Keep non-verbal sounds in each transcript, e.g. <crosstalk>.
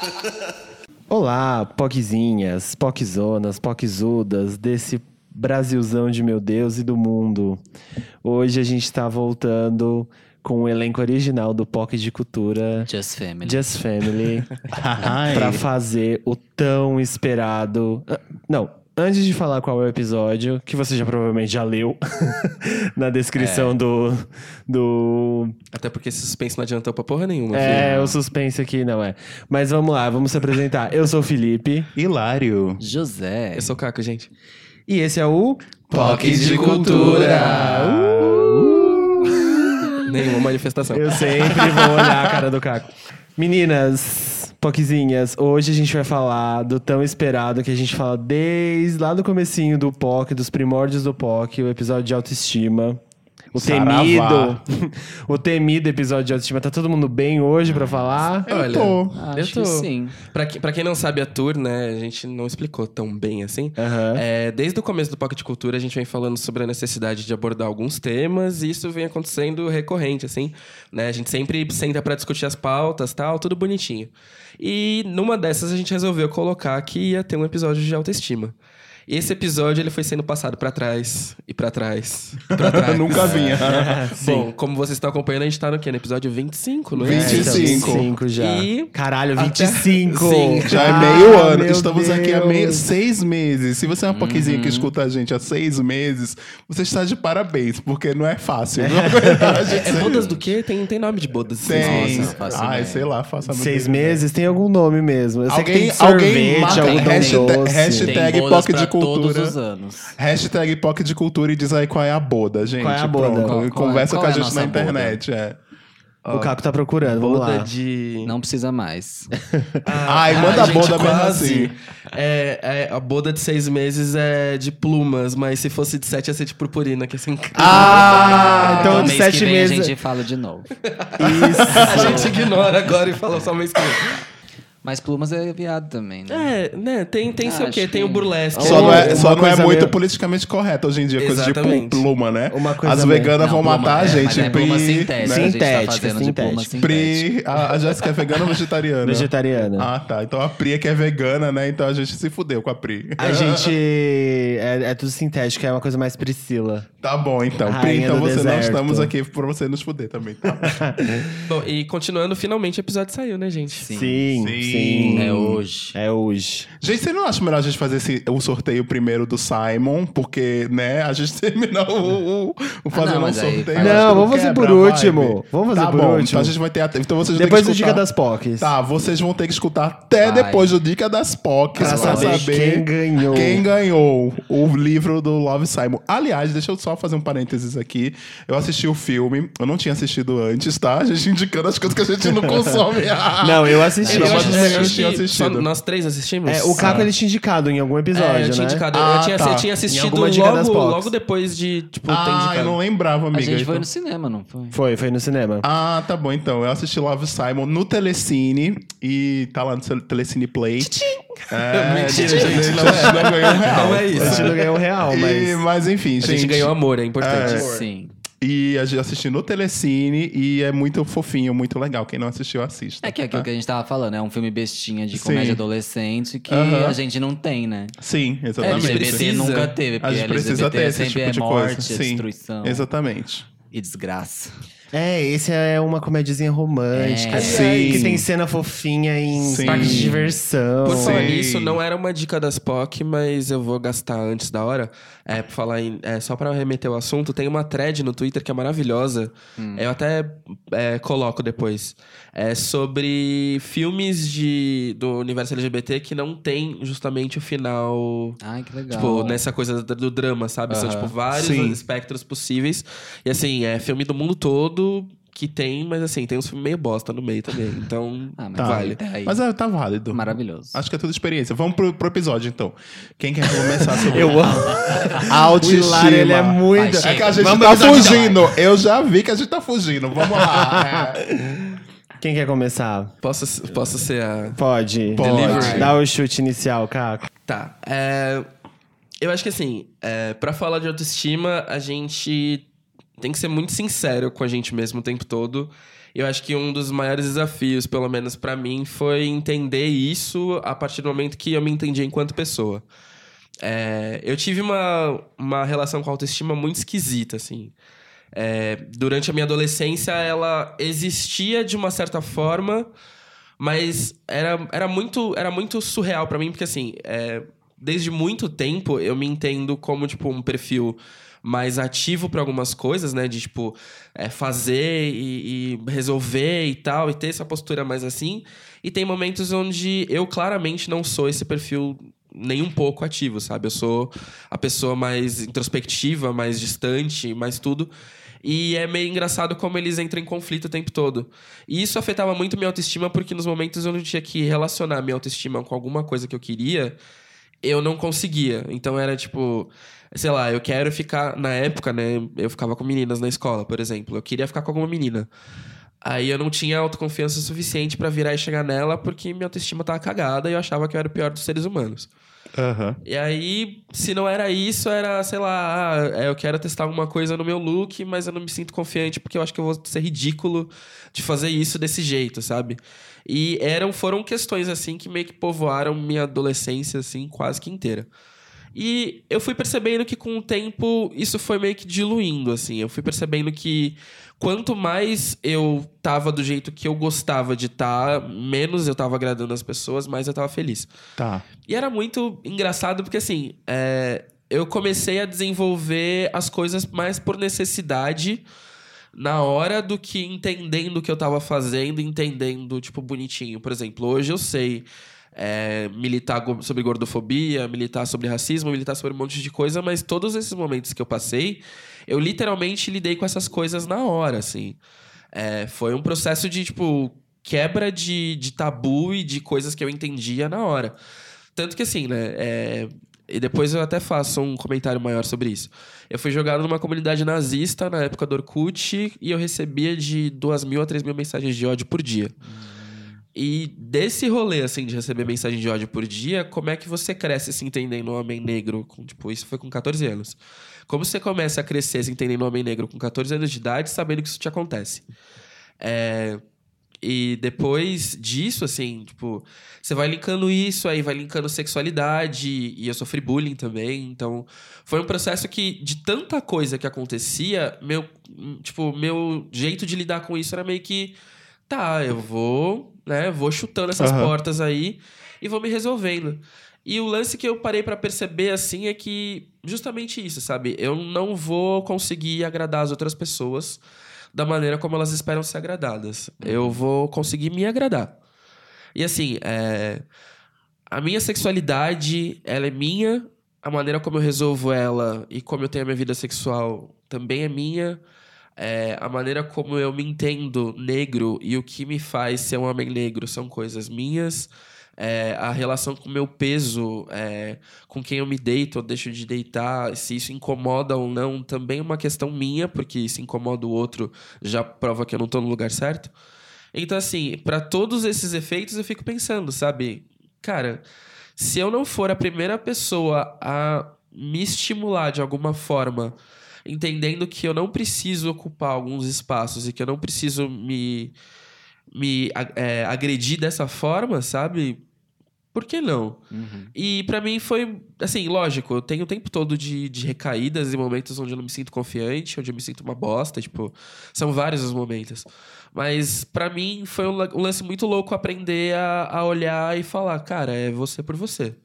<laughs> Olá, poquezinhas, poquezonas, poquezudas desse Brasilzão de meu Deus e do mundo. Hoje a gente está voltando com o elenco original do POC de Cultura Just Family. Just Family <laughs> para fazer o tão esperado. Ah, Não, antes de falar qual é o episódio, que você já provavelmente já leu <laughs> na descrição do, do Até porque esse suspense não adiantou pra porra nenhuma. É, filho. o suspense aqui não é. Mas vamos lá, vamos se apresentar. Eu sou o Felipe Hilário. José. Eu sou o Caco, gente. e esse é o POC de Cultura. Nenhuma manifestação. Eu sempre vou olhar a cara do Caco. Meninas, poquezinhas, hoje a gente vai falar do tão esperado que a gente fala desde lá do comecinho do POC, dos primórdios do POC, o episódio de autoestima. O Saravá. temido. <laughs> o temido episódio de autoestima. Tá todo mundo bem hoje pra falar? Olha, tô. Acho eu tô. que sim. Pra, que- pra quem não sabe a tour, né, a gente não explicou tão bem assim. Aham. É, desde o começo do Pocket Cultura, a gente vem falando sobre a necessidade de abordar alguns temas, e isso vem acontecendo recorrente, assim. Né? A gente sempre senta pra discutir as pautas tal, tudo bonitinho. E numa dessas a gente resolveu colocar que ia ter um episódio de autoestima. Esse episódio ele foi sendo passado pra trás e pra trás. E pra <laughs> trás. Nunca vinha. <laughs> Bom, como vocês estão acompanhando, a gente tá no quê? No episódio 25, não é? 25. 25 já. E- Caralho, Até- 25. Sim. Já é Ah, meio ano. Estamos aqui há meio, Deus. seis meses. Se você é uma poquezinha que escuta a gente há seis meses, você está de parabéns, porque não é fácil. Não aguentar a gente É bodas do quê? Tem, tem nome de bodas. Tem. Nossa, faço Ai, sei lá, faça a Seis meses tem algum nome mesmo. Eu sei que tem Alguém, alguém sorvete, marca algodão hashtag, doce. hashtag Tem bodas POC pra todos cultura. os anos. Hashtag POC de cultura e diz aí qual é a boda, gente. Qual é a boda? Qual- qual é- Conversa qual com a é a gente na nossa boda? internet. É. O Caco tá procurando, vamos Boda lá. de. Não precisa mais. <laughs> Ai, manda a boda mesmo quase. assim. É, é, a boda de seis meses é de plumas, mas se fosse de sete ia ser de purpurina, que é assim. Ah, então Então, de sete meses. a gente fala de novo. Isso. <laughs> a gente ignora agora e fala só mês que vem. Mas plumas é viado também, né? É, né? Tem, tem sei o quê? Tem o que- burlesque. Só não é, só não é muito meio- politicamente correto hoje em dia, coisa de Exatamente. plu- pluma, né? Uma coisa As meio- veganas vão pluma, matar a é, gente. Mas é pluma pri- sintética. né? A gente tá Sintética, fazendo de pluma sintética. Pri, a, a Jéssica é vegana ou vegetariana? Vegetariana. Ah, tá. Então a Pri é que é vegana, né? Então a gente se fudeu com a Pri. A gente. É, é tudo sintético, é uma coisa mais Priscila. Tá bom, então. A Pri, então do você, nós estamos aqui pra você nos fuder também, tá? <laughs> Bom, e continuando, finalmente o episódio saiu, né, gente? Sim. Sim, Sim. Sim. É hoje. É hoje. Gente, você não acha melhor a gente fazer esse, o sorteio primeiro do Simon? Porque, né, a gente <laughs> terminou o, o, o fazendo não, um mas aí sorteio. que Não, vamos fazer por último. Vamos fazer tá por bom, último. Então a gente vai ter. Então vocês vão Depois ter do Dica das POCs. Tá, vocês vão ter que escutar até Vai. depois do Dica das POCs Pra pra, saber saber, quem ganhou. quem ganhou o livro do Love Simon. Aliás, deixa eu só fazer um parênteses aqui. Eu assisti o filme, eu não tinha assistido antes, tá? A gente indicando as coisas que a gente não consome. <laughs> Não, eu assisti. Não, Eu acho eu assisti, tinha assistido. só nós três assistimos? É, o Caco ele tinha indicado em algum episódio, É, eu tinha né? indicado. Ah, eu, tinha, tá. eu tinha assistido logo, logo depois de, tipo, ter Ah, indicado. eu não lembrava, amiga. A gente então- foi no cinema, não foi? Foi, foi no cinema. Ah, tá bom então. Eu assisti Love Simon no Telecine e tá lá no Tele- Telecine Play. É, <laughs> Mentira, a gente, gente não não ganhou um real. Não é A isso. gente não ganhou um real, E- mas... mas enfim, A gente. gente ganhou amor, é importante. É. Sim. E a gente assistiu no Telecine e é muito fofinho, muito legal. Quem não assistiu, assista. É que é aquilo que a gente tava falando, é um filme bestinha de Sim. comédia adolescente que Aham. a gente não tem, né? Sim, É, exatamente. LGBT LGBT precisa. nunca teve, A porque gente precisa LGBT ter esse sempre tipo é de morte, coisa. Sim, destruição exatamente. e desgraça. É, esse é uma comédiazinha romântica. É. Sim. Que tem cena fofinha em Sim. parque de diversão. Por falar Sim. nisso, não era uma dica das POC, mas eu vou gastar antes da hora. É, pra falar em, é, só pra remeter o assunto, tem uma thread no Twitter que é maravilhosa. Eu até é, coloco depois. É sobre filmes de, do universo LGBT que não tem justamente o final. Ai, que legal. Tipo, nessa coisa do, do drama, sabe? São, tipo, vários Sim. espectros possíveis. E, assim, é filme do mundo todo que tem, mas, assim, tem uns filmes meio bosta no meio também. Então, <laughs> Ah, mas Tá. vale. aí. Mas é, tá válido. Maravilhoso. Acho que é tudo experiência. Vamos pro, pro episódio, então. Quem quer começar sobre Eu <laughs> amo. O autoestima? Hilário, ele é muito... Vai, É que a gente Vamos tá fugindo. Eu já vi que a gente tá fugindo. Vamos lá. <laughs> Quem quer começar? Posso, posso ser a. Pode. Pode. Dá o chute inicial, Caco. Tá. é, eu acho que assim, é, para falar de autoestima, a gente tem que ser muito sincero com a gente mesmo o tempo todo Eu acho que um dos maiores desafios, pelo menos pra mim, foi entender isso a partir do momento que eu me entendi enquanto pessoa. É, eu tive uma, uma relação com a autoestima muito esquisita, assim. É, durante a minha adolescência, ela existia de uma certa forma, mas era, era, muito, era muito surreal pra mim, porque assim, é, desde muito tempo eu me entendo como, tipo, um perfil mais ativo pra algumas coisas, né? De, tipo, é, fazer e, e resolver e tal, e ter essa postura mais assim. E tem momentos onde eu claramente não sou esse perfil nem um pouco ativo, sabe? Eu sou a pessoa mais introspectiva, mais distante, mais tudo. E é meio engraçado como eles entram em conflito o tempo todo. E isso afetava muito minha autoestima, porque nos momentos onde eu tinha que relacionar minha autoestima com alguma coisa que eu queria, eu não conseguia. Então era tipo, sei lá, eu quero ficar. Na época, né? Eu ficava com meninas na escola, por exemplo. Eu queria ficar com alguma menina. Aí eu não tinha autoconfiança suficiente pra virar e chegar nela, porque minha autoestima tava cagada e eu achava que eu era o pior dos seres humanos. Aham. E aí, se não era isso, era, sei lá, ah, eu quero testar alguma coisa no meu look, mas eu não me sinto confiante porque eu acho que eu vou ser ridículo de fazer isso desse jeito, sabe? E eram, foram questões assim que meio que povoaram minha adolescência, assim, quase que inteira. E eu fui percebendo que com o tempo isso foi meio que diluindo, assim. Eu fui percebendo que quanto mais eu tava do jeito que eu gostava de estar, menos eu tava agradando as pessoas, mais eu tava feliz. Tá. E era muito engraçado porque, assim, é, eu comecei a desenvolver as coisas mais por necessidade na hora do que entendendo o que eu tava fazendo, entendendo, tipo, bonitinho. Por exemplo, hoje eu sei é, militar sobre gordofobia, militar sobre racismo, militar sobre um monte de coisa, mas todos esses momentos que eu passei, eu literalmente lidei com essas coisas na hora, assim. É, foi um processo de, tipo, quebra de, de tabu e de coisas que eu entendia na hora. Tanto que, assim, né? é, e depois eu até faço um comentário maior sobre isso. Eu fui jogado numa comunidade nazista na época do Orkut e eu recebia de 2 mil a 3 mil mensagens de ódio por dia. E desse rolê, assim, de receber mensagem de ódio por dia, como é que você cresce se entendendo homem negro? Com, tipo, isso foi com 14 anos. Como você começa a crescer se entendendo homem negro com 14 anos de idade, sabendo que isso te acontece? É, e depois disso, assim, tipo, você vai linkando isso, aí vai linkando sexualidade, e eu sofri bullying também. Então, foi um processo que, de tanta coisa que acontecia, meu, tipo, meu jeito de lidar com isso era meio que, tá, eu vou, né, vou chutando essas Aham. portas aí e vou me resolvendo. E o lance que eu parei pra perceber, assim, é que justamente isso, sabe? Eu não vou conseguir agradar as outras pessoas da maneira como elas esperam ser agradadas. Eu vou conseguir me agradar. E assim, é, a minha sexualidade, ela é minha, a maneira como eu resolvo ela e como eu tenho a minha vida sexual também é minha. É, a maneira como eu me entendo negro e o que me faz ser um homem negro são coisas minhas. É, a relação com o meu peso, é, com quem eu me deito ou deixo de deitar, se isso incomoda ou não, também é uma questão minha, porque se incomoda o outro, já prova que eu não tô no lugar certo. Então, assim, para todos esses efeitos, eu fico pensando, sabe? Cara, se eu não for a primeira pessoa a me estimular de alguma forma, entendendo que eu não preciso ocupar alguns espaços e que eu não preciso me, me é, agredir dessa forma, sabe? Por que não? E pra mim foi, assim, lógico, eu tenho o tempo todo de, de recaídas e momentos onde eu não me sinto confiante, onde eu me sinto uma bosta, tipo, são vários os momentos. Mas pra mim foi um, um lance muito louco aprender a, a olhar e falar, cara, é você por você.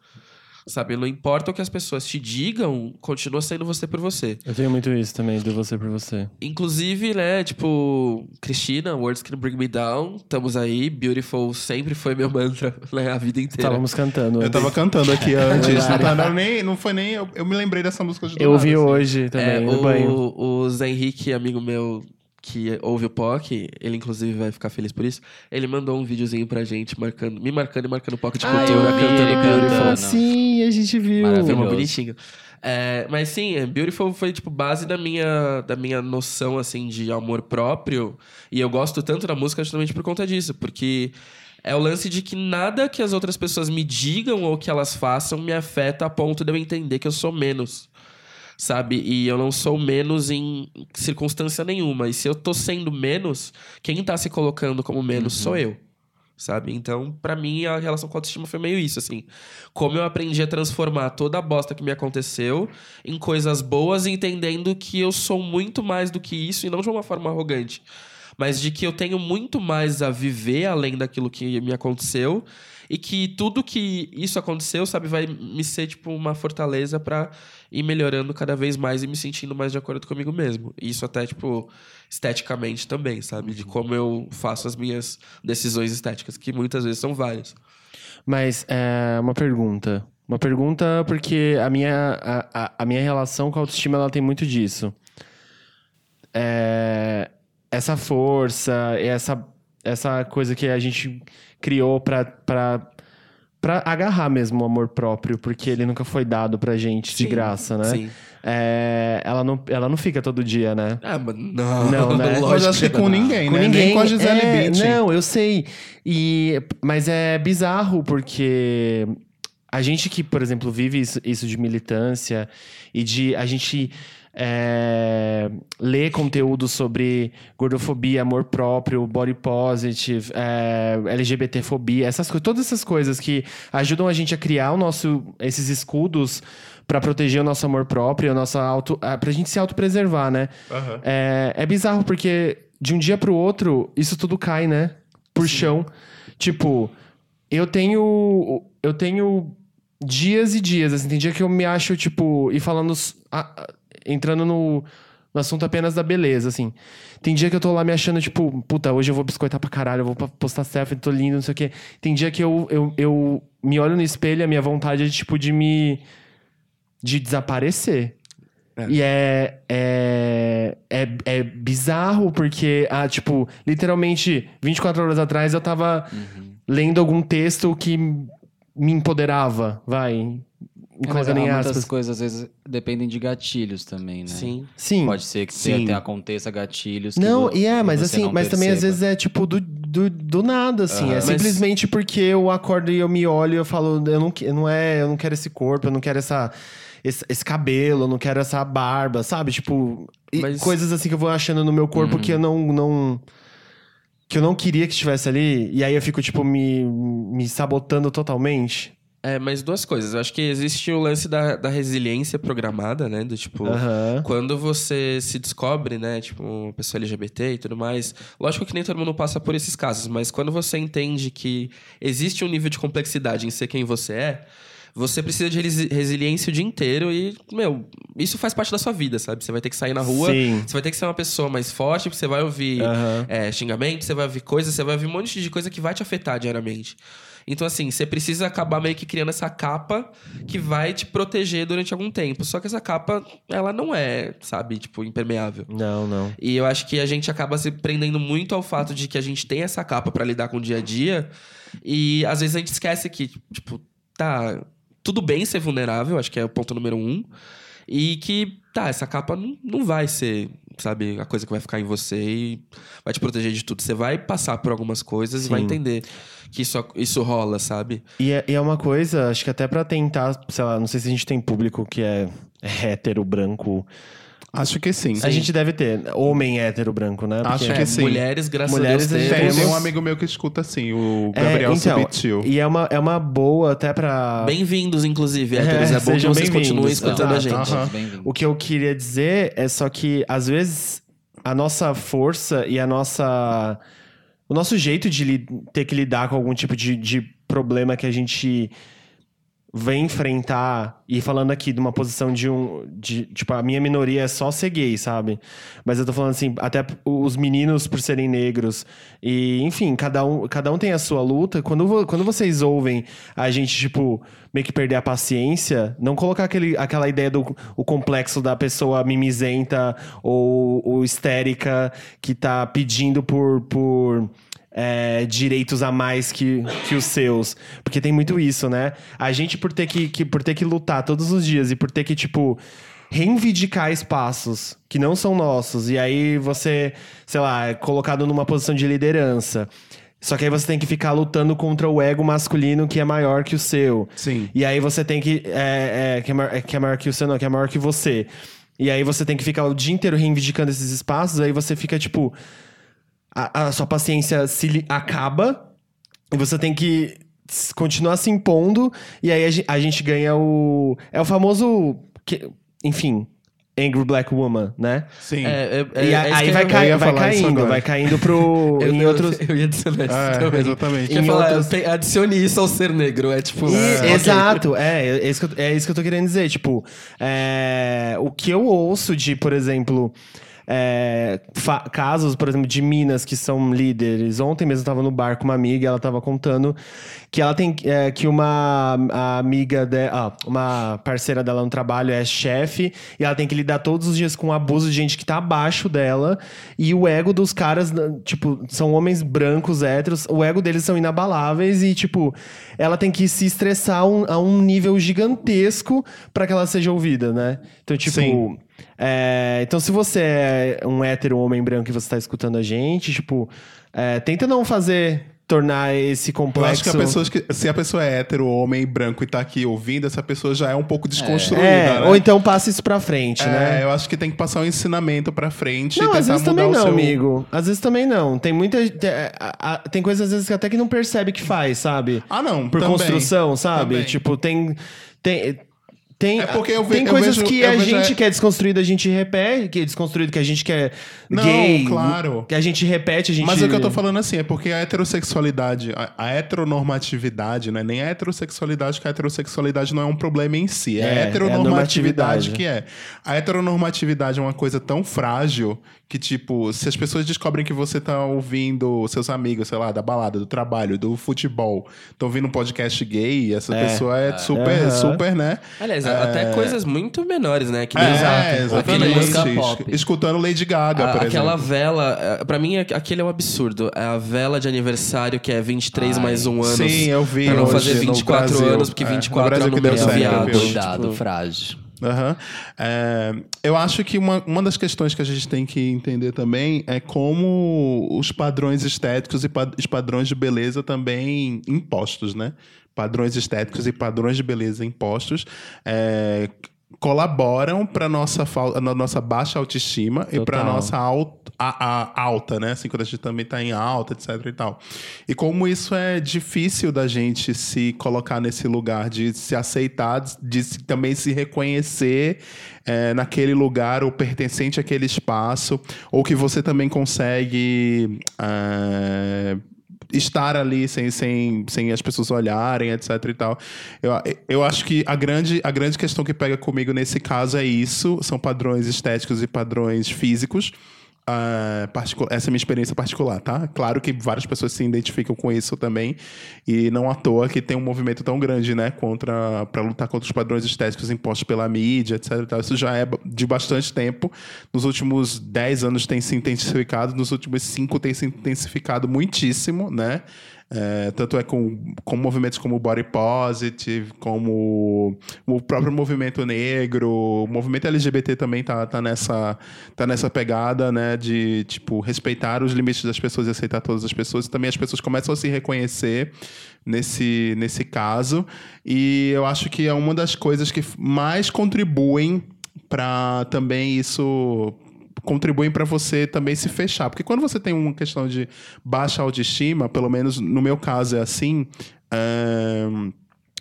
Sabe, não importa o que as pessoas te digam, continua sendo você por você. Eu tenho muito isso também, do você por você. Inclusive, né, tipo, Cristina, Words Can Bring Me Down, estamos aí, Beautiful sempre foi meu mantra, <laughs> né, a vida inteira. Estávamos cantando. Eu tava cantando aqui <laughs> antes. não, tá- não, nem, não foi nem. Eu, eu me lembrei dessa música de Eu ouvi assim. hoje também, É, no banho. o, o Zé Henrique, amigo meu que ouve o POC, ele inclusive vai ficar feliz por isso. Ele mandou um videozinho pra gente, marcando, me marcando e marcando o POC de cultura, vi cantando Beautiful. cantando. Sim, a gente viu. Maravilhoso. Foi uma bonitinho. É, mas sim, é, Beautiful foi tipo base da minha, da minha noção assim de amor próprio. E eu gosto tanto da música justamente por conta disso, porque é o lance de que nada que as outras pessoas me digam ou que elas façam me afeta a ponto de eu entender que eu sou menos. Sabe? E eu não sou menos em circunstância nenhuma. E se eu tô sendo menos, quem tá se colocando como menos sou eu. Sabe? Então, pra mim, a relação com a autoestima foi meio isso, assim. Como eu aprendi a transformar toda a bosta que me aconteceu em coisas boas, entendendo que eu sou muito mais do que isso e não de uma forma arrogante. Mas de que eu tenho muito mais a viver além daquilo que me aconteceu e que tudo que isso aconteceu, sabe, vai me ser tipo uma fortaleza pra ir melhorando cada vez mais e me sentindo mais de acordo comigo mesmo. E Isso até tipo esteticamente também, sabe, de como eu faço as minhas decisões estéticas, que muitas vezes são várias. Mas é uma pergunta. Uma pergunta porque a minha, a, a, a minha relação com a autoestima ela tem muito disso. É, essa força, essa, essa coisa que a gente criou pra, pra, pra agarrar mesmo o amor próprio, porque ele nunca foi dado pra gente de Sim, graça, né? sim. É, ela, não, ela não fica todo dia, né? Ah, mas não, Não, né? <laughs> lógico Mas acho que não. com ninguém, Com né? Nem com a Gisele é, Bündchen. Não, eu sei. E, mas é bizarro porque a gente que, por exemplo, vive isso, isso de militância e de a gente é, ler conteúdo sobre gordofobia, amor próprio, body positive, é, LGBTfobia, essas coisas, todas essas coisas que ajudam a gente a criar o nosso, esses escudos para proteger o nosso amor próprio, a nossa auto, pra gente se autopreservar, né? É, é bizarro porque de um dia pro outro isso tudo cai, né? Por chão. Tipo, eu tenho eu tenho dias e dias, assim, tem dia que eu me acho tipo e falando a- entrando no, no assunto apenas da beleza, assim. Tem dia que eu tô lá me achando, tipo, puta, hoje eu vou biscoitar pra caralho, eu vou postar selfie, tô lindo, não sei o quê. Tem dia que eu, eu, eu me olho no espelho, a minha vontade é, tipo, de me. de desaparecer. É. E é, é, é. é bizarro, porque, ah, tipo, literalmente, 24 horas atrás eu tava lendo algum texto que me empoderava, vai. É, mas em muitas aspas. coisas às vezes dependem de gatilhos também, né? Sim. Sim. Pode ser que Sim. até aconteça gatilhos. Não, e é, mas você assim, mas também às perceba. vezes é tipo do, do, do nada, assim. É Mas- simplesmente porque eu acordo e eu me olho e eu falo, eu não, que- não é, eu não quero esse corpo, eu não quero essa. Esse, esse cabelo, eu não quero essa barba, sabe? Tipo, e Mas- coisas assim que eu vou achando no meu corpo que eu não, não. que eu não queria que estivesse ali. E aí eu fico, tipo, me, me sabotando totalmente. É, mas duas coisas. Eu acho que existe o lance da, da resiliência programada, né? Do tipo, Aham. quando você se descobre, né? Tipo, uma pessoa LGBT e tudo mais. Lógico que nem todo mundo passa por esses casos, mas quando você entende que existe um nível de complexidade em ser quem você é, você precisa de resi- resiliência o dia inteiro e, meu, isso faz parte da sua vida, sabe? Você vai ter que sair na rua, Sim. você vai ter que ser uma pessoa mais forte, porque você vai ouvir Aham. é, xingamento, você vai ouvir coisas, você vai ouvir um monte de coisa que vai te afetar diariamente. Então, assim, você precisa acabar meio que criando essa capa que vai te proteger durante algum tempo. Só que essa capa, ela não é, sabe, tipo, impermeável. Não, não. E eu acho que a gente acaba se prendendo muito ao fato de que a gente tem essa capa pra lidar com o dia a dia. E às vezes a gente esquece que, tipo, tá. Tudo bem ser vulnerável, acho que é o ponto número um. E que, tá, essa capa não, não vai ser, sabe, a coisa que vai ficar em você e vai te proteger de tudo. Você vai passar por algumas coisas e vai Sim. entender que isso, isso rola, sabe? E é, e é uma coisa, acho que até pra tentar, sei lá, não sei se a gente tem público que é hétero, branco. Acho que sim. A gente deve ter. Homem hétero branco, né? Acho Porque- que sim. Mulheres, graças Mulheres a a Deus, gente Tem, temos. tem um amigo meu que escuta assim, o É, Gabriel então, Subitil. E é uma, é uma boa até pra. Bem-vindos, inclusive, héteros. É, É, bom que sejam vocês bem-vindos. continuem escutando a Exato. gente. O que eu queria dizer é só que, às vezes, a nossa força e a nossa. O nosso jeito de ter que lidar com algum tipo de, de problema que a gente vem enfrentar, e falando aqui de uma posição de um. De, tipo, a minha minoria é só ser gay, sabe? Mas eu tô falando assim, até os meninos por serem negros. E, enfim, cada um, cada um tem a sua luta. Quando, quando vocês ouvem a gente, tipo, meio que perder a paciência, não colocar aquele, aquela ideia do o complexo da pessoa mimizenta ou, ou histérica que tá pedindo por. por é, direitos a mais que, que os seus. Porque tem muito isso, né? A gente, por ter que, que- por ter que lutar todos os dias e por ter que, tipo, reivindicar espaços que não são nossos, e aí você, sei lá, é colocado numa posição de liderança. Só que aí você tem que ficar lutando contra o ego masculino que é maior que o seu. Sim. E aí você tem que. É, é, que, é maior, é, que é maior que o seu, não, que é maior que você. E aí você tem que ficar o dia inteiro reivindicando esses espaços, aí você fica, tipo. A, a sua paciência se li- acaba e você tem que continuar se impondo, e aí a, a gente ganha o. É o famoso. que- enfim, Angry Black Woman, né? Sim. É, é, é, e é a- isso aí vai, eu- cai- ia vai caindo, vai caindo pro. <laughs> Eu, em eu- outros. eu ia adicionar isso É, também. exatamente. Em falar, outros- tem- adicione isso ao ser negro. É tipo. E- é. Exato, é, é, isso que eu, é isso que eu tô querendo dizer. Tipo, é, o que eu ouço de, por exemplo, é, casos, por exemplo, de minas que são líderes. Ontem mesmo eu tava no bar com uma amiga, ela tava contando que ela tem é, que uma amiga dela, uma parceira dela no trabalho é chefe e ela tem que lidar todos os dias com o abuso de gente que tá abaixo dela e o ego dos caras, tipo, são homens brancos, héteros, o ego deles são inabaláveis e, tipo, ela tem que se estressar a um, a um nível gigantesco pra que ela seja ouvida, né? Então, tipo. Sim. é, então, se você é um hétero homem branco e você tá escutando a gente, tipo, é, tenta não fazer. Tornar esse Eu complexo. acho que, a pessoa, que se a pessoa é hétero, homem branco e tá aqui ouvindo, essa pessoa já é um pouco desconstruída, É, né? ou então passa isso pra frente, É, né? eu acho que tem que passar um ensinamento pra frente Não, e tentar às vezes mudar também o não, seu... amigo. Às vezes também não. Tem muita. Tem coisas às vezes que até que não percebe que faz, sabe? Ah, não, Por também. construção, sabe? Também. Tipo, tem. Tem. Tem, É porque eu ve- tem coisas vejo- que a vejo gente é- que é desconstruído, a gente repete, que é desconstruído, que a gente quer Não, gay. claro. Que a gente repete, a gente. Mas o que eu tô falando assim é porque a heterossexualidade, a, a heteronormatividade, não é nem a heterossexualidade, que a heterossexualidade não é um problema em si. É, É, a é a heteronormatividade que é. A heteronormatividade é uma coisa tão frágil que, tipo, se as pessoas descobrem que você tá ouvindo seus amigos, sei lá, da balada, do trabalho, do futebol, estão ouvindo um podcast gay, essa É. pessoa é super, Aham. super, né? Aliás, É. até coisas muito menores, né? Que É, exatamente. Música pop. Escutando Lady Gaga, A- por aquela exemplo. vela, é, pra mim, é- aquele é um absurdo. É a vela de aniversário que é 23 Ai, mais um ano. Sim, eu vi Pra não hoje fazer no 24 Brasil. anos, porque É, no 24 é Brasil o que deu certo, viado. Cuidado, tipo- frágil. Aham. É, eu acho que uma, uma das questões que a gente tem que entender também é como os padrões estéticos e os padrões de beleza também impostos, né? Padrões estéticos e padrões de beleza impostos é, colaboram para nossa falta, na nossa baixa autoestima e para Total. nossa alta, a, a alta, né? Assim, quando a gente também está em alta, etc e tal. E como isso é difícil da gente se colocar nesse lugar de se aceitar, de se- também se reconhecer é, naquele lugar ou pertencente àquele espaço, ou que você também consegue é, estar ali sem, sem, sem as pessoas olharem, etc e tal. Eu, eu acho que a grande, a grande questão que pega comigo nesse caso é isso, são padrões estéticos e padrões físicos. Particu- essa é a minha experiência particular, tá? Claro que várias pessoas se identificam com isso também e não à toa que tem um movimento tão grande, né, contra para lutar contra os padrões estéticos impostos pela mídia, etc. tal. Isso já é de bastante tempo. Nos últimos 10 anos tem se intensificado, nos últimos 5 tem se intensificado muitíssimo, né? É, tanto é com, com movimentos como o Body Positive, como o próprio movimento negro, o movimento LGBT também tá, tá, nessa, tá nessa pegada, né? De, tipo, respeitar os limites das pessoas e aceitar todas as pessoas. E também as pessoas começam a se reconhecer nesse, nesse caso. E eu acho que é uma das coisas que mais contribuem para também isso contribuem para você também se fechar. Porque quando você tem uma questão de baixa autoestima, pelo menos no meu caso é assim, ahn,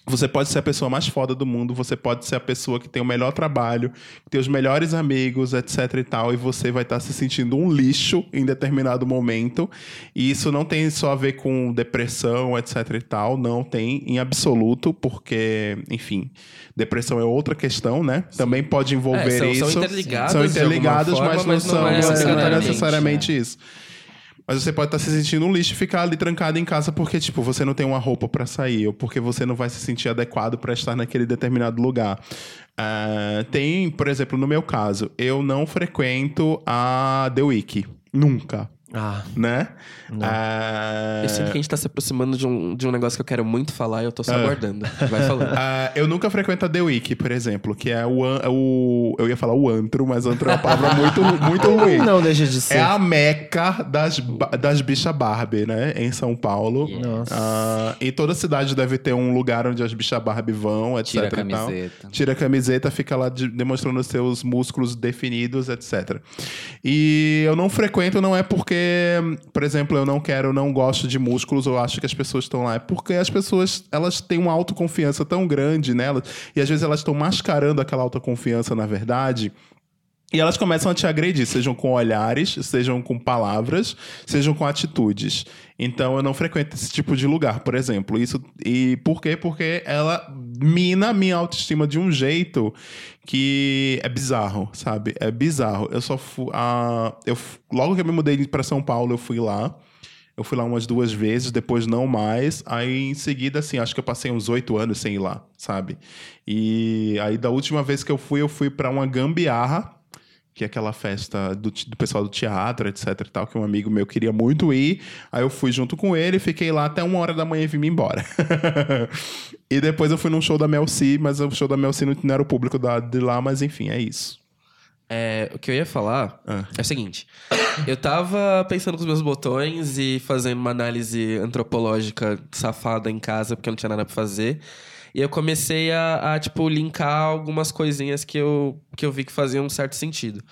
você pode ser a pessoa mais foda do mundo, você pode ser a pessoa que tem o melhor trabalho, que tem os melhores amigos, etc e tal, e você vai estar se sentindo um lixo em determinado momento. E isso não tem só a ver com depressão, etc e tal, não tem em absoluto, porque, enfim, depressão é outra questão, né? Também pode envolver É, são- isso. são interligadas São alguma interligadas, forma, mas não mas não são é não é necessariamente, necessariamente isso. Mas você pode estar se sentindo um lixo e ficar ali trancado em casa porque, tipo, você não tem uma roupa pra sair ou porque você não vai se sentir adequado pra estar naquele determinado lugar. Ah, tem, por exemplo, no meu caso, eu não frequento a The Week. Nunca. Ah, né? Ah, Eu sinto que a gente tá se aproximando de um, de um negócio que eu quero muito falar e eu tô só aguardando. Vai falando. <laughs> ah, eu nunca frequento a The Week, por exemplo, que é o, é o. Eu ia falar o antro, mas antro é uma palavra <laughs> muito, muito ruim. não deixa de ser. É a meca das, das bichas Barbie, né? Em São Paulo. Nossa. Ah, em toda cidade deve ter um lugar onde as bichas Barbie vão, etc. Tira a e camiseta. Tira a camiseta, fica lá de- demonstrando seus músculos definidos, etc. E eu não frequento, não é porque, por exemplo, eu não quero, não gosto de músculos, ou acho que as pessoas estão lá. É porque as pessoas, elas têm uma autoconfiança tão grande nelas, e às vezes elas estão mascarando aquela autoconfiança, na verdade, e elas começam a te agredir, sejam com olhares, sejam com palavras, sejam com atitudes. Então eu não frequento esse tipo de lugar, por exemplo. Isso e por quê? Porque ela mina a minha autoestima de um jeito que é bizarro, sabe? É bizarro. Eu só fui a eu logo que eu me mudei para São Paulo, eu fui lá. Eu fui lá umas duas vezes, depois não mais. Aí em seguida, assim, acho que eu passei uns oito anos sem ir lá, sabe? E aí da última vez que eu fui, eu fui para uma gambiarra que é aquela festa do, do pessoal do teatro, etc e tal, que um amigo meu queria muito ir. Aí eu fui junto com ele, fiquei lá até uma hora da manhã e vim embora. <laughs> e depois eu fui num show da Mel C, mas o show da Mel C não, não era o público da, de lá, mas enfim, é isso. É, o que eu ia falar Ah. é o seguinte. Eu tava pensando com os meus botões e fazendo uma análise antropológica safada em casa, porque eu não tinha nada pra fazer. E eu comecei a, a, tipo, linkar algumas coisinhas que eu, que eu vi que faziam um certo sentido.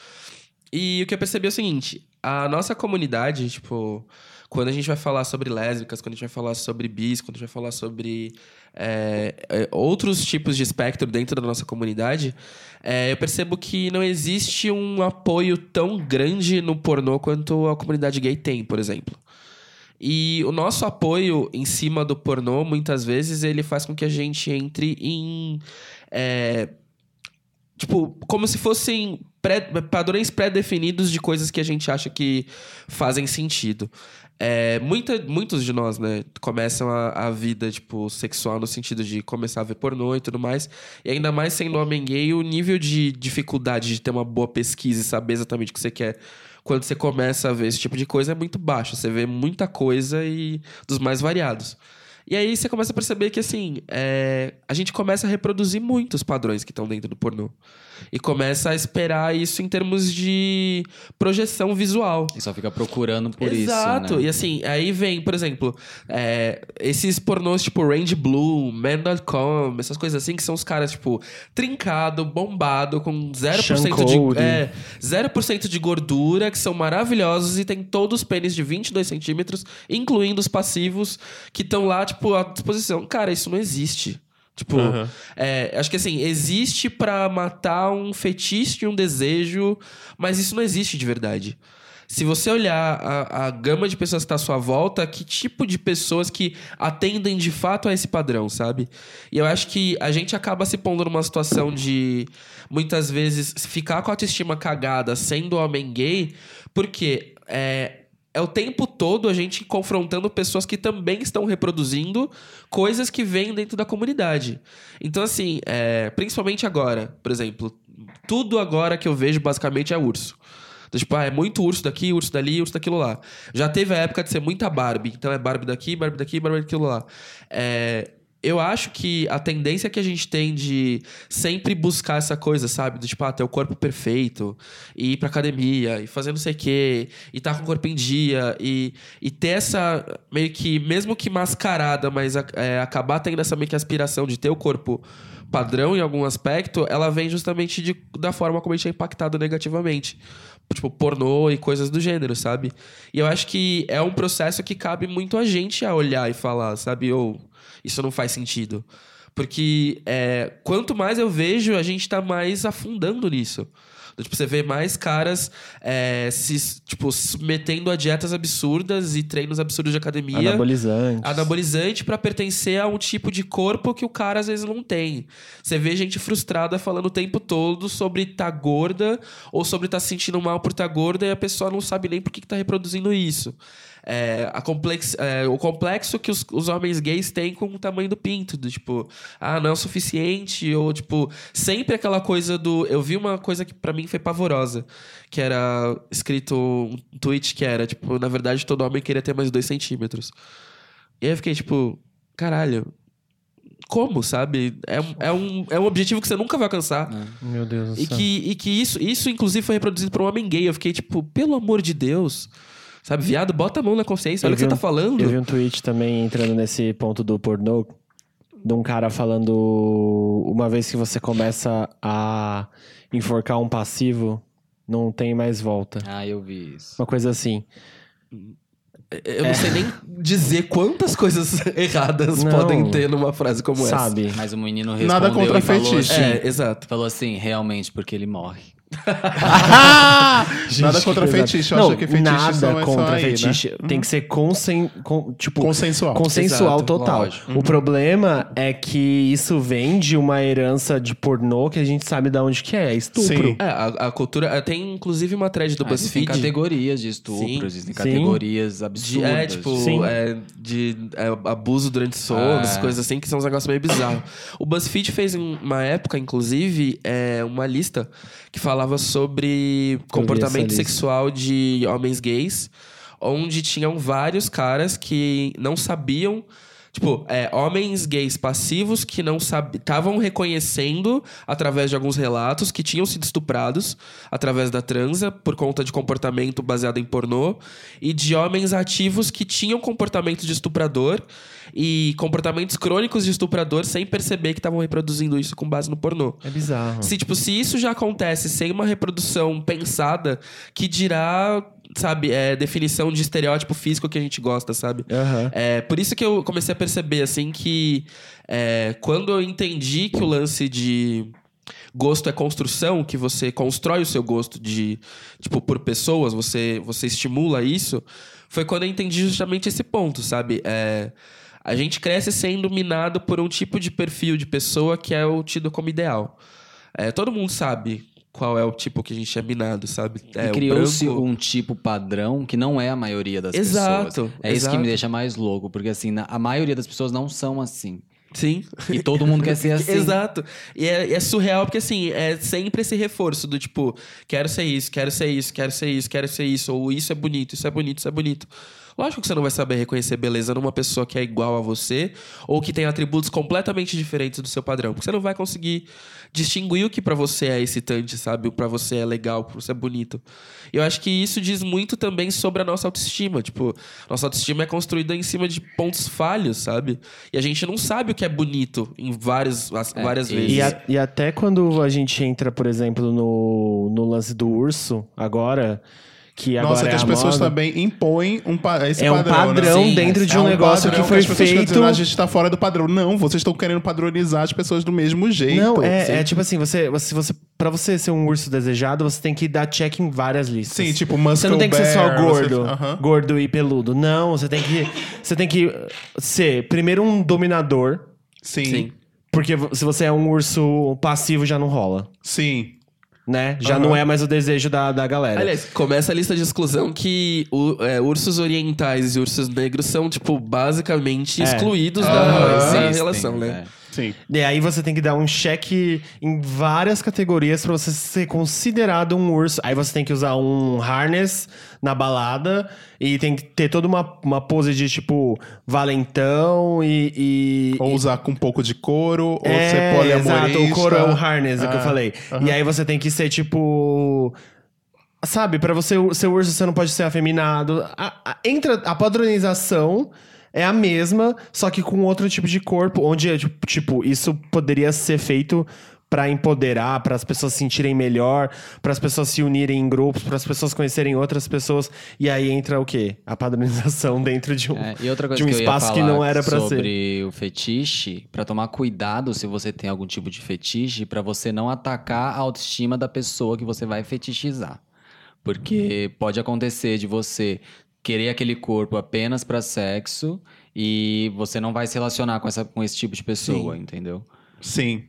E o que eu percebi é o seguinte: a nossa comunidade, tipo, quando a gente vai falar sobre lésbicas, quando a gente vai falar sobre bis, quando a gente vai falar sobre é, é, outros tipos de espectro dentro da nossa comunidade, é, eu percebo que não existe um apoio tão grande no pornô quanto a comunidade gay tem, por exemplo. E o nosso apoio em cima do pornô, muitas vezes, ele faz com que a gente entre em. é, tipo, como se fossem pré- padrões pré-definidos de coisas que a gente acha que fazem sentido. É, muita, muitos de nós, né, começam a, a vida, tipo, sexual no sentido de começar a ver pornô e tudo mais. E ainda mais sendo homem gay, o nível de dificuldade de ter uma boa pesquisa e saber exatamente o que você quer quando você começa a ver esse tipo de coisa é muito baixo. Você vê muita coisa e dos mais variados. E aí você começa a perceber que, assim, é, a gente começa a reproduzir muitos padrões que estão dentro do pornô. E começa a esperar isso em termos de projeção visual. E só fica procurando por Exato. isso. Né? E assim, aí vem, por exemplo, é, esses pornôs tipo Range Blue, Man.com, essas coisas assim, que são os caras, tipo, trincado, bombado, com 0% Sean de, é, 0% de gordura, que são maravilhosos e tem todos os pênis de 22 centímetros, incluindo os passivos, que estão lá, tipo, à disposição. Cara, isso não existe. Tipo, Aham. é, acho que assim, existe pra matar um fetiche e um desejo, mas isso não existe de verdade. Se você olhar a, a gama de pessoas que está à sua volta, que tipo de pessoas que atendem de fato a esse padrão, sabe? E eu acho que a gente acaba se pondo numa situação de muitas vezes ficar com a autoestima cagada sendo homem gay, porque é, é o tempo todo a gente confrontando pessoas que também estão reproduzindo coisas que vêm dentro da comunidade. Então, assim, é, principalmente agora, por exemplo, tudo agora que eu vejo basicamente é urso. Então, tipo, ah, é muito urso daqui, urso dali, urso daquilo lá. Já teve a época de ser muita Barbie. Então é Barbie daqui, Barbie daqui, Barbie daquilo lá. É, eu acho que a tendência que a gente tem de sempre buscar essa coisa, sabe? Do tipo, ah, ter o corpo perfeito, e ir pra academia, e fazer não sei o quê, e tá com o corpo em dia, e, e ter essa meio que, mesmo que mascarada, mas é, acabar tendo essa meio que aspiração de ter o corpo padrão em algum aspecto, ela vem justamente de- da forma como a gente é impactado negativamente. Tipo, pornô e coisas do gênero, sabe? E eu acho que é um processo que cabe muito a gente a olhar e falar, sabe? Ou isso não faz sentido. Porque é, quanto mais eu vejo, a gente tá mais afundando nisso. Tipo, você vê mais caras é, se tipo, submetendo a dietas absurdas e treinos absurdos de academia Anabolizante. anabolizante pra pertencer a um tipo de corpo que o cara às vezes não tem. Você vê gente frustrada falando o tempo todo sobre tá gorda ou sobre tá se sentindo mal por tá gorda e a pessoa não sabe nem por que, que tá reproduzindo isso. É, a complex, é, o complexo que os, os homens gays têm com o tamanho do pinto, do tipo, ah, não é o suficiente, ou tipo, sempre aquela coisa do. Eu vi uma coisa que pra mim foi pavorosa. Que era escrito um tweet que era, tipo, na verdade, todo homem queria ter mais dois centímetros. E aí eu fiquei, tipo, caralho. Como, sabe? É, um- é, um, é um objetivo que você nunca vai alcançar. Meu Deus do E céu. que, e que isso, isso, inclusive, foi reproduzido por um homem gay. Eu fiquei, tipo, pelo amor de Deus. Sabe, viado, bota a mão na consciência. Olha o que você vi tá um- falando. Eu vi um tweet também entrando nesse ponto do pornô, de um cara falando uma vez que você começa a enforcar um passivo, não tem mais volta. Ah, eu vi isso. Uma coisa assim. Eu não sei nem dizer quantas coisas <laughs> erradas Não. podem ter numa frase como essa. Sabe? Mas o menino respondeu Nada contra e falou fetiche. assim, É, exato. falou assim, realmente, porque ele morre. <laughs> Nada contra fetiche, eu não, acho que fetiche nada é contra aí, né? fetiche. Tem que ser consen, con- tipo, Consensual. consensual Exato, total. lógico. O problema é que isso vem de uma herança de pornô que a gente sabe de onde que é, estupro. Sim. É, a, a cultura. é, Tem inclusive uma thread do Ah, BuzzFeed. categorias de estupro, Sim. existem Sim. categorias De, absurdas. é, tipo, Sim. é, de é, abuso durante sono, É. essas coisas assim, que são uns negócios meio bizarros. o BuzzFeed fez em uma época, inclusive, é, uma lista que falava sobre comportamento sexual de homens gays, onde tinham vários caras que não sabiam. Tipo, é, homens gays passivos que não estavam reconhecendo, através de alguns relatos, que tinham sido estuprados através da transa por conta de comportamento baseado em pornô, e de homens ativos que tinham comportamento de estuprador e comportamentos crônicos de estuprador sem perceber que estavam reproduzindo isso com base no pornô. É bizarro. Se, tipo, se isso já acontece sem uma reprodução pensada, que dirá, sabe, é, definição de estereótipo físico que a gente gosta, sabe? Aham. É, por isso que eu comecei a perceber, assim, que é, quando eu entendi que o lance de gosto é construção, que você constrói o seu gosto de, tipo, por pessoas, você, você estimula isso, foi quando eu entendi justamente esse ponto, sabe? É, a gente cresce sendo minado por um tipo de perfil de pessoa que é o tido como ideal. É, todo mundo sabe qual é o tipo que a gente é minado, sabe? É, criou-se branco- um tipo padrão que não é a maioria das Exato, pessoas. É isso que exato. me deixa mais louco, porque assim, a maioria das pessoas não são assim. Sim. E todo mundo quer <laughs> ser assim. Exato. E é, é surreal porque, assim, é sempre esse reforço do tipo, quero ser isso, quero ser isso, quero ser isso, quero ser isso, ou isso é bonito, isso é bonito, isso é bonito. Lógico que você não vai saber reconhecer beleza numa pessoa que é igual a você ou que tem atributos completamente diferentes do seu padrão. Porque você não vai conseguir distinguir o que pra você é excitante, sabe? O pra você é legal, o pra você é bonito. E eu acho que isso diz muito também sobre a nossa autoestima. Tipo, nossa autoestima é construída em cima de pontos falhos, sabe? E a gente não sabe o que é bonito em várias, as- É, várias vezes. E, a- e até quando a gente entra, por exemplo, no, no lance do urso, agora, que agora Nossa, é que as a pessoas moda, também impõem um, pa- esse É um padrão, né? padrão Sim, dentro de É um negócio padrão que foi as pessoas ficam feito. dizendo, a gente tá fora do padrão. Não, vocês estão querendo padronizar as pessoas do mesmo jeito. Não, é, Sim. é tipo assim, você, você, você, pra você ser um urso desejado, você tem que dar check em várias listas. Sim, tipo Muscle Você não tem que ser só Bear, gordo, você- gordo e peludo. Não, você tem que, você tem que ser primeiro um dominador, Sim, Sim. sim. porque se você é um urso passivo já não rola, né? Já Aham. não é mais o desejo da, da galera. Aliás, começa a lista de exclusão que o- é, ursos orientais e ursos negros são, tipo, basicamente É. excluídos da, Existem, relação, né? é. Sim. E aí você tem que dar um check em várias categorias pra você ser considerado um urso. Aí você tem que usar um harness na balada e tem que ter toda uma, uma pose de tipo valentão e. e- Ou usar com um pouco de couro, ou é, ser poliamorista. exato, o couro é um harness, é o que eu Ah, falei. aham. E aí você tem que ser tipo. Sabe, pra você ser urso, você não pode ser afeminado. A- a- entra a padronização é a mesma, só que com outro tipo de corpo, onde é, tipo, tipo, isso poderia ser feito pra empoderar, para as pessoas se sentirem melhor, para as pessoas se unirem em grupos, para as pessoas conhecerem outras pessoas. E aí entra o quê? A padronização <laughs> dentro de um, É, e outra coisa de um que espaço que não era pra ser. sobre o fetiche, pra tomar cuidado se você tem algum tipo de fetiche, pra você não atacar a autoestima da pessoa que você vai fetichizar. Porque pode acontecer de você querer aquele corpo apenas pra sexo e você não vai se relacionar com, essa, com esse tipo de pessoa, entendeu? Sim.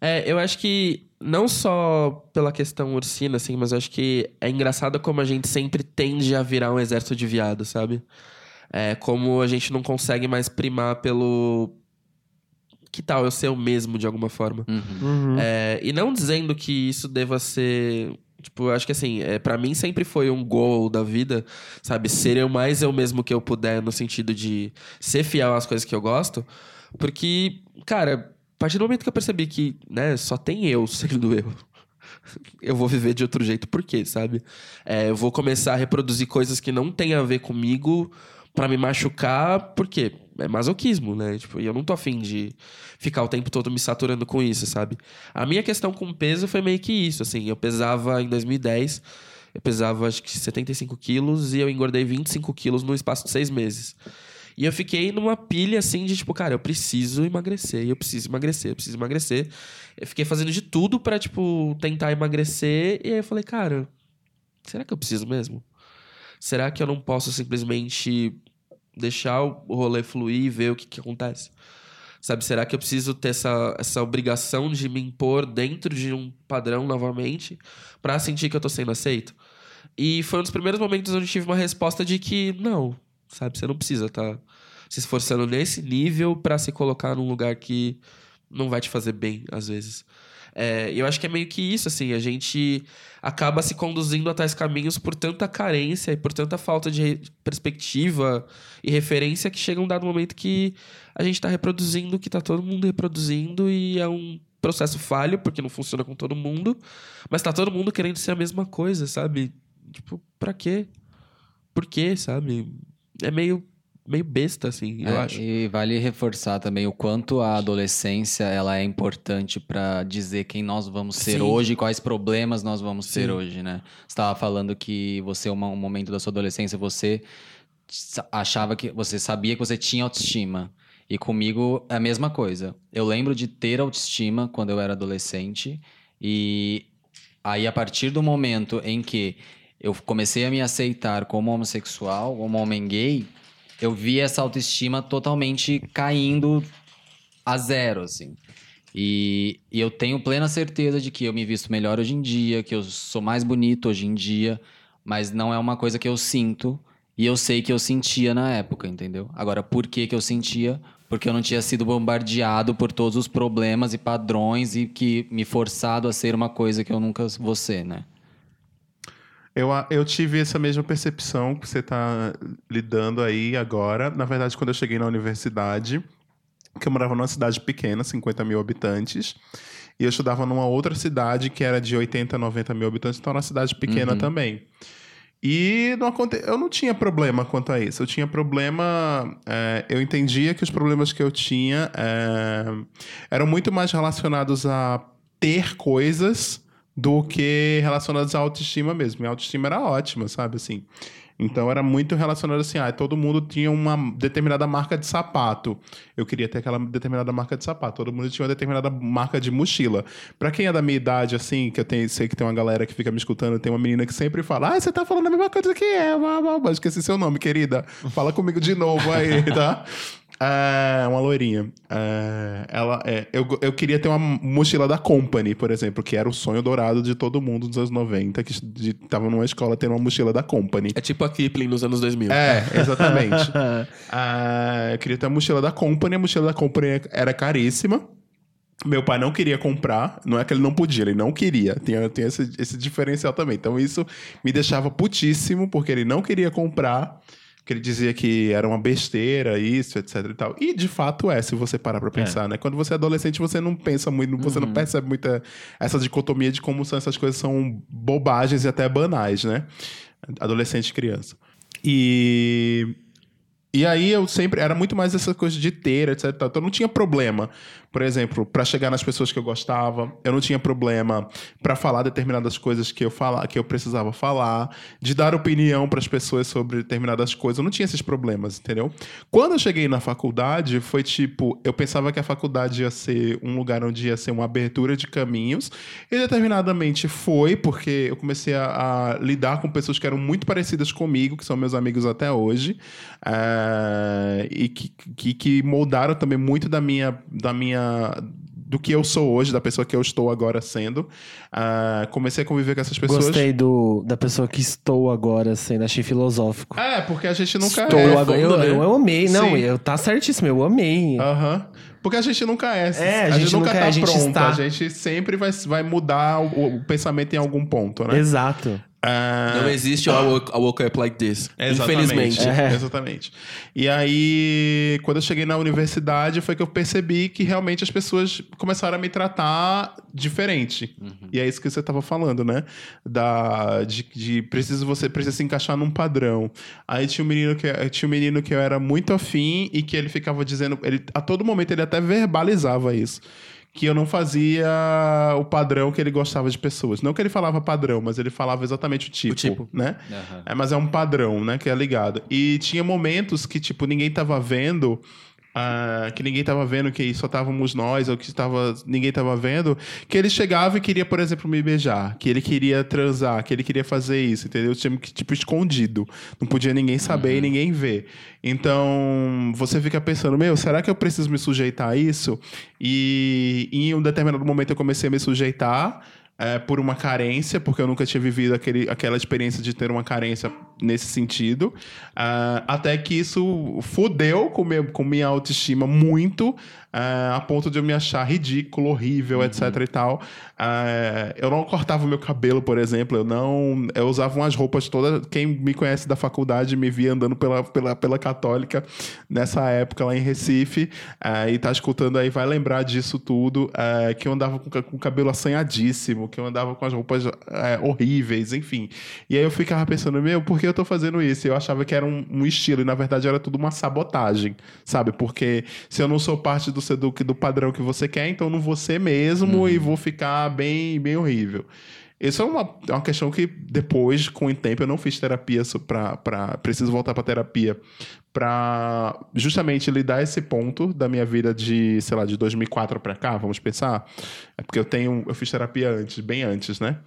É, eu acho que não só pela questão ursina, assim, mas eu acho que é engraçado como a gente sempre tende a virar um exército de viado, sabe? É, como a gente não consegue mais primar pelo. que tal eu ser o mesmo de alguma forma? É, e não dizendo que isso deva ser. Tipo, eu acho que assim, é, para mim sempre foi um goal da vida, sabe? Ser o mais eu mesmo que eu puder, no sentido de ser fiel às coisas que eu gosto. Porque, cara, a partir do momento que eu percebi que, né, só tem eu sendo eu, eu vou viver de outro jeito, por quê, sabe? É, eu vou começar a reproduzir coisas que não tem a ver comigo pra me machucar, por quê? É masoquismo, né? Tipo, e eu não tô afim de ficar o tempo todo me saturando com isso, sabe? A minha questão com peso foi meio que isso, assim. Eu pesava em 2010, eu pesava acho que 75 quilos e eu engordei 25 quilos no espaço de seis meses. E eu fiquei numa pilha assim de tipo, cara, eu preciso emagrecer, eu preciso emagrecer, eu preciso emagrecer. Eu fiquei fazendo de tudo pra, tipo, tentar emagrecer. E aí eu falei, cara, será que eu preciso mesmo? Será que eu não posso simplesmente deixar o rolê fluir e ver o que, que acontece? Sabe, será que eu preciso ter essa, essa obrigação de me impor dentro de um padrão novamente pra sentir que eu tô sendo aceito? E foi um dos primeiros momentos onde tive uma resposta de que não, sabe, você não precisa estar se esforçando nesse nível pra se colocar num lugar que não vai te fazer bem, às vezes. É, eu acho que é meio que isso, assim, a gente acaba se conduzindo a tais caminhos por tanta carência e por tanta falta de perspectiva e referência que chega um dado momento que a gente tá reproduzindo o que tá todo mundo reproduzindo e é um processo falho, porque não funciona com todo mundo, mas tá todo mundo querendo ser a mesma coisa, sabe? Tipo, pra quê? Por quê, sabe? É meio, meio besta, assim, eu É, acho. E vale reforçar também o quanto a adolescência ela é importante pra dizer quem nós vamos ser Sim. hoje quais problemas nós vamos ter Sim. hoje, né? Você estava falando que você, um momento da sua adolescência, você achava que você sabia que você tinha autoestima. E comigo é a mesma coisa. Eu lembro de ter autoestima quando eu era adolescente e aí a partir do momento em que eu comecei a me aceitar como homossexual, como homem gay, eu vi essa autoestima totalmente caindo a zero, assim. E, e eu tenho plena certeza de que eu me visto melhor hoje em dia, que eu sou mais bonito hoje em dia, mas não é uma coisa que eu sinto e eu sei que eu sentia na época, entendeu? Agora, por que, que eu sentia? Porque eu não tinha sido bombardeado por todos os problemas e padrões e que me forçado a ser uma coisa que eu nunca vou ser, né? Eu, eu tive essa mesma percepção que você está lidando aí agora. Na verdade, quando eu cheguei na universidade, que eu morava numa cidade pequena, 50 mil habitantes, e eu estudava numa outra cidade que era de 80, 90 mil habitantes, então era uma cidade pequena também. E não aconte... eu não tinha problema quanto a isso. Eu tinha problema. é, eu entendia que os problemas que eu tinha é, eram muito mais relacionados a ter coisas do que relacionados à autoestima mesmo. Minha autoestima era ótima, sabe? Assim. Então era muito relacionado assim, ah, todo mundo tinha uma determinada marca de sapato. Eu queria ter aquela determinada marca de sapato. Todo mundo tinha uma determinada marca de mochila. Pra quem é da minha idade, assim, que eu tenho, sei que tem uma galera que fica me escutando, tem uma menina que sempre fala, ah, você tá falando a mesma coisa que eu, blá, blá, blá. esqueci seu nome, querida. Fala comigo de novo aí, tá? <laughs> É, uma loirinha. É, ela, é, eu, eu queria ter uma mochila da Company, por exemplo, que era o sonho dourado de todo mundo dos anos 90, que de- tava numa escola tendo uma mochila da Company. É tipo a Kipling nos anos 2000. É, exatamente. <laughs> Ah, eu queria ter a mochila da Company, a mochila da Company era caríssima. Meu pai não queria comprar, não é que ele não podia, ele não queria. Tem, tem esse, esse diferencial também. Então isso me deixava putíssimo, porque ele não queria comprar, porque ele dizia que era uma besteira, isso, etc e tal. E de fato é, se você parar pra pensar, né? Quando você é adolescente, você não pensa muito, você não percebe muita essa dicotomia de como são essas coisas são bobagens e até banais, né? Adolescente e criança. E. E aí eu sempre. Era muito mais essa coisa de ter, etc. Então eu não tinha problema, por exemplo, para chegar nas pessoas que eu gostava. Eu não tinha problema para falar determinadas coisas que eu fala, que eu precisava falar, de dar opinião para as pessoas sobre determinadas coisas. Eu não tinha esses problemas, entendeu? Quando eu cheguei na faculdade, foi tipo, eu pensava que a faculdade ia ser um lugar onde ia ser uma abertura de caminhos, e determinadamente foi, porque eu comecei a, a lidar com pessoas que eram muito parecidas comigo, que são meus amigos até hoje, eh, e que, que, que moldaram também muito da minha, da minha do que eu sou hoje, da pessoa que eu estou agora sendo. Ah, comecei a conviver com essas pessoas. Gostei do, da pessoa que estou agora sendo, achei filosófico. É, porque a gente nunca Estou é. agora. Eu, fundo, né? eu, eu amei. Não, eu, tá certíssimo, eu amei. Aham. Porque a gente nunca é. É, a gente nunca é, tá a gente pronto. está. A gente sempre vai, vai mudar o, o pensamento em algum ponto, né? Exato. Ah, Não existe o I woke, I woke up like this. Exatamente. Infelizmente. É. Exatamente. E aí, quando eu cheguei na universidade, foi que eu percebi que realmente as pessoas começaram a me tratar diferente. E é isso que você estava falando, né? Da, de, de preciso, você precisa se encaixar num padrão. Aí tinha um menino que, tinha um menino que eu era muito afim e que ele ficava dizendo. Ele, a todo momento ele até verbalizava isso. Que eu não fazia o padrão que ele gostava de pessoas. Não que ele falava padrão, mas ele falava exatamente o tipo, tipo. né? Aham. É, mas é um padrão, né? Que é ligado. E tinha momentos que, tipo, ninguém tava vendo. Ah, que ninguém tava vendo, que só estávamos nós, ou que tava, ninguém tava vendo, que ele chegava e queria, por exemplo, me beijar, que ele queria transar, que ele queria fazer isso, entendeu? Tinha que, tipo, escondido. Não podia ninguém saber e ninguém ver. Então, você fica pensando, meu, será que eu preciso me sujeitar a isso? E em um determinado momento eu comecei a me sujeitar é, por uma carência, porque eu nunca tinha vivido aquele, aquela experiência de ter uma carência nesse sentido. Ah, até que isso fudeu com, meu, com minha autoestima muito, ah, a ponto de eu me achar ridículo, horrível, etc e tal. Ah, eu não cortava o meu cabelo, por exemplo, eu não. Eu usava umas roupas todas. Quem me conhece da faculdade me via andando pela, pela, pela Católica nessa época lá em Recife, ah, e tá escutando aí, vai lembrar disso tudo. que eu andava com, com o cabelo assanhadíssimo, que eu andava com as roupas é, horríveis, enfim. E aí eu ficava pensando, meu, por que eu tô fazendo isso? E eu achava que era um, um estilo, e na verdade era tudo uma sabotagem, sabe? Porque se eu não sou parte do, do, do padrão que você quer, então não vou ser mesmo e vou ficar bem, bem horrível. Isso é uma, é uma questão que depois, com o tempo, eu não fiz terapia pra preciso voltar pra terapia pra justamente lidar esse ponto da minha vida de, sei lá, de 2004 pra cá, vamos pensar. É porque eu tenho, eu fiz terapia antes, bem antes, né?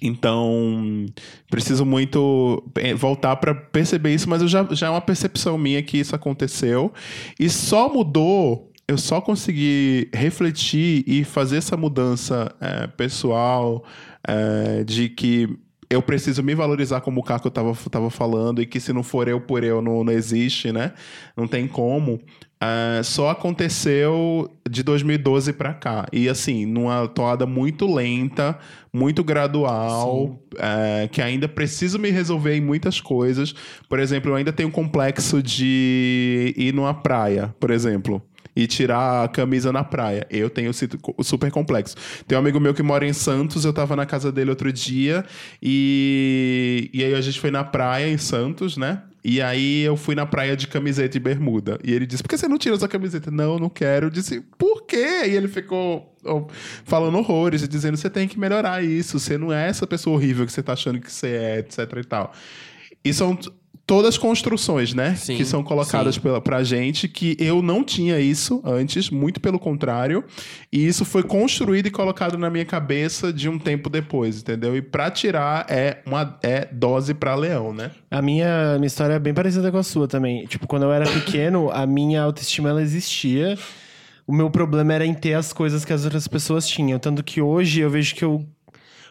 Então, preciso muito eh, voltar para perceber isso, mas eu já, já é uma percepção minha que isso aconteceu. E só mudou, eu só consegui refletir e fazer essa mudança eh, pessoal eh, de que eu preciso me valorizar como o Caco estava tava falando e que se não for eu por eu não, não existe, né? Não tem como. Ah, só aconteceu de 2012 para cá. E assim, numa toada muito lenta, muito gradual, eh, que ainda preciso me resolver em muitas coisas. Por exemplo, eu ainda tenho um complexo de ir numa praia, por exemplo. E tirar a camisa na praia. Eu tenho super complexo. Tem um amigo meu que mora em Santos, eu tava na casa dele outro dia, e, e aí a gente foi na praia em Santos, né? E aí eu fui na praia de camiseta e bermuda. E ele disse: Por que você não tira essa camiseta? Não, não quero. Eu disse: Por quê? E ele ficou falando horrores e dizendo: Você tem que melhorar isso. Você não é essa pessoa horrível que você tá achando que você é, etc e tal. E são todas construções, né? Sim, que são colocadas sim. pela, pra gente, que eu não tinha isso antes, muito pelo contrário. E isso foi construído e colocado na minha cabeça de um tempo depois, entendeu? E pra tirar é uma é dose pra leão, né? A minha, minha história é bem parecida com a sua também. Tipo, quando eu era <coughs> pequeno, a minha autoestima ela existia. O meu problema era em ter as coisas que as outras pessoas tinham. Tanto que hoje eu vejo que eu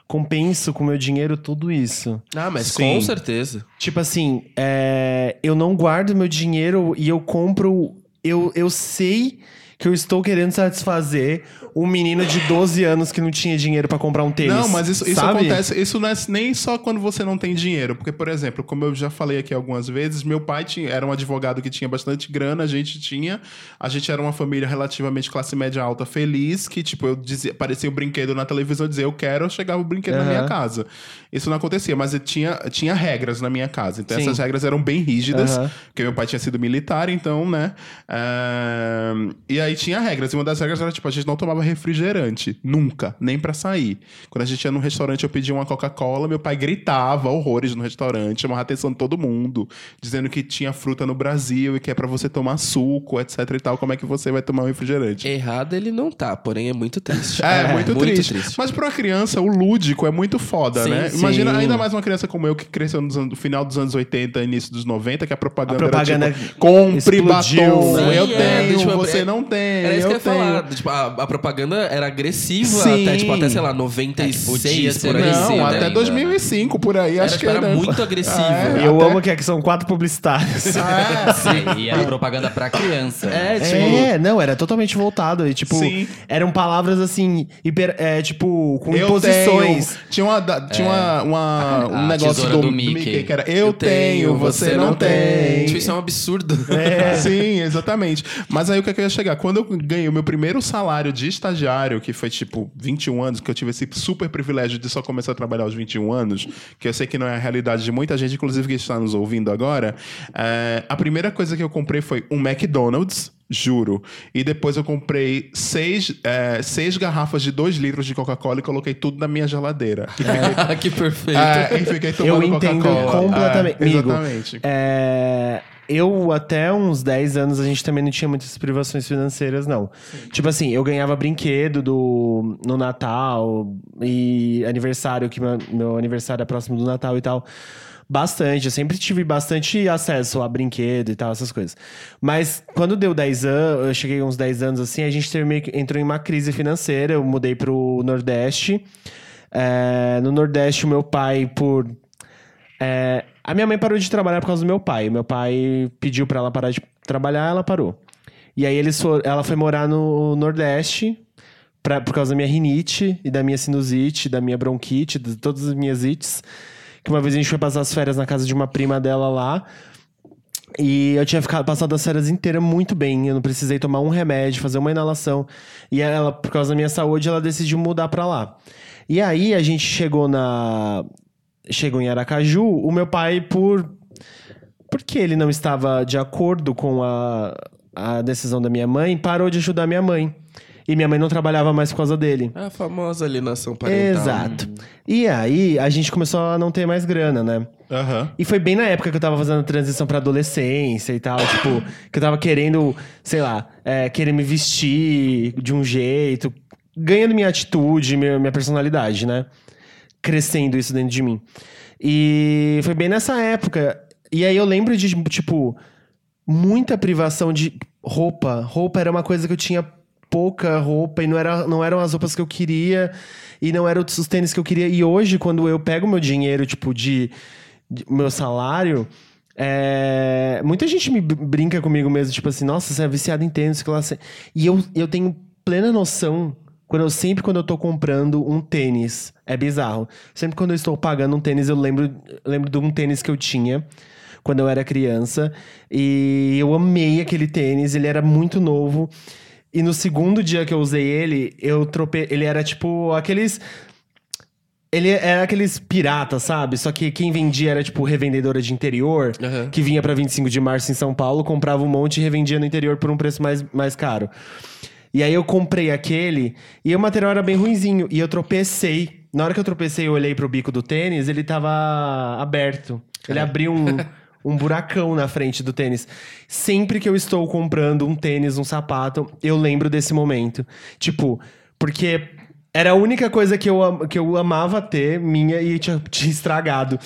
compenso com o meu dinheiro tudo isso. Ah, mas Sim. com certeza. Tipo assim, é, eu não guardo meu dinheiro e eu compro. Eu, eu sei que eu estou querendo satisfazer um menino de 12 anos que não tinha dinheiro pra comprar um tênis. Não, mas isso, isso acontece. Isso não é nem só quando você não tem dinheiro. Porque, por exemplo, como eu já falei aqui algumas vezes, meu pai tinha, era um advogado que tinha bastante grana, a gente tinha. A gente era uma família relativamente classe média alta, feliz, que, tipo, eu dizia, aparecia o brinquedo na televisão e dizia, eu quero, chegava o brinquedo na Aham. minha casa. Isso não acontecia, mas eu tinha, tinha regras na minha casa. Então, Sim. essas regras eram bem rígidas, Aham. porque meu pai tinha sido militar, então, né? ah, E aí tinha regras. E uma das regras era, tipo, a gente não tomava refrigerante. Nunca. Nem pra sair. Quando a gente ia num restaurante, eu pedia uma Coca-Cola, meu pai gritava horrores no restaurante, chamava a atenção de todo mundo, dizendo que tinha fruta no Brasil e que é pra você tomar suco, etc e tal. Como é que você vai tomar um refrigerante? Errado ele não tá, porém é muito triste. <laughs> É, muito, triste. Mas pra uma criança, o lúdico é muito foda, Sim, né? sim. Imagina ainda mais uma criança como eu, que cresceu no final dos anos 80, início dos 90, que a propaganda, A propaganda era tipo, compre explodiu, batom, eu é, tenho, tipo, você é- não tem. Tenho, Era isso que eu ia tenho. falar. Tipo, a, a propaganda era agressiva Sim. até, tipo, até, sei lá, 96 É, ser por aí. Não, ainda. até 2005, por aí, Era, acho tipo, que era era. muito agressivo. É. Eu até- amo que aqui são quatro publicitários. <laughs> É, e era propaganda pra criança. É, tipo... É, não, era totalmente voltado. E, tipo, Sim. eram palavras assim, hiper, é, tipo, com Eu imposições. tenho. Tinha, uma, da- tinha uma, uma- um A negócio do, do Mickey. Mickey. que era eu, tenho, você não tem. Tipo, isso é um absurdo. Sim, exatamente. Mas aí o que, é que eu ia chegar? Quando eu ganhei o meu primeiro salário de estagiário, que foi tipo 21 anos, que eu tive esse super privilégio de só começar a trabalhar aos 21 anos, que eu sei que não é a realidade de muita gente, inclusive que está nos ouvindo agora, é, a primeira coisa que eu comprei foi um McDonald's. Juro. E depois eu comprei seis, é, seis garrafas de dois litros de Coca-Cola e coloquei tudo na minha geladeira. Fiquei, <laughs> que perfeito. é, e fiquei tomando Eu entendo Coca-Cola. completamente. É, Amigo, exatamente. É, eu, até uns 10 anos, a gente também não tinha muitas privações financeiras, não. Tipo assim, eu ganhava brinquedo do, no Natal e aniversário, que meu, meu aniversário é próximo do Natal e tal. Bastante, eu sempre tive bastante acesso a brinquedo e tal, essas coisas. Mas quando deu 10 anos, eu cheguei uns 10 anos assim, a gente teve entrou em uma crise financeira. Eu mudei pro Nordeste. É, no Nordeste, o meu pai, por é, a minha mãe parou de trabalhar por causa do meu pai. Meu pai pediu pra ela parar de trabalhar, ela parou. E aí eles foram, ela foi morar no Nordeste pra, por causa da minha rinite e da minha sinusite, da minha bronquite, de todas as minhas ites. Que uma vez a gente foi passar as férias na casa de uma prima dela lá. E eu tinha ficado passado as férias inteiras muito bem. Eu não precisei tomar um remédio, fazer uma inalação. E ela, por causa da minha saúde, ela decidiu mudar pra lá. E aí a gente chegou na. Chegou em Aracaju, o meu pai, por. Porque ele não estava de acordo com a, a decisão da minha mãe, parou de ajudar minha mãe. E minha mãe não trabalhava mais por causa dele. É a famosa alienação parental. Exato. E aí a gente começou a não ter mais grana, né? Aham. E foi bem na época que eu tava fazendo a transição pra adolescência e tal, tipo, que eu tava querendo, sei lá, é, querer me vestir de um jeito, ganhando minha atitude, minha, minha personalidade, né? Crescendo isso dentro de mim. E foi bem nessa época. E aí eu lembro de, tipo, muita privação de roupa. Roupa era uma coisa que eu tinha pouca roupa e não, era, não eram as roupas que eu queria e não eram os tênis que eu queria. E hoje, quando eu pego meu dinheiro, tipo, de, de- meu salário, é, muita gente me br- brinca comigo mesmo, tipo assim, nossa, você é viciado em tênis, que lá. você-" E eu, eu tenho plena noção. Quando eu, sempre quando eu tô comprando um tênis, é bizarro. Sempre quando eu estou pagando um tênis, eu lembro, lembro de um tênis que eu tinha quando eu era criança. E eu amei aquele tênis, ele era muito novo. E no segundo dia que eu usei ele, eu tropei. Ele era tipo aqueles. Ele era aqueles piratas, sabe? Só que quem vendia era tipo revendedora de interior, Aham. que vinha pra 25 de março em São Paulo, comprava um monte e revendia no interior por um preço mais, mais caro. E aí eu comprei aquele e o material era bem ruinzinho. E eu tropecei. Na hora que eu tropecei, eu olhei pro bico do tênis, ele tava aberto. Ele abriu um, <laughs> um buracão na frente do tênis. Sempre que eu estou comprando um tênis, um sapato, eu lembro desse momento. Tipo, porque era a única coisa que eu, que eu amava ter, minha, e tinha, <laughs> tinha estragado.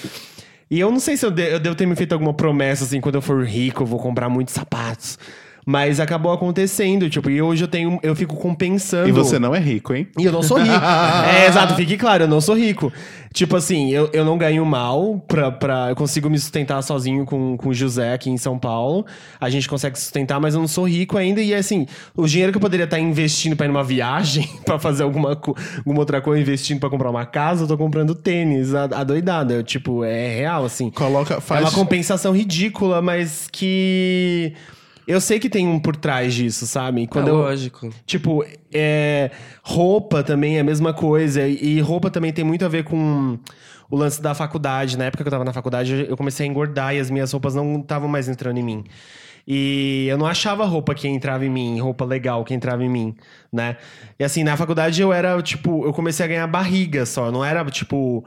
E eu não sei se eu, de- eu devo ter me feito alguma promessa, assim, quando eu for rico, eu vou comprar muitos sapatos. Mas acabou acontecendo, tipo, e hoje eu tenho. Eu fico compensando. E você não é rico, hein? E eu não sou rico. <laughs> é, exato, fique claro, eu não sou rico. Tipo assim, eu, eu não ganho mal pra, pra. Eu consigo me sustentar sozinho com, com o José aqui em São Paulo. A gente consegue sustentar, mas eu não sou rico ainda. E assim, o dinheiro que eu poderia estar investindo pra ir numa viagem, <laughs> pra fazer alguma, alguma outra coisa, investindo pra comprar uma casa, eu tô comprando tênis, a, a doidada. Eu, tipo, é real, assim. Coloca, É faz. uma compensação ridícula, mas que. Eu sei que tem um por trás disso, sabe? Quando é eu, lógico. Tipo, é, roupa também é a mesma coisa. E roupa também tem muito a ver com o lance da faculdade. Na época que eu tava na faculdade, eu comecei a engordar e as minhas roupas não estavam mais entrando em mim. E eu não achava roupa que entrava em mim, roupa legal que entrava em mim, né? E assim, na faculdade eu era, tipo, eu comecei a ganhar barriga só. Não era, tipo,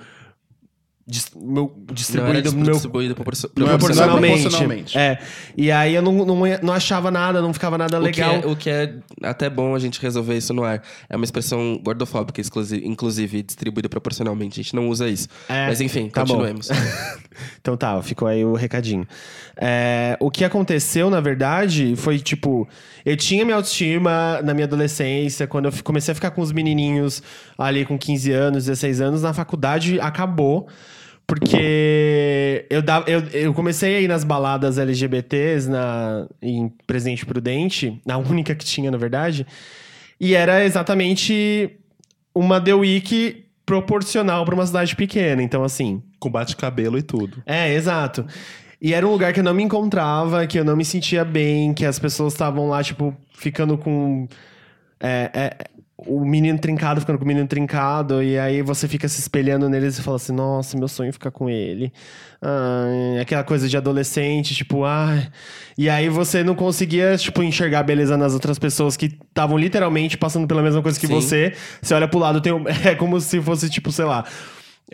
dis- meu, Não distribuído no meu distribuído é proporcionalmente. proporcionalmente. É. E aí eu não, não, não achava nada, não ficava nada O que, legal. é, o que é até bom a gente resolver isso no ar. É uma expressão gordofóbica, inclusive, distribuída proporcionalmente. A gente não usa isso. É, Mas enfim, tá continuemos. <laughs> Então tá, ficou aí o recadinho. É, o que aconteceu, na verdade, foi tipo. Eu tinha minha autoestima na minha adolescência, quando eu comecei a ficar com os menininhos ali com 15 anos, 16 anos, na faculdade acabou. Porque eu, dava, eu, eu comecei a ir nas baladas LGBTs na, em Presidente Prudente, na única que tinha, na verdade. E era exatamente uma The Week proporcional para uma cidade pequena. Então, assim, Com bate-cabelo e tudo. é, exato. E era um lugar que eu não me encontrava, que eu não me sentia bem, que as pessoas estavam lá, tipo, ficando com. é, é, o menino trincado ficando com o menino trincado, e aí você fica se espelhando neles e fala assim: nossa, meu sonho é ficar com ele. Ai, aquela coisa de adolescente, tipo, ai. E aí você não conseguia, tipo, enxergar a beleza nas outras pessoas que estavam literalmente passando pela mesma coisa que Sim. você. Você olha pro lado, tem um- <laughs> é como se fosse, tipo, sei lá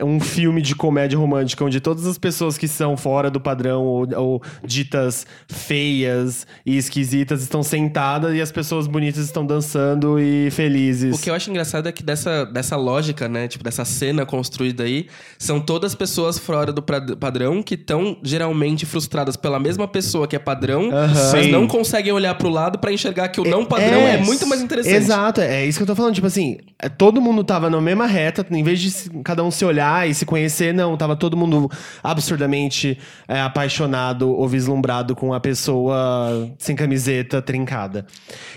um filme de comédia romântica onde todas as pessoas que são fora do padrão ou, ou ditas feias e esquisitas estão sentadas e as pessoas bonitas estão dançando e felizes. O que eu acho engraçado é que dessa, dessa lógica, né? Tipo, dessa cena construída aí, são todas pessoas fora do padrão que estão geralmente frustradas pela mesma pessoa que é padrão, Aham. mas Sim. não conseguem olhar pro lado pra enxergar que o não padrão é, muito mais interessante. Exato, é isso que eu tô falando. Tipo assim, é, todo mundo tava na mesma reta, em vez de cada um se olhar e se conhecer, não, tava todo mundo absurdamente é, apaixonado ou vislumbrado com a pessoa sem camiseta trincada.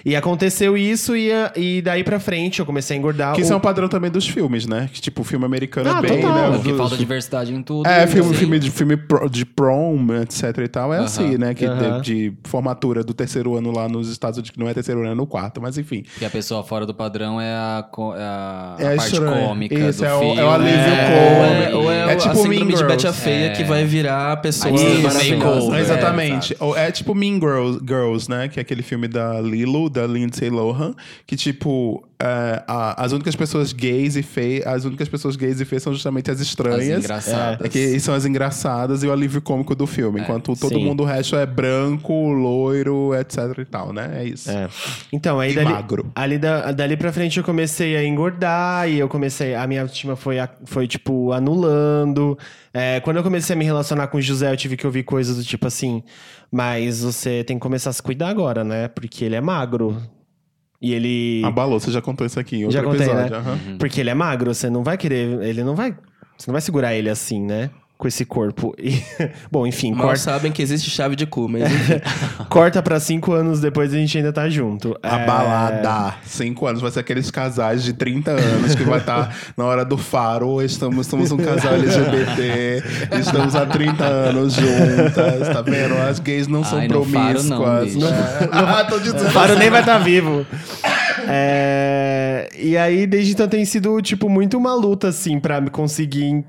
E aconteceu isso, e, a- e daí pra frente eu comecei a engordar. Que isso o- é um padrão também dos filmes, né? Que, tipo, o filme americano Ah, é bem, total. né? Porque dos- falta diversidade em tudo. É, filme, assim. filme, de, filme de prom, etc e tal, é Aham. assim, né? Que Aham. de, de formatura do terceiro ano lá nos Estados Unidos, que não é terceiro ano, é no quarto, mas enfim. Porque a pessoa fora do padrão é a, é a, É a parte estranho. cômica Isso, do é o- filme. é o alívio é, cômico. Ou é, É o- tipo a síndrome Mean de Betty a. Feia É. que vai virar a pessoa Isso, maravilhosa. makeover. É, Exatamente. Ou É tipo Mean Girls, Girls, né? Que é aquele filme da Lilo, da Lindsay Lohan, que tipo, é, a- as únicas pessoas gays e feias, as únicas pessoas gays e feias são justamente as As estranhas. engraçadas. É que são as engraçadas e o alívio cômico do filme. Enquanto todo sim. mundo o resto é branco, loiro, etc e tal, né? É isso. É. Então, aí E dali, magro. ali da- dali pra frente eu comecei a engordar e eu comecei. A minha autoestima foi, foi tipo, anulando. É, quando eu comecei a me relacionar com o José, eu tive que ouvir coisas do tipo assim. Mas você tem que começar a se cuidar agora, né? Porque ele é magro. E ele. Abalou, você já contou isso aqui em outro Já contei, episódio. né? aham. Porque ele é magro, você não vai querer. Ele não vai. Você não vai segurar ele assim, né? Com esse corpo. E, <laughs> bom, enfim, Mal corta, sabem que existe chave de cu, mas enfim. <laughs> corta pra cinco anos depois a gente ainda tá junto. A É, balada. Cinco anos. Vai ser aqueles casais de 30 anos que vai estar na hora do faro. Estamos, somos um casal LGBT. Estamos há 30 anos juntas. Tá vendo? As gays não são Ai, no faro não, promíscuas. bicho. ah, tô dizendo. Faro nem vai estar vivo. É, E aí, desde então, tem sido, tipo, muito uma luta, assim, pra me conseguir.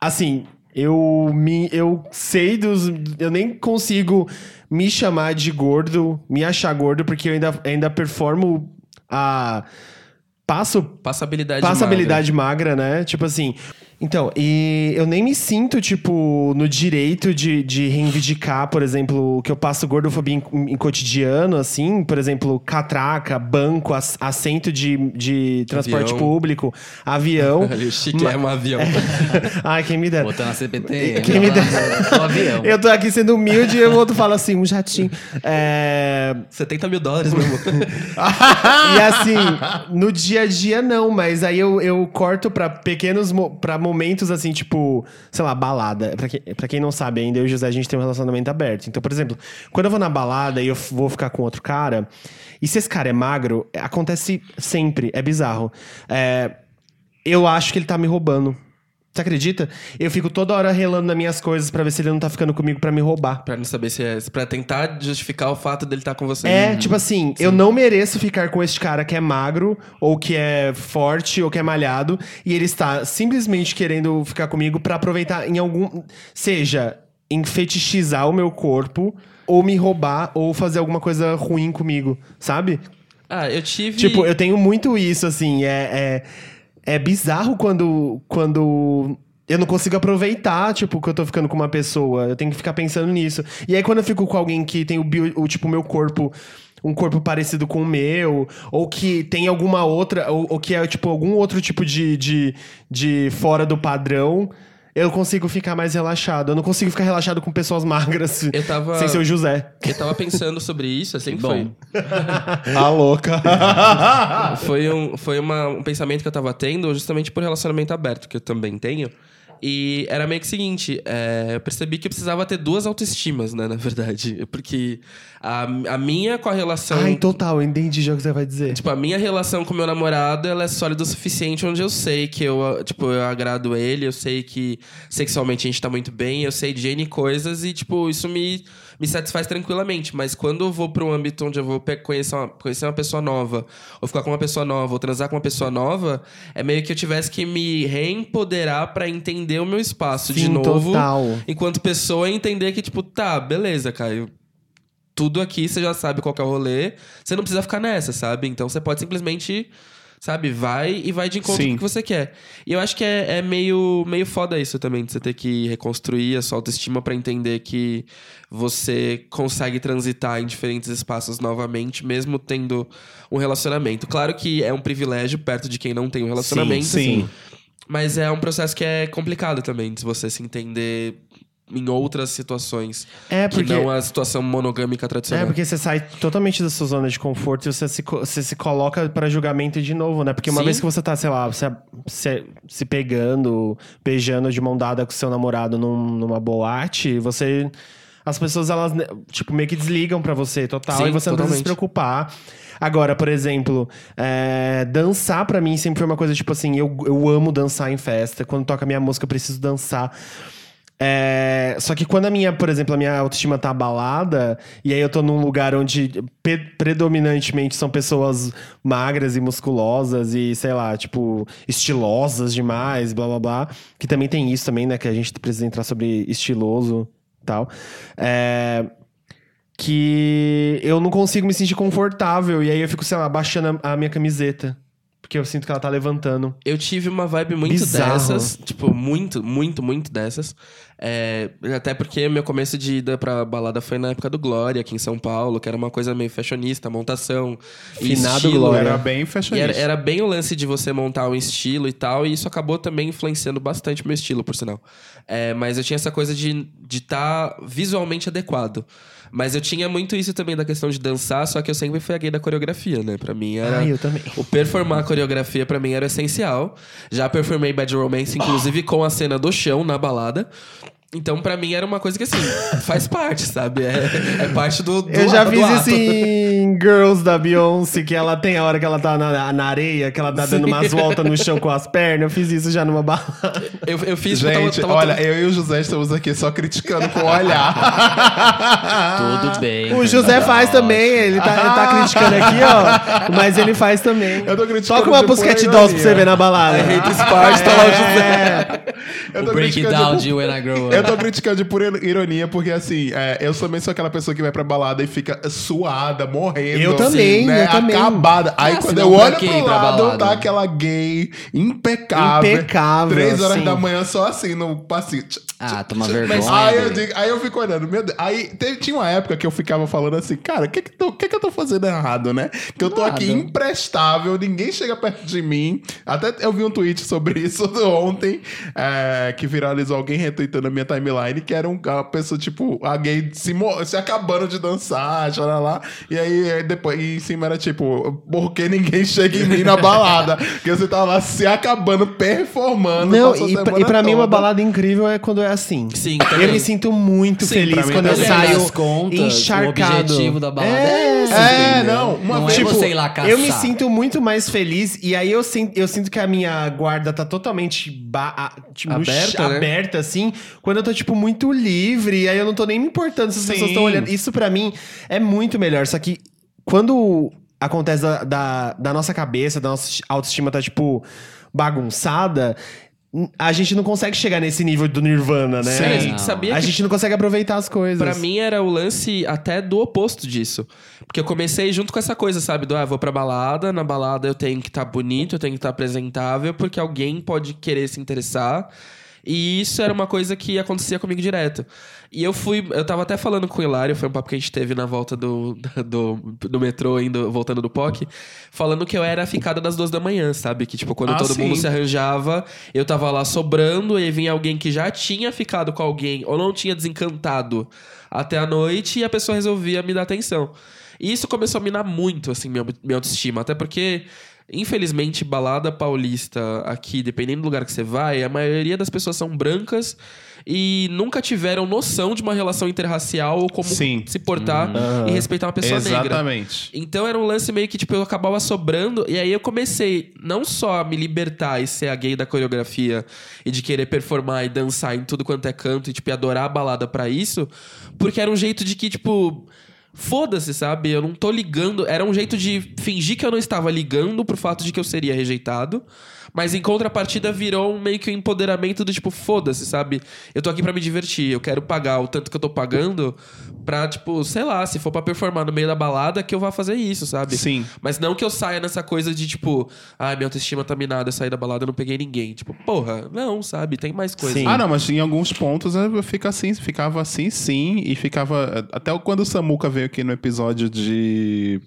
Assim, eu me. Eu sei dos. Eu nem consigo me chamar de gordo, me achar gordo, porque eu ainda, ainda performo a. Passo Passabilidade Passa magra. magra, né? Tipo assim. Então, e eu nem me sinto, tipo, no direito de, de reivindicar, por exemplo, que eu passo gordofobia em, em cotidiano, assim, por exemplo, catraca, banco, ass- assento de, de transporte Avião. público, avião. <laughs> O chique é um avião. <laughs> Ai, quem me dera. Botando a CPT. Quem me dera. avião. Eu tô aqui sendo humilde e o outro fala assim, um jatinho. É, 70 mil dólares, meu amor. <laughs> e assim, no dia a dia não, mas aí eu, eu corto pra pequenos pra momentos assim, tipo, sei lá, balada. Pra, pra quem não sabe ainda, eu e o José, a gente tem um relacionamento aberto. Então, por exemplo, quando eu vou na balada e eu vou ficar com outro cara, e se esse cara é magro, acontece sempre, é bizarro. É, eu acho que ele tá me roubando. Você acredita? Eu fico toda hora relando nas minhas coisas pra ver se ele não tá ficando comigo pra me roubar. pra não saber se é. Pra tentar justificar o fato dele estar com você. É, tipo assim, eu não mereço ficar com este cara que é magro, ou que é forte, ou que é malhado, e ele está simplesmente querendo ficar comigo pra aproveitar em algum. Seja em fetichizar o meu corpo, ou me roubar, ou fazer alguma coisa ruim comigo, sabe? Ah, eu tive. Tipo, eu tenho muito isso, assim, é. é... É bizarro quando, quando eu não consigo aproveitar, tipo, que eu tô ficando com uma pessoa. Eu tenho que ficar pensando nisso. E aí, quando eu fico com alguém que tem o, bio, o tipo, meu corpo um corpo parecido com o meu, ou que tem alguma outra, ou, ou que é tipo algum outro tipo de, de, de fora do padrão, eu consigo ficar mais relaxado. Eu não consigo ficar relaxado com pessoas magras <laughs> Eu tava- sem ser o José. Eu tava pensando sobre isso, assim, Bom. foi. <laughs> A louca. Foi, um, foi uma- um pensamento que eu tava tendo justamente por relacionamento aberto, que eu também tenho. E era meio que o seguinte, é, eu percebi que eu precisava ter duas autoestimas, né, na verdade. <laughs> Porque a, a minha com a relação... Ai, total, entendi já o que você vai dizer. Tipo, a minha relação com meu namorado, ela é sólida o suficiente onde eu sei que eu, tipo, eu agrado ele, eu sei que sexualmente a gente tá muito bem, eu sei de N coisas e, tipo, isso me, me satisfaz tranquilamente. Mas quando eu vou pra um âmbito onde eu vou conhecer uma, conhecer uma pessoa nova, ou ficar com uma pessoa nova, ou transar com uma pessoa nova, é meio que eu tivesse que me reempoderar pra entender o meu espaço de Sim, novo. total. Enquanto pessoa, entender que, tipo, tá, beleza, eu- tudo aqui você já sabe qual que é o rolê. Você não precisa ficar nessa, sabe? Então você pode simplesmente, sabe, vai e vai de encontro Sim. com o que você quer. E eu acho que é, é meio, meio foda isso também, de você ter que reconstruir a sua autoestima pra entender que você consegue transitar em diferentes espaços novamente, mesmo tendo um relacionamento. Claro que é um privilégio perto de quem não tem um relacionamento. sim. Mas é um processo que é complicado também, de você se entender em outras situações. É, porque- Que não a situação monogâmica tradicional. É, porque você sai totalmente da sua zona de conforto e você se, você se coloca pra julgamento de novo, né? Porque uma Sim. vez que você tá, sei lá, você, você- se pegando, beijando de mão dada com seu namorado num- numa boate, você. As pessoas, elas, né, tipo, meio que desligam pra você total Sim, e você não precisa se preocupar. Agora, por exemplo, é, dançar pra mim sempre foi uma coisa, tipo assim, eu, eu amo dançar em festa. Quando toca minha música, eu preciso dançar. É, só que quando a minha, por exemplo, a minha autoestima tá abalada, e aí eu tô num lugar onde predominantemente são pessoas magras e musculosas e, sei lá, tipo, estilosas demais, blá blá blá. Que também tem isso também, né? Que a gente precisa entrar sobre estiloso e tal. É, que eu não consigo me sentir confortável. E aí eu fico, sei lá, baixando a, a minha camiseta. Porque eu sinto que ela tá levantando. Eu tive uma vibe muito Bizarro. dessas. Tipo, muito, muito, muito dessas. É, até porque meu começo de ida pra balada foi na época do Glória, aqui em São Paulo, que era uma coisa meio fashionista, montação. Finado. Glória. Era bem fashionista. era, era bem o lance de você montar um estilo e tal, e isso acabou também influenciando bastante o meu estilo, por sinal. É, mas eu tinha essa coisa de estar visualmente adequado. Mas eu tinha muito isso também da questão de dançar, só que eu sempre fui a gay da coreografia, né? Pra mim era. Ai, eu também. O performar a coreografia pra mim era essencial. Já performei Bad Romance, inclusive com a cena do chão na balada. Então, pra mim, era uma coisa que, assim, faz parte, sabe? É, é parte do, do Eu já do fiz ato. isso em Girls da Beyoncé, que ela tem a hora que ela tá na, na areia, que ela tá dando Sim. umas voltas no chão com as pernas. Eu fiz isso já numa balada. Eu, eu fiz... eu Gente, tava- tava- olha, eu e o José estamos aqui só criticando com o olhar. Tudo bem. O José faz também, ele tá, ele tá criticando aqui, ó. Mas ele faz também. Eu tô criticando Toca uma Pusquete Dolls pra você ver na balada. I hate this part, tá lá o É. Eu O tô criticando breakdown de- de When I Grow Up. Eu tô criticando de pura ironia, porque assim, é, eu também sou aquela pessoa que vai pra balada e fica suada, morrendo. Eu também, né, eu também. Acabada. Aí Ah, quando eu olho pro lado, balada? tá aquela gay impecável. Impecável, Três horas sim. da manhã só assim, no passinho. Ah, toma vergonha. aí, eu digo- aí eu fico olhando, meu Deus. Aí teve- tinha uma época que eu ficava falando assim, cara, o que que, tô- que que eu tô fazendo errado, né? Que eu tô Nada. aqui imprestável, ninguém chega perto de mim. Até eu vi um tweet sobre isso <laughs> ontem, é, que viralizou alguém retweetando a minha timeline, que era um- uma pessoa, tipo, a gay se, se acabando de dançar, chora lá. E aí aí depois, e em cima era tipo, por que ninguém chega em mim na balada? <laughs> Porque você tá lá se acabando, performando. Não, e, pra- e pra mim uma balada incrível é quando é assim. Sim, Eu também. me sinto muito Sim, feliz quando eu saio contas, encharcado. O objetivo da balada é, É, esse, é, não, uma não vez- é tipo, você ir lá caçar. Eu me sinto muito mais feliz e aí eu sinto, eu sinto que a minha guarda tá totalmente ba- a- tipo, Aberta, né? aberta, assim, quando eu tô, tipo, muito livre, e aí eu não tô nem me importando se as Sim. pessoas estão olhando. Isso pra mim é muito melhor. Só que quando acontece da, da, da nossa cabeça, da nossa autoestima tá, tipo, bagunçada, a gente não consegue chegar nesse nível do Nirvana, né? Sim. A gente Não. sabia A que gente não consegue aproveitar as coisas. Pra mim era o lance até do oposto disso. Porque eu comecei junto com essa coisa, sabe? Do, ah, vou pra balada, na balada eu tenho que estar bonito, eu tenho que estar apresentável, porque alguém pode querer se interessar. E isso era uma coisa que acontecia comigo direto. E eu fui, eu tava até falando com o Hilário, foi um papo que a gente teve na volta do, do, do metrô, indo, voltando do POC, falando que eu era a ficada das duas da manhã, sabe? Que, tipo, quando Ah, todo sim. mundo se arranjava, eu tava lá sobrando, e vinha alguém que já tinha ficado com alguém, ou não tinha desencantado até a noite, e a pessoa resolvia me dar atenção. E isso começou a minar muito, assim, minha, minha autoestima. Até porque, infelizmente, balada paulista aqui, dependendo do lugar que você vai, a maioria das pessoas são brancas e nunca tiveram noção de uma relação interracial ou como Sim. se portar Uhum. e respeitar uma pessoa negra. Exatamente. Então era um lance meio que, tipo, eu acabava sobrando. E aí eu comecei não só a me libertar e ser a gay da coreografia e de querer performar e dançar em tudo quanto é canto e, tipo, e adorar a balada pra isso, porque era um jeito de que, tipo. Foda-se, sabe? Eu não tô ligando. Era um jeito de fingir que eu não estava ligando pro fato de que eu seria rejeitado. Mas em contrapartida virou um meio que um empoderamento do tipo, foda-se, sabe? Eu tô aqui pra me divertir, eu quero pagar o tanto que eu tô pagando pra, tipo, sei lá, se for pra performar no meio da balada, que eu vá fazer isso, sabe? Sim. Mas não que eu saia nessa coisa de, tipo, ai, minha autoestima tá minada, eu saí da balada, eu não peguei ninguém. Tipo, porra, não, sabe? Tem mais coisa. Sim. Ah, não, mas em alguns pontos eu fica assim, ficava assim, sim, e ficava. Até quando o Samuca veio aqui no episódio de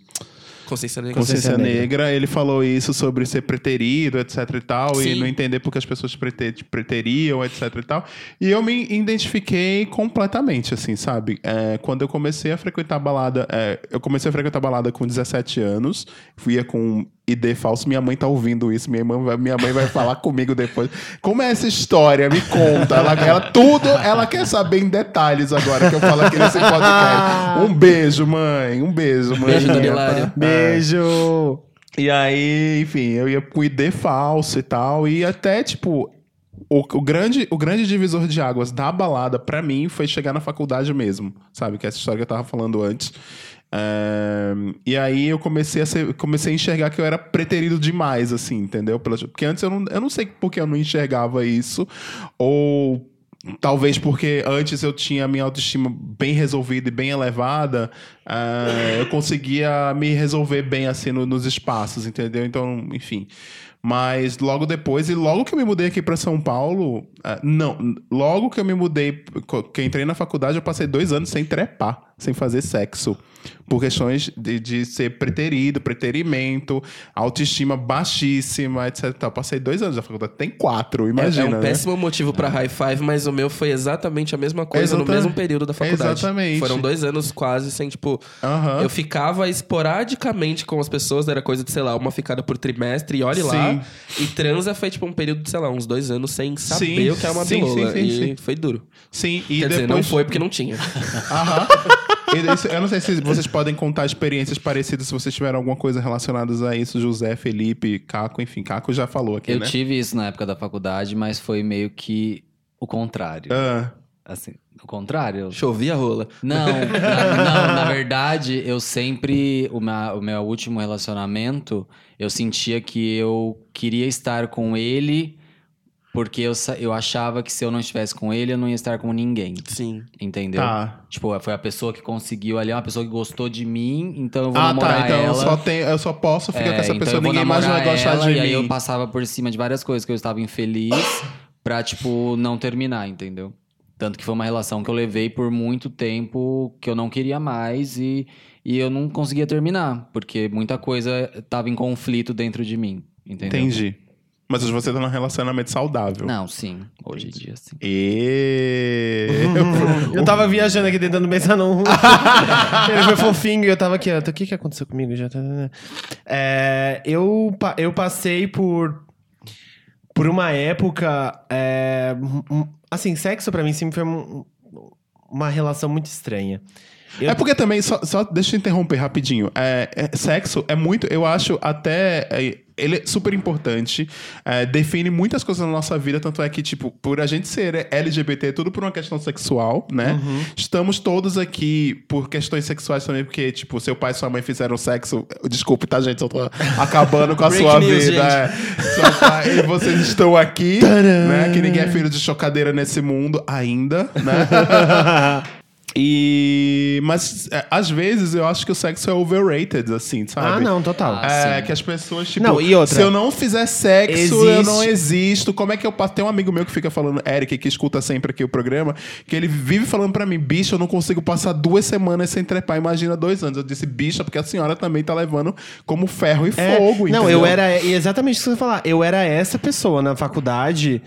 Consciência negra. Consciência Consciência Negra, ele falou isso sobre ser preterido, etc e tal, Sim. e não entender porque as pessoas prete- te preteriam, etc e tal. E eu me identifiquei completamente, assim, sabe? É, quando eu comecei a frequentar balada, é, eu comecei a frequentar balada com 17 anos, fui com ID falso, minha mãe tá ouvindo isso, minha mãe vai, minha mãe vai falar <laughs> comigo depois. Como é essa história? Me conta. Ela, ela tudo, ela quer saber em detalhes agora que eu falo aqui nesse podcast. <laughs> Um beijo, mãe. Um beijo, mãe. Beijo, Dona. Beijo! E aí, enfim, eu ia com ID falso e tal. E até, tipo, o, o grande, o grande divisor de águas da balada, pra mim, foi chegar na faculdade mesmo. Sabe? Que é essa história que eu tava falando antes. É, e aí eu comecei a, ser- comecei a enxergar que eu era preterido demais, assim, entendeu? Porque antes eu não, eu não sei porque eu não enxergava isso. Ou Talvez porque antes eu tinha a minha autoestima bem resolvida e bem elevada, ah, eu conseguia me resolver bem assim no- nos espaços, entendeu? Então, enfim. Mas logo depois, e logo que eu me mudei aqui para São Paulo, ah, não, logo que eu me mudei, que eu entrei na faculdade, eu passei dois anos sem trepar, sem fazer sexo. Por questões de, de ser preterido, preterimento, autoestima baixíssima, etc. tal. Passei dois anos na faculdade, tem quatro, É- imagina. é um né? péssimo motivo pra high five, mas o meu foi exatamente a mesma coisa no mesmo período da faculdade. Exatamente. Foram dois anos quase sem, tipo. Aham. Eu ficava esporadicamente com as pessoas, era coisa de, sei lá, uma ficada por trimestre, e olhe lá. Sim. E transa foi, tipo, um período de, sei lá, uns dois anos sem saber Sim, o que é uma sim, bilola. sim, sim, e sim. foi duro. Sim, e Quer depois... dizer, não foi porque não tinha. Aham. <laughs> Daí, eu não sei se vocês podem contar experiências parecidas, se vocês tiveram alguma coisa relacionada a isso, José, Felipe, Caco, enfim, Caco já falou aqui, Eu né? tive isso na época da faculdade, mas foi meio que o contrário. Ah, Assim, o contrário. Chovia rola. Não, <laughs> na, não, na verdade, eu sempre. O meu, o meu último relacionamento, eu sentia que eu queria estar com ele, porque eu, eu achava que se eu não estivesse com ele, eu não ia estar com ninguém. Sim. Entendeu? tá. Tipo, foi a pessoa que conseguiu ali, é uma pessoa que gostou de mim, então eu vou Ah, namorar tá. Então eu ela. só, tenho, eu só posso ficar É, com essa então pessoa, eu ninguém mais vai gostar de e mim. aí eu passava por cima de várias coisas que eu estava infeliz <coughs> pra, tipo, não terminar, entendeu? Tanto que foi uma relação que eu levei por muito tempo que eu não queria mais e, e eu não conseguia terminar, porque muita coisa tava em conflito dentro de mim, entendeu? Entendi. Mas hoje você tá num relacionamento saudável. Não, sim. Hoje em dia, sim. E... <laughs> Eu tava viajando aqui tentando pensar num. <laughs> Ele foi fofinho e eu tava aqui, ó, o que que aconteceu comigo? Já tá- É, eu, pa- eu passei por. Por uma época. é, um- assim, sexo pra mim sempre foi um- uma relação muito estranha. Eu- É porque também, só, só deixa eu interromper rapidinho. É, é, sexo é muito, eu acho até. é, ele é super importante, é, define muitas coisas na nossa vida, tanto é que, tipo, por a gente ser LGBT, é tudo por uma questão sexual, né? Uhum. Estamos todos aqui por questões sexuais também, porque, tipo, seu pai e sua mãe fizeram sexo. Desculpe, tá, gente? Eu tô acabando com a <laughs> sua news, vida. é. Pai e vocês estão aqui, né? Que ninguém é filho de chocadeira nesse mundo ainda, né? <laughs> E. Mas é, às vezes eu acho que o sexo é overrated, assim, sabe? Ah, não, total. Ah, É, sim. que as pessoas, tipo, Não, e outra? se eu não fizer sexo, eu Existe- não existo. Como é que eu passo? Tem um amigo meu que fica falando, Eric, que escuta sempre aqui o programa, que ele vive falando pra mim, bicho, eu não consigo passar duas semanas sem trepar, imagina dois anos. Eu disse, bicha, porque a senhora também tá levando como ferro e É, fogo, Não, entendeu? eu era exatamente isso que você ia falar. Eu era essa pessoa na faculdade.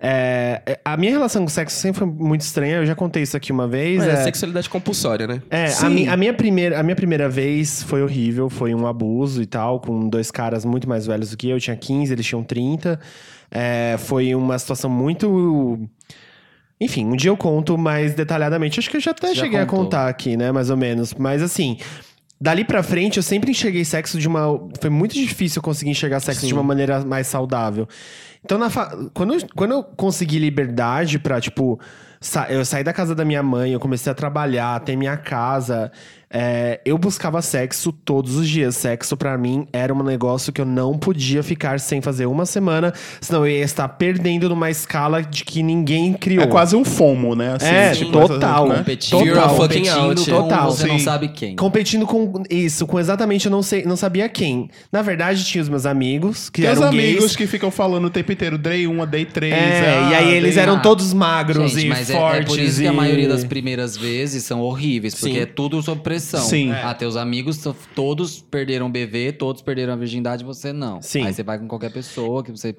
É, a minha relação com o sexo sempre foi muito estranha. Eu já contei isso aqui uma vez. Mas é, é, sexualidade compulsória, né? É, a, mi- a minha primeira, a minha primeira vez foi horrível, foi um abuso e tal, com dois caras muito mais velhos do que eu. Eu tinha 15, eles tinham 30. É, foi uma situação muito. Enfim, um dia eu conto mais detalhadamente. Acho que eu já até Já cheguei a contou. contar aqui, né? Mais ou menos. Mas assim. Dali pra frente, eu sempre enxerguei sexo de uma. Foi muito difícil eu conseguir enxergar sexo de uma maneira mais saudável. Então, na fa- quando, eu, quando eu consegui liberdade pra, tipo. sa- Eu saí da casa da minha mãe, eu comecei a trabalhar, ter minha casa. É, eu buscava sexo todos os dias. Sexo, pra mim, era um negócio que eu não podia ficar sem fazer uma semana, senão eu ia estar perdendo numa escala de que ninguém criou. É quase um fomo, né? Assim, É, tipo, total. né? Competindo, fucking competindo out. com Total. você não Sim. sabe quem. Competindo com isso, com exatamente eu não sei, não sabia quem. Na verdade, tinha os meus amigos, que Tem os eram amigos gays. que ficam falando o tempo inteiro, Day 1, Day 3. É, e aí eles eram todos magros Gente, e mas é- fortes. é, por isso que a e- maioria das primeiras vezes são horríveis, porque Sim. é tudo sob pressão. Sim. Ah, teus amigos todos perderam o bebê, todos perderam a virgindade, você não. Sim. Aí você vai com qualquer pessoa que você.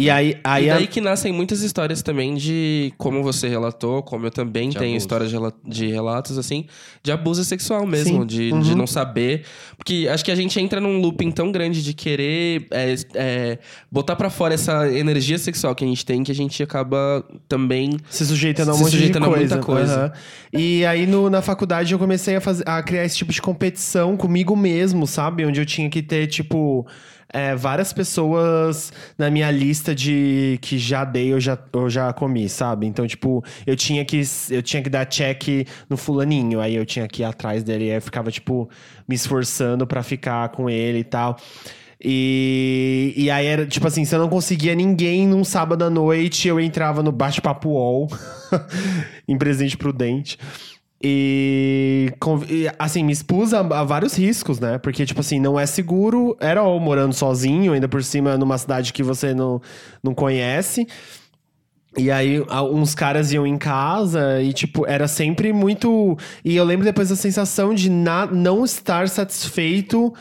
E aí, aí e a- daí que nascem muitas histórias também de, como você relatou, como eu também De tenho abuso. histórias de, de relatos, assim, de abuso sexual mesmo, de, Uhum. de não saber. Porque acho que a gente entra num looping tão grande de querer é, é, botar pra fora essa energia sexual que a gente tem, que a gente acaba também. se sujeitando a um Se sujeitando a coisa. muita coisa. Aham. E aí no- na faculdade eu comecei a, fazer, a criar esse tipo de competição comigo mesmo, sabe? Onde eu tinha que ter, tipo. É, várias pessoas na minha lista de que já dei, eu já, eu já comi, sabe? Então, tipo, eu tinha que eu tinha que dar check no fulaninho, aí eu tinha que ir atrás dele, aí eu ficava, tipo, me esforçando pra ficar com ele e tal. E, e aí era, tipo assim, se eu não conseguia ninguém num sábado à noite, eu entrava no bate-papo UOL, <laughs> em presente prudente. E, assim, me expus a, a vários riscos, né? Porque, tipo assim, não é seguro. Era eu morando sozinho, ainda por cima numa cidade que você não, não conhece. E aí, uns caras iam em casa e, tipo, era sempre muito. E eu lembro depois da sensação de na- não estar satisfeito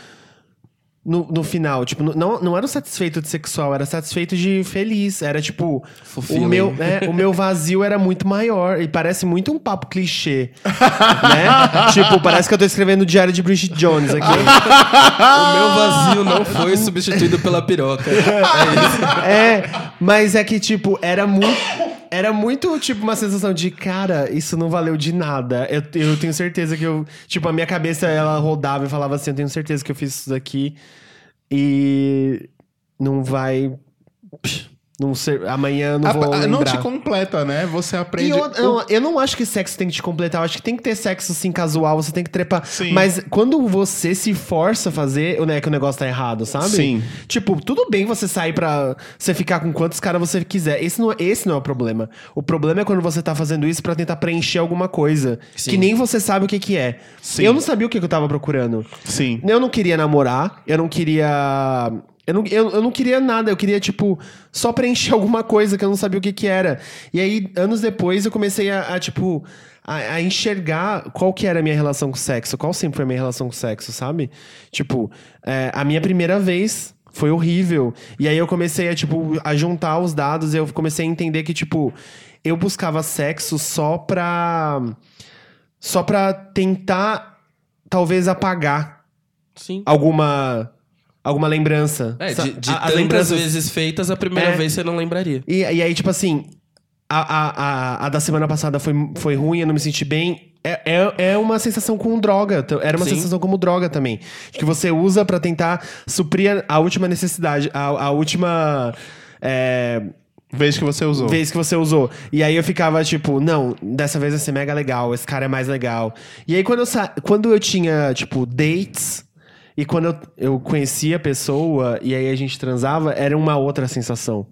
no, no final. Tipo, não, não era satisfeito de sexual, era satisfeito de feliz. Era tipo. O meu, é, o meu vazio era muito maior. E parece muito um papo clichê. <laughs> né? tipo, parece que eu tô escrevendo o diário de Bridget Jones aqui. o meu vazio não foi substituído pela piroca. É isso. É, mas é que, tipo, era muito. Era muito, tipo, uma sensação de, cara, isso não valeu de nada. Eu, eu tenho certeza que eu. Tipo, a minha cabeça, ela rodava e falava assim: eu tenho certeza que eu fiz isso daqui. E. Não vai. psh, Não ser, amanhã eu não vou. a- lembrar. não te completa, né? Você aprende. Eu, eu, eu não acho que sexo tem que te completar. Eu acho que tem que ter sexo, assim, casual. Você tem que trepar. Sim. Mas quando você se força a fazer, né, que o negócio tá errado, sabe? Sim. Tipo, tudo bem você sair pra... Você ficar com quantos caras você quiser. Esse não, esse não é o problema. O problema é quando você tá fazendo isso pra tentar preencher alguma coisa. Sim. Que nem você sabe o que que é. Sim. Eu não sabia o que que eu tava procurando. Sim. Eu não queria namorar, eu não queria. Eu não, eu, eu não queria nada, eu queria, tipo, só preencher <laughs> alguma coisa que eu não sabia o que que era. E aí, anos depois, eu comecei a, a, tipo, a, a enxergar qual que era a minha relação com o sexo, qual sempre foi a minha relação com o sexo, sabe? Tipo, é, a minha primeira vez foi horrível. E aí eu comecei a, tipo, a juntar os dados e eu comecei a entender que, tipo, eu buscava sexo só pra. Só pra tentar, talvez, apagar Sim. alguma alguma lembrança. É, de, de a- as tantas vezes feitas, a primeira É. vez você não lembraria. E, e aí, tipo assim, a, a, a, a da semana passada foi, foi ruim, eu não me senti bem. É, é, é uma sensação com droga. Era uma Sim. sensação como droga também. Que você usa pra tentar suprir a, a última necessidade, a, a última. é, Vez que você usou. vez que você usou. E aí eu ficava tipo, não, dessa vez vai ser mega legal, esse cara é mais legal. E aí quando eu, sa quando eu tinha, tipo, dates, e quando eu, eu conhecia a pessoa e aí a gente transava, era uma outra sensação,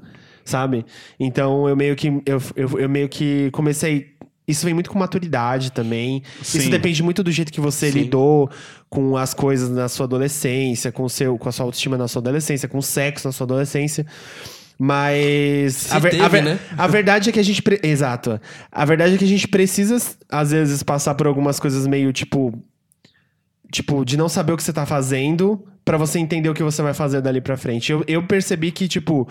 sabe? Então eu meio que, eu, eu, eu meio que comecei isso vem muito com maturidade também. Isso Sim. depende muito do jeito que você Sim. lidou com as coisas na sua adolescência, com, seu, com a sua autoestima na sua adolescência, com o sexo na sua adolescência. Mas. Se a, ver- a teve, ver- né? a verdade é que a gente. pre- Exato. A verdade é que a gente precisa, às vezes, passar por algumas coisas meio tipo. Tipo, de não saber o que você tá fazendo pra você entender o que você vai fazer dali pra frente. Eu, eu percebi que, tipo.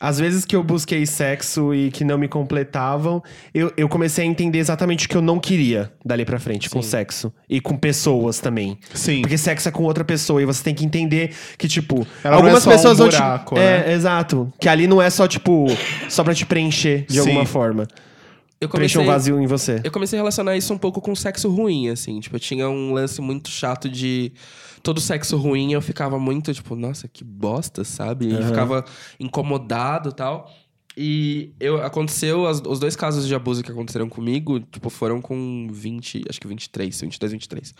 Às vezes que eu busquei sexo e que não me completavam, eu, eu comecei a entender exatamente o que eu não queria dali pra frente com Sim. sexo. E com pessoas também. Sim. Porque sexo é com outra pessoa e você tem que entender que, tipo, Ela é algumas um pessoas vão te- buraco, É, né? exato. Que ali não é só, tipo, só pra te preencher de Sim. alguma forma. Eu comecei, um vazio em você. eu comecei a relacionar isso um pouco com sexo ruim, assim. Tipo, eu tinha um lance muito chato de. Todo sexo ruim eu ficava muito, tipo, nossa, que bosta, sabe? E ficava incomodado e tal. E eu, aconteceu, as- os dois casos de abuso que aconteceram comigo, tipo, foram com 20, acho que 23, 22, 23.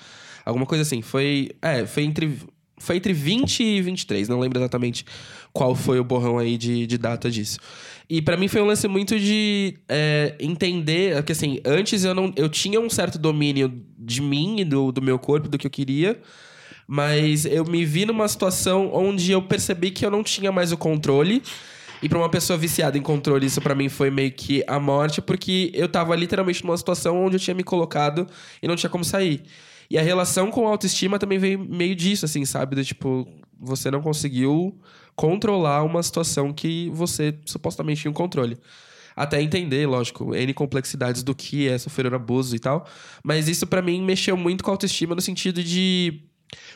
Alguma coisa assim. Foi. É, foi entre. Foi entre 20 e 23, não lembro exatamente qual foi o borrão aí de, de data disso. E pra mim foi um lance muito de é, entender, que assim, antes eu não eu tinha um certo domínio de mim e do, do meu corpo, do que eu queria, mas eu me vi numa situação onde eu percebi que eu não tinha mais o controle. E pra uma pessoa viciada em controle, isso pra mim foi meio que a morte, porque eu tava literalmente numa situação onde eu tinha me colocado e não tinha como sair. E a relação com a autoestima também veio meio disso, assim, sabe? Do tipo, você não conseguiu controlar uma situação que você supostamente tinha um controle. Até entender, lógico, N complexidades do que é sofrer abuso e tal. Mas isso pra mim mexeu muito com a autoestima no sentido de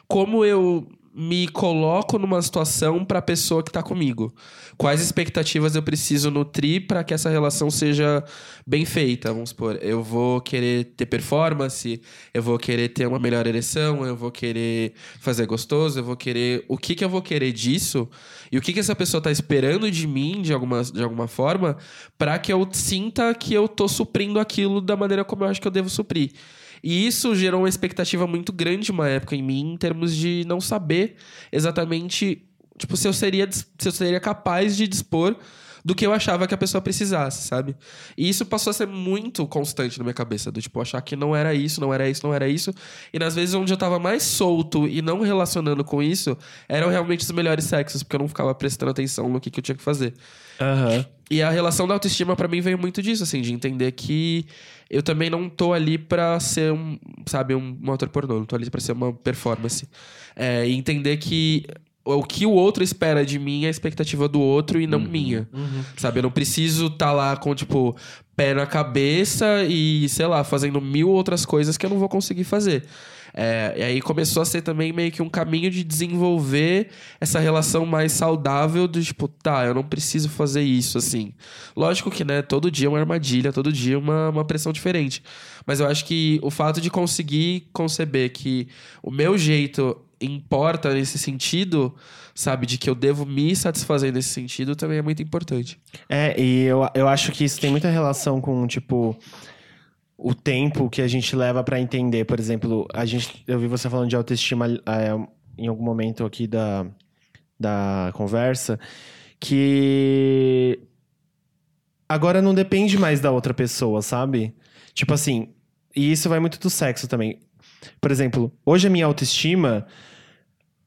como eu me coloco numa situação pra pessoa que tá comigo. Quais expectativas eu preciso nutrir pra que essa relação seja bem feita, vamos supor. Eu vou querer ter performance, eu vou querer ter uma melhor ereção, eu vou querer fazer gostoso, eu vou querer o que que eu vou querer disso e o que que essa pessoa tá esperando de mim de alguma, de alguma forma pra que eu sinta que eu tô suprindo aquilo da maneira como eu acho que eu devo suprir. E isso gerou uma expectativa muito grande uma época em mim, em termos de não saber exatamente tipo, se eu seria, se eu seria capaz de dispor do que eu achava que a pessoa precisasse, sabe? E isso passou a ser muito constante na minha cabeça, do tipo, achar que não era isso, não era isso, não era isso. E nas vezes onde eu tava mais solto e não relacionando com isso, eram realmente os melhores sexos, porque eu não ficava prestando atenção no que, que eu tinha que fazer. Aham. E a relação da autoestima pra mim veio muito disso, assim, de entender que eu também não tô ali pra ser um, sabe, um, ator pornô, não tô ali pra ser uma performance. É, e entender que o que o outro espera de mim é a expectativa do outro e não minha. Sabe, eu não preciso estar lá com, tipo, pé na cabeça e, sei lá, fazendo mil outras coisas que eu não vou conseguir fazer. É, e aí começou a ser também meio que um caminho de desenvolver essa relação mais saudável do tipo, tá, eu não preciso fazer isso assim. Lógico que, né, todo dia é uma armadilha, todo dia é uma, uma pressão diferente. Mas eu acho que o fato de conseguir conceber que o meu jeito importa nesse sentido, sabe, de que eu devo me satisfazer nesse sentido, também é muito importante. É, e eu, eu acho que isso tem muita relação com, tipo, o tempo que a gente leva pra entender. Por exemplo, a gente, eu vi você falando de autoestima é, em algum momento aqui da, da conversa, que agora não depende mais da outra pessoa, sabe? Tipo assim, e isso vai muito do sexo também. Por exemplo, hoje a minha autoestima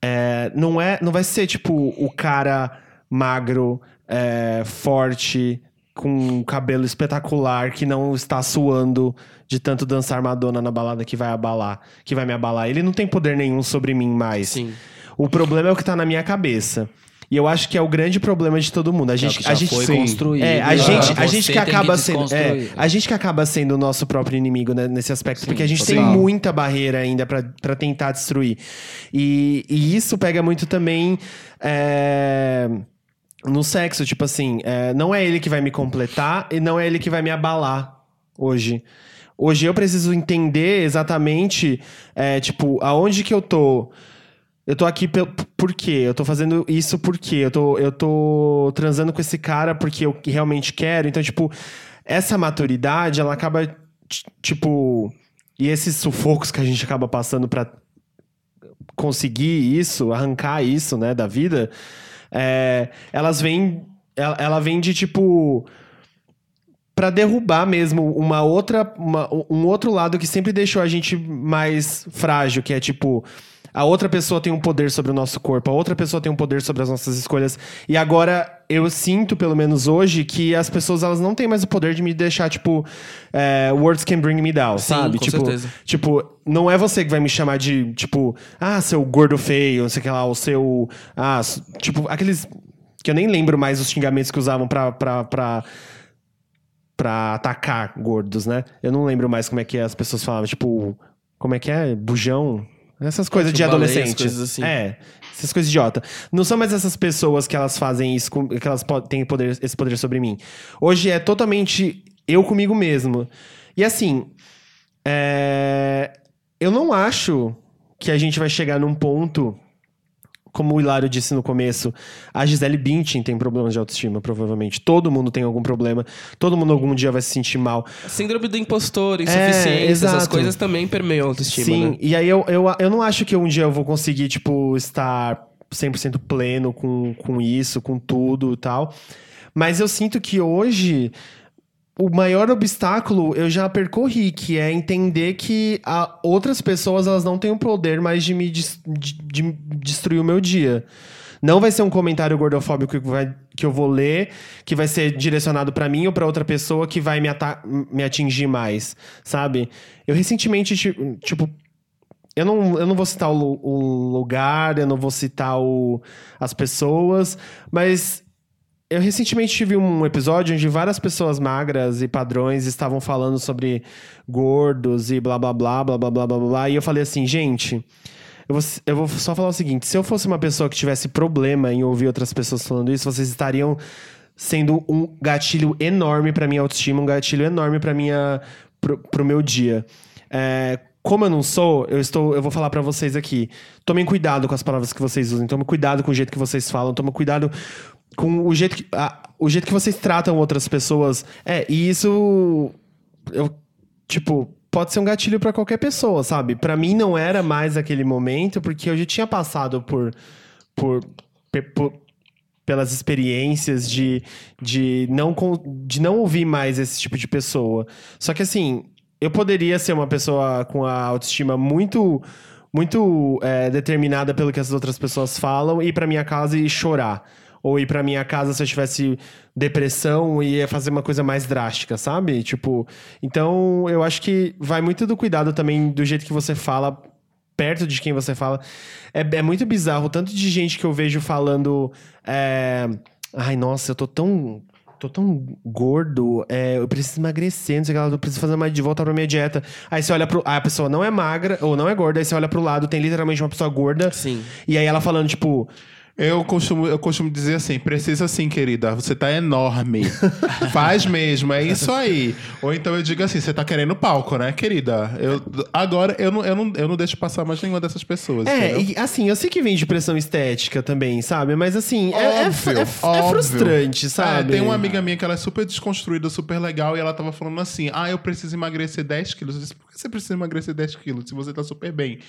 é, não é, não vai ser tipo o cara magro, é, forte, com um cabelo espetacular, que não está suando de tanto dançar Madonna na balada que vai abalar, que vai me abalar. Ele não tem poder nenhum sobre mim mais. Sim. O problema é o que tá na minha cabeça. E eu acho que é o grande problema de todo mundo. A É gente, que já a gente foi sim. construído. é, a Agora gente, a gente que tem acaba sendo, é, a gente que acaba sendo o nosso próprio inimigo né, nesse aspecto, Sim, porque a gente tem total. muita barreira ainda pra pra tentar destruir. E, e isso pega muito também é, no sexo, tipo assim, é, não é ele que vai me completar e não é ele que vai me abalar hoje. Hoje eu preciso entender exatamente, é, tipo, aonde que eu tô. Eu tô aqui pel- por quê? Eu tô fazendo isso por quê? Eu tô, eu tô transando com esse cara porque eu realmente quero. Então, tipo, essa maturidade, ela acaba, tipo... E esses sufocos que a gente acaba passando pra conseguir isso, arrancar isso, né, da vida, é, elas vêm... Ela, ela vem de, tipo... pra derrubar mesmo uma outra, uma- um outro lado que sempre deixou a gente mais frágil, que é tipo. A outra pessoa tem um poder sobre o nosso corpo, a outra pessoa tem um poder sobre as nossas escolhas. E agora eu sinto, pelo menos hoje, que as pessoas elas não têm mais o poder de me deixar, tipo, é, words can bring me down, Sim, sabe? com tipo, certeza. Tipo, não é você que vai me chamar de, tipo, ah, seu gordo feio, não sei o que lá, o seu. Ah, tipo, aqueles. Que eu nem lembro mais os xingamentos que usavam pra. pra, pra pra atacar gordos, né? Eu não lembro mais como é que as pessoas falavam, tipo, como é que é? Bujão? Essas coisas de tipo, adolescente. coisas assim. É, essas coisas idiota. Não são mais essas pessoas que elas fazem isso, que elas têm poder, esse poder sobre mim. Hoje é totalmente eu comigo mesmo. E assim, é, eu não acho que a gente vai chegar num ponto, como o Hilário disse no começo, a Gisele Bündchen tem problemas de autoestima, provavelmente. Todo mundo tem algum problema. Todo mundo algum dia vai se sentir mal. Síndrome do impostor, insuficiência, essas exato. coisas também permeiam a autoestima, Sim, né? e aí eu, eu, eu não acho que um dia eu vou conseguir, tipo, estar 100% pleno com, com isso, com tudo e tal. Mas eu sinto que hoje o maior obstáculo eu já percorri, que é entender que a outras pessoas elas não têm o poder mais de me de, de destruir o meu dia. Não vai ser um comentário gordofóbico que, vai, que eu vou ler, que vai ser direcionado pra mim ou pra outra pessoa que vai me, me atingir mais, sabe? Eu recentemente, ti- tipo, eu não, eu não vou citar o, o lugar, eu não vou citar o, as pessoas, mas eu recentemente tive um episódio onde várias pessoas magras e padrões estavam falando sobre gordos e blá blá blá blá blá blá blá blá. E eu falei assim, gente, eu vou, eu vou só falar o seguinte: se eu fosse uma pessoa que tivesse problema em ouvir outras pessoas falando isso, vocês estariam sendo um gatilho enorme pra minha autoestima, um gatilho enorme para minha pro, pro meu dia. É, como eu não sou, eu estou, eu vou falar pra vocês aqui. Tomem cuidado com as palavras que vocês usam, tomem cuidado com o jeito que vocês falam, tomem cuidado com o jeito que, a- o jeito que vocês tratam outras pessoas. É, e isso eu tipo, pode ser um gatilho pra qualquer pessoa, sabe? Pra mim não era mais aquele momento porque eu já tinha passado por por, por- pelas experiências de, de, não, de não ouvir mais esse tipo de pessoa. Só que assim, eu poderia ser uma pessoa com a autoestima muito muito é, determinada pelo que as outras pessoas falam, ir pra minha casa e chorar. Ou ir pra minha casa se eu tivesse depressão e ia fazer uma coisa mais drástica, sabe? Tipo, então eu acho que vai muito do cuidado também do jeito que você fala perto de quem você fala. É, é muito bizarro tanto de gente que eu vejo falando. é, Ai, nossa, eu tô tão. Tô tão gordo, é, eu preciso emagrecer, não sei o que lá, eu preciso fazer mais de volta pra minha dieta. Aí você olha pro. a pessoa não é magra, ou não é gorda, aí você olha pro lado, tem literalmente uma pessoa gorda. Sim. E aí ela falando, tipo, Eu costumo, eu costumo dizer assim, precisa sim, querida, você tá enorme. <laughs> Faz mesmo, é isso aí. Ou então eu digo assim, você tá querendo palco, né, querida? Eu, agora eu não, eu, não, eu não deixo passar mais nenhuma dessas pessoas. É, entendeu? e assim, eu sei que vem de pressão estética também, sabe? Mas assim, é, é, Óbvio, é- é óbvio. frustrante, sabe? É, tem uma amiga minha que ela é super desconstruída, super legal, e ela tava falando assim: ah, eu preciso emagrecer 10 quilos. Eu disse, por que você precisa emagrecer 10 quilos se você tá super bem?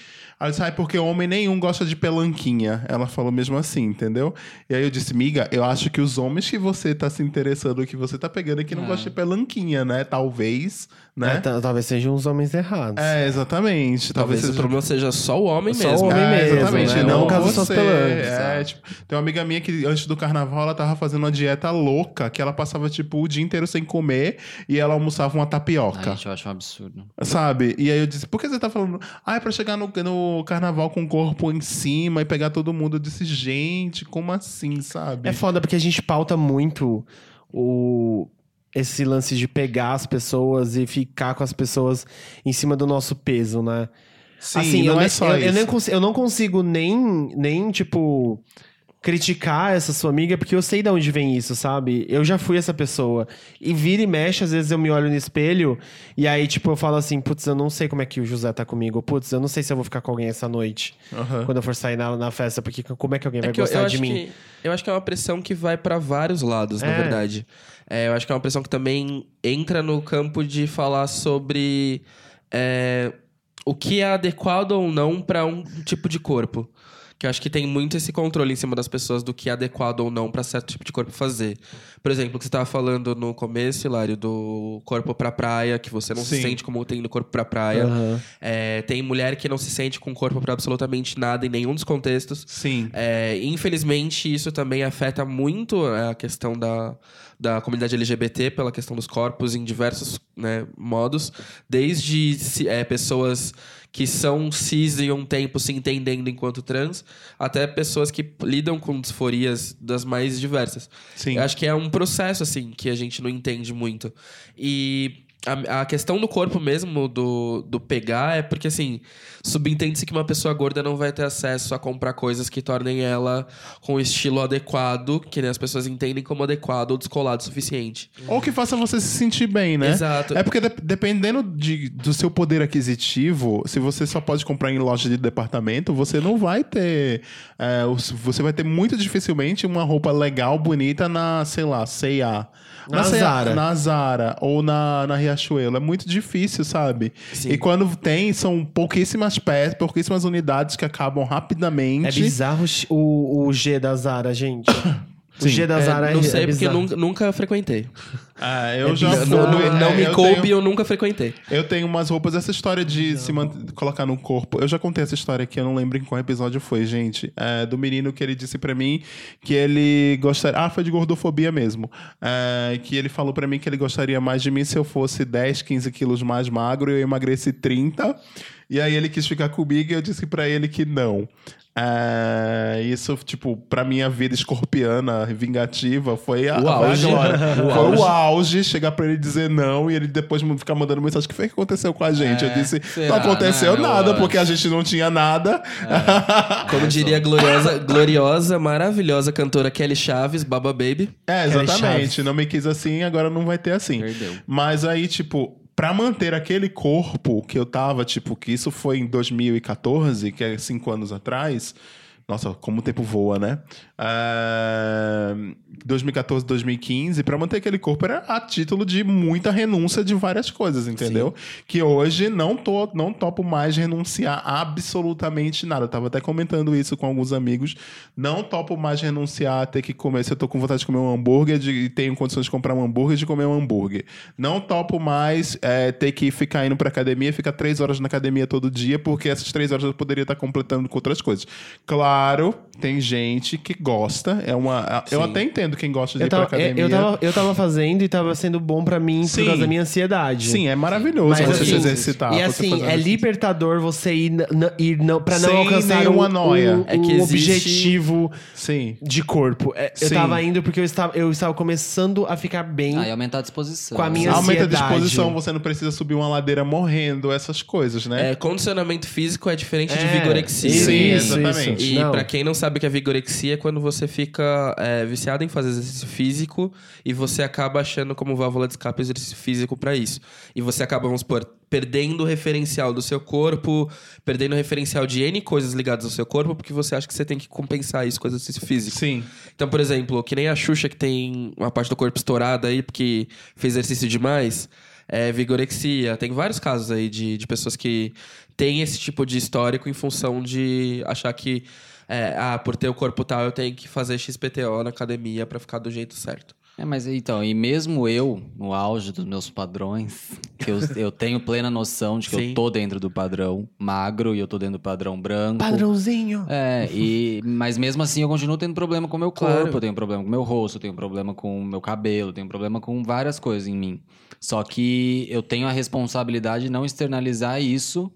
Aí eu disse, ah, é porque homem nenhum gosta de pelanquinha. Ela falou mesmo assim, entendeu? E aí eu disse, miga, eu acho que os homens que você tá se interessando, que você tá pegando aqui, não É. gostam de pelanquinha, né? Talvez, É, né? ta- talvez sejam os homens errados. É, exatamente. Talvez Talvez o seja problema seja só o homem Só o mesmo. homem é, mesmo, exatamente. né? Não Não caso só você. É, tipo, tem uma amiga minha que antes do carnaval ela tava fazendo uma dieta louca, que ela passava tipo o dia inteiro sem comer e ela almoçava uma Ai, tapioca. gente, eu acho um absurdo. Sabe? E aí eu disse, por que você tá falando? Ah, é pra chegar no, no carnaval com o corpo em cima e pegar todo mundo. Eu disse, gente, como assim, sabe? É foda porque a gente pauta muito o esse lance de pegar as pessoas e ficar com as pessoas em cima do nosso peso, né? Sim, não eu, é nem- só eu, isso. eu eu não consigo nem, nem, tipo, criticar essa sua amiga, porque eu sei de onde vem isso, sabe? Eu já fui essa pessoa. E vira e mexe, às vezes eu me olho no espelho, e aí, tipo, eu falo assim, putz, eu não sei como é que o José tá comigo. Putz, eu não sei se eu vou ficar com alguém essa noite, Aham. quando eu for sair na, na festa, porque como é que alguém É vai que gostar eu de mim? que, eu acho que é uma pressão que vai pra vários lados, na É. verdade. É, eu acho que é uma pressão que também entra no campo de falar sobre é, o que é adequado ou não pra um tipo de corpo. Que eu acho que tem muito esse controle em cima das pessoas do que é adequado ou não pra certo tipo de corpo fazer. Por exemplo, o que você tava falando no começo, Hilário, do corpo pra praia, que você não se Sim. sente como tem no corpo pra praia. Aham. É, tem mulher que não se sente com corpo pra absolutamente nada em nenhum dos contextos. Sim. É, infelizmente, isso também afeta muito a questão da, da comunidade LGBT, pela questão dos corpos em diversos né, modos. Desde é, pessoas que são cis e um tempo se entendendo enquanto trans, até pessoas que lidam com disforias das mais diversas. Sim. Eu acho que é um processo, assim, que a gente não entende muito. E a, a questão do corpo mesmo, do, do pegar, é porque, assim, subentende-se que uma pessoa gorda não vai ter acesso a comprar coisas que tornem ela com o estilo adequado, que né, as pessoas entendem como adequado ou descolado o suficiente. Ou que faça você se sentir bem, né? Exato. É porque de- dependendo de- do seu poder aquisitivo, se você só pode comprar em loja de departamento, você não vai ter. é, você vai ter muito dificilmente uma roupa legal, bonita na, sei lá, C&A. Na C&A, Zara. Na Zara ou na, na Riachuelo. É muito difícil, sabe? Sim. E quando tem, são pouquíssimas peças, pouquíssimas unidades que acabam rapidamente. É bizarro o, o G da Zara, gente. <coughs> O. G da É, Zara é não sei, é porque nunca, nunca frequentei. Ah, eu É já fui, não não- é, não me eu coube tenho- e eu nunca frequentei. Eu tenho umas roupas, essa história de se man- colocar no corpo. Eu já contei essa história aqui, eu não lembro em qual episódio foi, gente. É, do menino que ele disse pra mim que ele gostaria. Ah, foi de gordofobia mesmo. É, que ele falou pra mim que ele gostaria mais de mim se eu fosse 10, 15 quilos mais magro e eu emagreci 30. E aí ele quis ficar comigo e eu disse pra ele que não. É, isso, tipo, pra minha vida escorpiana, vingativa, foi a, O a auge. glória. <laughs> O foi auge. o auge chegar pra ele dizer não e ele depois ficar mandando mensagem: o que foi que aconteceu com a gente? É, eu disse: será, não aconteceu né, nada, porque a gente não tinha nada. <laughs> Como diria a gloriosa, gloriosa, maravilhosa cantora Kelly Chaves, Baba Baby. É, exatamente. Não me quis assim, agora não vai ter assim. Perdeu. Mas aí, tipo, pra manter aquele corpo que eu tava, tipo, que isso foi em 2014, que é cinco anos atrás. Nossa, como o tempo voa, né? Ah, 2014, 2015, pra manter aquele corpo era a título de muita renúncia de várias coisas, entendeu? Que hoje não, tô, não topo mais renunciar absolutamente nada. Eu tava até comentando isso com alguns amigos. Não topo mais renunciar a ter que comer. Se eu tô com vontade de comer um hambúrguer de- e tenho condições de comprar um hambúrguer, de comer um hambúrguer. Não topo mais é, ter que ficar indo pra academia, ficar três horas na academia todo dia, porque essas três horas eu poderia estar completando com outras coisas. Claro, claro tem gente que gosta. É uma, eu até entendo quem gosta de Eu ir pra tava, academia. eu, tava, eu tava fazendo e tava sendo bom pra mim Sim. por causa da minha ansiedade. Sim, é maravilhoso Mas, você se assim, exercitar. E assim, é libertador você ir, ir não, pra não Sem alcançar o, noia. o, É que o existe- objetivo Sim. de corpo. É, eu Sim. tava indo porque eu estava, eu estava começando a ficar bem. Aí aumentar a disposição. Com a minha Aumenta a ansiedade. disposição, você não precisa subir uma ladeira morrendo, essas coisas, né? É, condicionamento físico é diferente de É, vigorexia. Sim, isso, exatamente. E Não. pra quem não sabe que é vigorexia, é quando você fica é, viciado em fazer exercício físico e você acaba achando como válvula de escape exercício físico pra isso. E você acaba, vamos supor, perdendo o referencial do seu corpo, perdendo o referencial de N coisas ligadas ao seu corpo, porque você acha que você tem que compensar isso com exercício físico. Sim. Então, por exemplo, que nem a Xuxa que tem uma parte do corpo estourada aí porque fez exercício demais, é vigorexia. Tem vários casos aí de, de pessoas que têm esse tipo de histórico em função de achar que, é, ah, por ter o corpo tal, eu tenho que fazer XPTO na academia pra ficar do jeito certo. É, mas então, e mesmo eu, no auge dos meus padrões, que eu, eu tenho plena noção de que Sim. eu tô dentro do padrão magro e eu tô dentro do padrão branco. Padrãozinho. É, e, mas mesmo assim eu continuo tendo problema com o meu corpo, Claro. eu tenho problema com o meu rosto, eu tenho problema com o meu cabelo, eu tenho problema com várias coisas em mim. Só que eu tenho a responsabilidade de não externalizar isso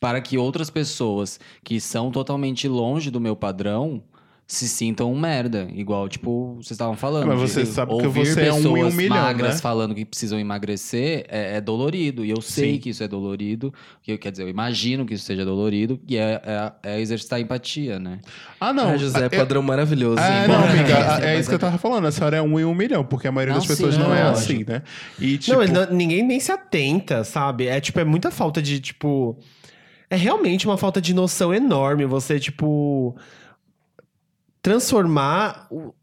para que outras pessoas que são totalmente longe do meu padrão se sintam um merda. Igual, tipo, vocês estavam falando. É, mas de você sabe que ouvir você é um em um pessoas milhão, magras né? falando que precisam emagrecer é, é dolorido. E eu sei Sim. que isso é dolorido. Que, quer dizer, eu imagino que isso seja dolorido. E é, é, é exercitar empatia, né? Ah, não. ah, José, é, padrão maravilhoso. É, hein? não, amiga, é isso que eu tava falando. A senhora é um em um milhão, porque a maioria Não, das pessoas sim, não é lógico. assim, né? E, tipo, Não, não- ninguém nem se atenta, sabe? É tipo, é muita falta de, tipo. É realmente uma falta de noção enorme você, tipo. Transformar o,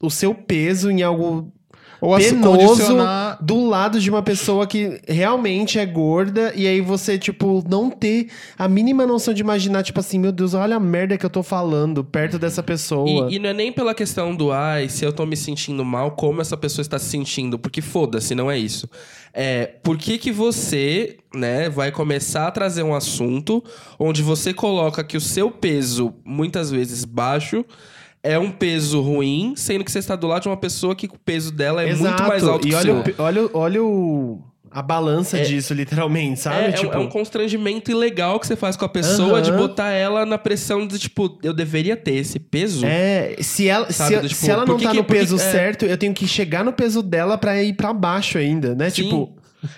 o seu peso em algo. Ou penoso do lado de uma pessoa que realmente é gorda e aí você, tipo, não ter a mínima noção de imaginar, tipo assim, meu Deus, olha a merda que eu tô falando perto dessa pessoa. E, e não é nem pela questão do, ai, se eu tô me sentindo mal, como essa pessoa está se sentindo? Porque foda-se, não é isso. É, por que que você, né, vai começar a trazer um assunto onde você coloca que o seu peso, muitas vezes baixo, é um peso ruim, sendo que você está do lado de uma pessoa que o peso dela é muito mais alto e que olha, seu. o, pe- olha, olha o, a balança disso, literalmente, sabe? É, é um- tipo, é um constrangimento ilegal que você faz com a pessoa de botar ela na pressão de, tipo, eu deveria ter esse peso. É, se ela, Sabe, se, do tipo, se ela não tá que- no que peso que- é. certo, eu tenho que chegar no peso dela pra ir pra baixo ainda, né? Sim. Tipo,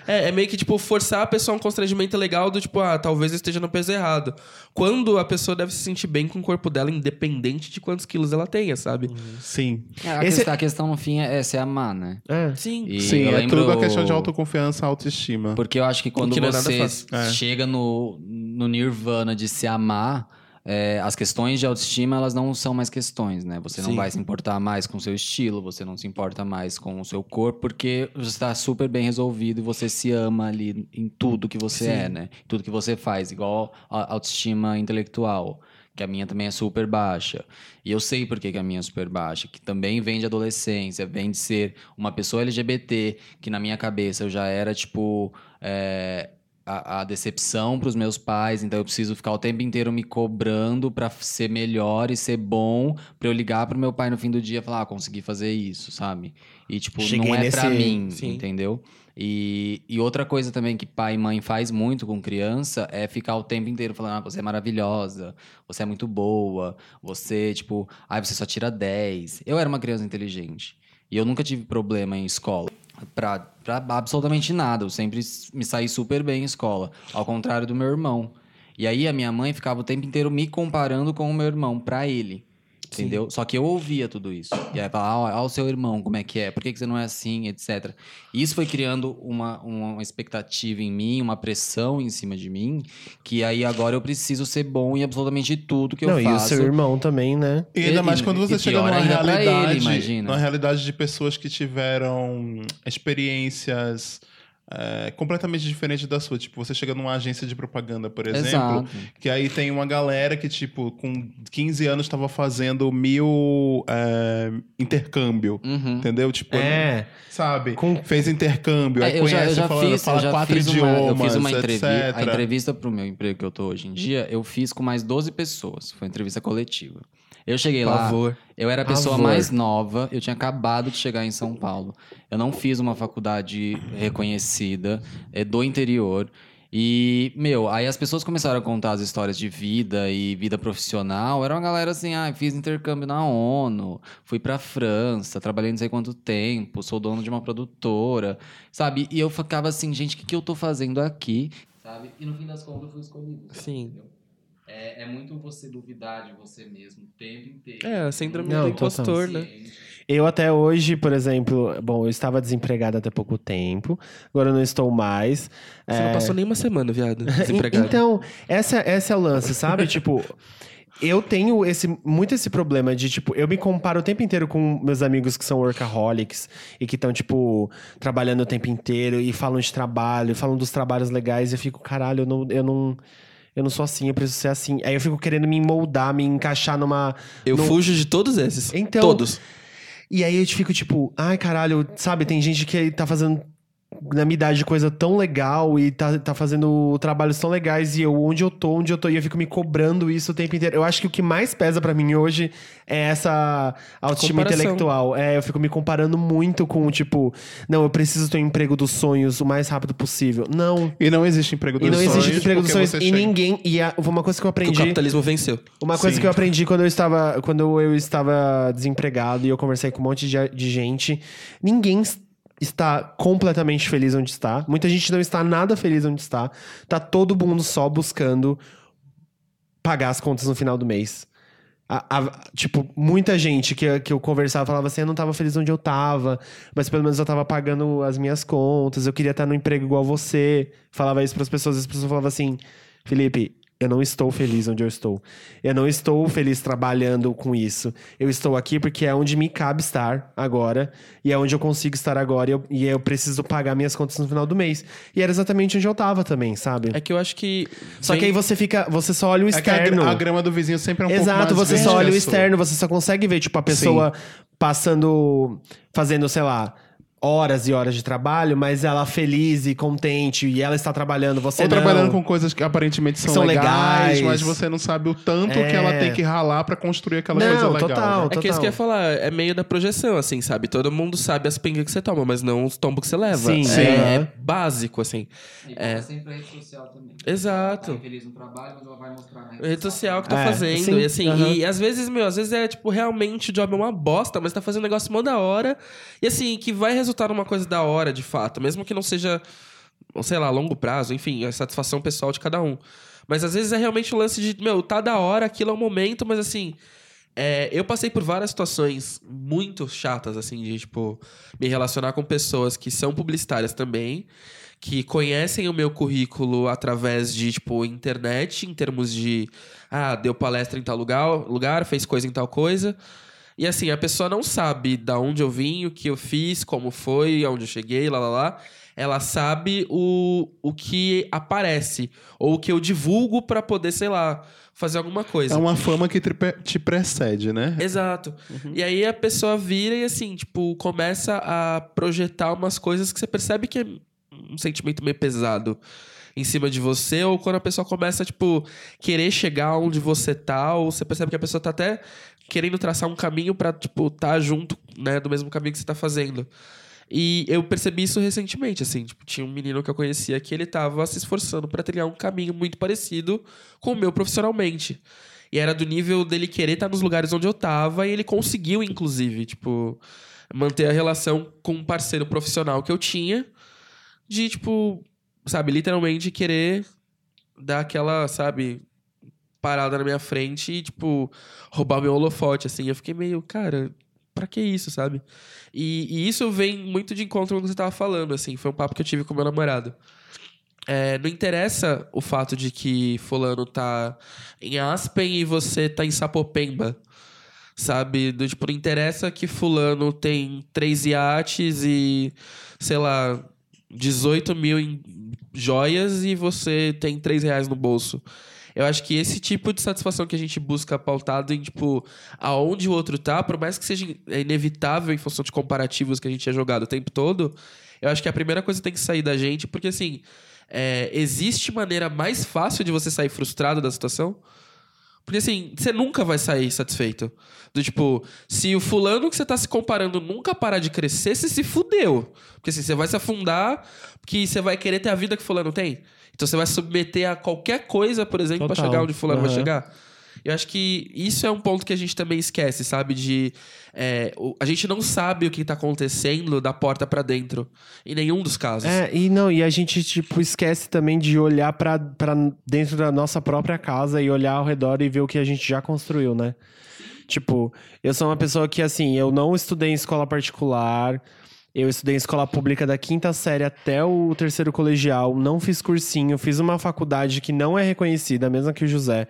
É, é meio que, tipo, forçar a pessoa a um constrangimento legal do tipo, ah, talvez eu esteja no peso errado. Quando a pessoa deve se sentir bem com o corpo dela, independente de quantos quilos ela tenha, sabe? Sim. É, a, Esse- questão, a questão no fim é, é se amar, né? é. Sim. E Sim, é lembro- tudo uma questão de autoconfiança, autoestima. Porque eu acho que quando que é você. É. chega no, no nirvana de se amar, é, as questões de autoestima, elas não são mais questões, né? Você não Sim. vai se importar mais com o seu estilo, você não se importa mais com o seu corpo, porque você está super bem resolvido e você se ama ali em tudo que você Sim. é, né? Tudo que você faz, igual a autoestima intelectual. Que a minha também é super baixa. E eu sei por que, que a minha é super baixa. Que também vem de adolescência, vem de ser uma pessoa LGBT, que na minha cabeça eu já era, tipo, é, a, a decepção pros meus pais, então eu preciso ficar o tempo inteiro me cobrando pra ser melhor e ser bom, pra eu ligar pro meu pai no fim do dia e falar, ah, consegui fazer isso, sabe? E, tipo, Cheguei não é pra nesse- mim, Sim. entendeu? E, e outra coisa também que pai e mãe faz muito com criança é ficar o tempo inteiro falando, ah, você é maravilhosa, você é muito boa, você, tipo, ah, você só tira 10. Eu era uma criança inteligente. E eu nunca tive problema em escola. Pra absolutamente nada. Eu sempre me saí super bem em escola. Ao contrário do meu irmão. E aí a minha mãe ficava o tempo inteiro me comparando com o meu irmão, pra ele. Entendeu? Só que eu ouvia tudo isso. E aí falava, ah, ó, o seu irmão, como é que é? Por que, que você não é assim, etc. E isso foi criando uma, uma expectativa em mim, uma pressão em cima de mim, que aí agora eu preciso ser bom em absolutamente tudo que não, eu e o faço. seu irmão também, né? E ainda E- mais quando você chega numa ele, realidade, imagina. numa realidade de pessoas que tiveram experiências é, completamente diferentes da sua. Tipo, você chega numa agência de propaganda, por exemplo, Exato. que aí tem uma galera que, tipo, com 15 anos estava fazendo mil é, intercâmbio. Uhum. Entendeu? Tipo, É. sabe? Com- Fez intercâmbio, aí É, eu já, conhece, eu já fala, fiz, fala eu já quatro fiz idiomas, uma, eu fiz uma entrevista. etc. A entrevista pro meu emprego que eu tô hoje em dia, eu fiz com mais 12 pessoas. Foi uma entrevista coletiva. Eu cheguei lá, Favor. eu era a pessoa Favor. mais nova, eu tinha acabado de chegar em São Paulo. Eu não fiz uma faculdade reconhecida, é do interior. E, meu, aí as pessoas começaram a contar as histórias de vida e vida profissional. Era uma galera assim, ah, fiz intercâmbio na ONU, fui pra França, trabalhei não sei quanto tempo, sou dono de uma produtora, sabe? E eu ficava assim, gente, o que, que eu tô fazendo aqui? Sabe? E no fim das contas eu fui escolhido. Sim. entendeu? É, é muito você duvidar de você mesmo o tempo inteiro. É, a síndrome Não, do impostor, né? Eu até hoje, por exemplo, bom, eu estava desempregado até pouco tempo, agora eu não estou mais. Você É, não passou nem uma semana, viado, <laughs> desempregado. Então, essa, essa é o lance, sabe? tipo, eu tenho esse, muito esse problema de, tipo, eu me comparo o tempo inteiro com meus amigos que são workaholics e que estão, tipo, trabalhando o tempo inteiro e falam de trabalho, falam dos trabalhos legais e eu fico, caralho, eu não. Eu não eu não sou assim, eu preciso ser assim. Aí eu fico querendo me moldar, me encaixar numa. Eu num- fujo de todos esses. Então- Todos. E aí eu fico tipo, ai caralho, sabe? Tem gente que tá fazendo na minha idade coisa tão legal e tá, tá fazendo trabalhos tão legais e eu, onde eu tô, onde eu tô, e eu fico me cobrando isso o tempo inteiro. Eu acho que o que mais pesa pra mim hoje é essa autoestima Comparação. intelectual. É, eu fico me comparando muito com, tipo, não, eu preciso ter um emprego dos sonhos o mais rápido possível. Não. E não existe emprego dos E não sonhos. existe emprego dos sonhos. E chega- ninguém. E a- uma coisa que eu Que o aprendi. capitalismo venceu. Uma coisa Sim. que eu aprendi quando eu estava quando eu estava desempregado e eu conversei com um monte de, de gente, ninguém está completamente feliz onde está. Muita gente não está nada feliz onde está. Tá todo mundo só buscando pagar as contas no final do mês. A- a- tipo, muita gente que, que eu conversava falava assim: eu não tava feliz onde eu tava, mas pelo menos eu tava pagando as minhas contas, eu queria estar no emprego igual você. Falava isso pras pessoas, as pessoas falavam assim: Felipe, eu não estou feliz onde eu estou. Eu não estou feliz trabalhando com isso. Eu estou aqui porque é onde me cabe estar agora. E é onde eu consigo estar agora. E eu, e eu preciso pagar minhas contas no final do mês. E era exatamente onde eu tava também, sabe? É que eu acho que. Só vem- que aí você fica. Você só olha o É que a, gra- externo. a grama do vizinho sempre é um pouco Exato, você só olha o a externo, você só consegue ver, tipo, a pessoa passando, fazendo, sei lá, horas e horas de trabalho, mas ela feliz e contente, e ela está trabalhando, você Ou não. trabalhando com coisas que aparentemente são, São legais, legais. mas você não sabe o tanto É. que ela tem que ralar pra construir aquela Não, coisa legal. total. né? É que isso que eu ia falar, é meio da projeção, assim, sabe? Todo mundo sabe as pingas que você toma, mas não os tombos que você leva. Sim, é, sim. é básico, assim. É. sempre a rede social também. Exato. Tá infeliz no trabalho, mas ela vai mostrar na Rede social que tá É, fazendo. sim, E assim, aham. e às vezes, meu, às vezes é tipo, realmente o job é uma bosta, mas tá fazendo um negócio mó da hora. E assim, que vai resultar numa coisa da hora, de fato. Mesmo que não seja, sei lá, a longo prazo, enfim, é satisfação pessoal de cada um. Mas às vezes é realmente o lance de, meu, tá da hora, aquilo é o momento, mas assim. é, eu passei por várias situações muito chatas, assim, de, tipo, me relacionar com pessoas que são publicitárias também, que conhecem o meu currículo através de, tipo, internet, em termos de, ah, deu palestra em tal lugar, lugar fez coisa em tal coisa. E assim, a pessoa não sabe da onde eu vim, o que eu fiz, como foi, aonde eu cheguei, lá, lá, lá. Ela sabe o, o que aparece, ou o que eu divulgo pra poder, sei lá, fazer alguma coisa. É uma fama que te, pre- te precede, né? Exato. E aí a pessoa vira e assim, tipo, começa a projetar umas coisas que você percebe que é um sentimento meio pesado em cima de você, ou quando a pessoa começa, tipo, querer chegar onde você tá, ou você percebe que a pessoa tá até querendo traçar um caminho pra, tipo, tá junto, né, do mesmo caminho que você tá fazendo. E eu percebi isso recentemente, assim, tipo, tinha um menino que eu conhecia que ele tava se esforçando pra trilhar um caminho muito parecido com o meu profissionalmente. E era do nível dele querer estar nos lugares onde eu tava, e ele conseguiu, inclusive, tipo, manter a relação com um parceiro profissional que eu tinha, de, tipo, sabe, literalmente querer dar aquela, sabe, parada na minha frente e, tipo, roubar meu holofote, assim. Eu fiquei meio, cara, pra que isso, sabe? E, e isso vem muito de encontro com o que você tava falando, assim. Foi um papo que eu tive com meu namorado. É, não interessa o fato de que fulano tá em Aspen e você tá em Sapopemba. Sabe? Do, tipo, não interessa que fulano tem três iates e, sei lá, 18 mil em joias e você tem três reais no bolso. Eu acho que esse tipo de satisfação que a gente busca pautado em, tipo, aonde o outro tá, por mais que seja inevitável em função de comparativos que a gente é jogado o tempo todo, eu acho que a primeira coisa tem que sair da gente, porque assim, é, existe maneira mais fácil de você sair frustrado da situação? Porque assim, você nunca vai sair satisfeito. Do tipo, se o fulano que você tá se comparando nunca parar de crescer, você se fudeu. Porque assim, você vai se afundar, porque você vai querer ter a vida que fulano tem. Então você vai submeter a qualquer coisa, por exemplo, pra Total. chegar onde fulano vai Aham. chegar. Eu acho que isso é um ponto que a gente também esquece, sabe? De. é, a gente não sabe o que tá acontecendo da porta pra dentro. Em nenhum dos casos. É, e não, e a gente, tipo, esquece também de olhar pra dentro da nossa própria casa e olhar ao redor e ver o que a gente já construiu, né? Tipo, eu sou uma pessoa que, assim, eu não estudei em escola particular, eu estudei em escola pública da quinta série até o terceiro colegial, não fiz cursinho, fiz uma faculdade que não é reconhecida, a mesma que o José,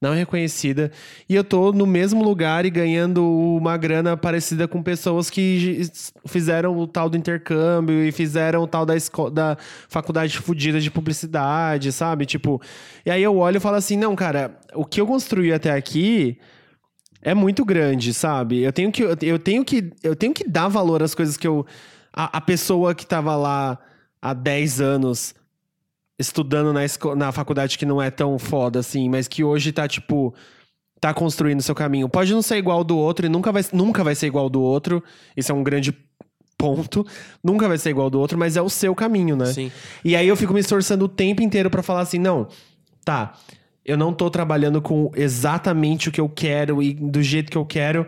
não é reconhecida, e eu tô no mesmo lugar e ganhando uma grana parecida com pessoas que fizeram o tal do intercâmbio e fizeram o tal da, da faculdade fodida de publicidade, sabe? Tipo, e aí eu olho e falo assim, não, cara, o que eu construí até aqui é muito grande, sabe? Eu tenho que, eu tenho que, eu tenho que dar valor às coisas que eu. A, a pessoa que tava lá há 10 anos estudando na, na faculdade que não é tão foda assim, mas que hoje tá, tipo. Tá construindo seu caminho. Pode não ser igual do outro e nunca vai, nunca vai ser igual do outro. Isso é um grande ponto. Nunca vai ser igual do outro, mas é o seu caminho, né? Sim. E aí eu fico me esforçando o tempo inteiro pra falar assim, não, tá, eu não tô trabalhando com exatamente o que eu quero e do jeito que eu quero.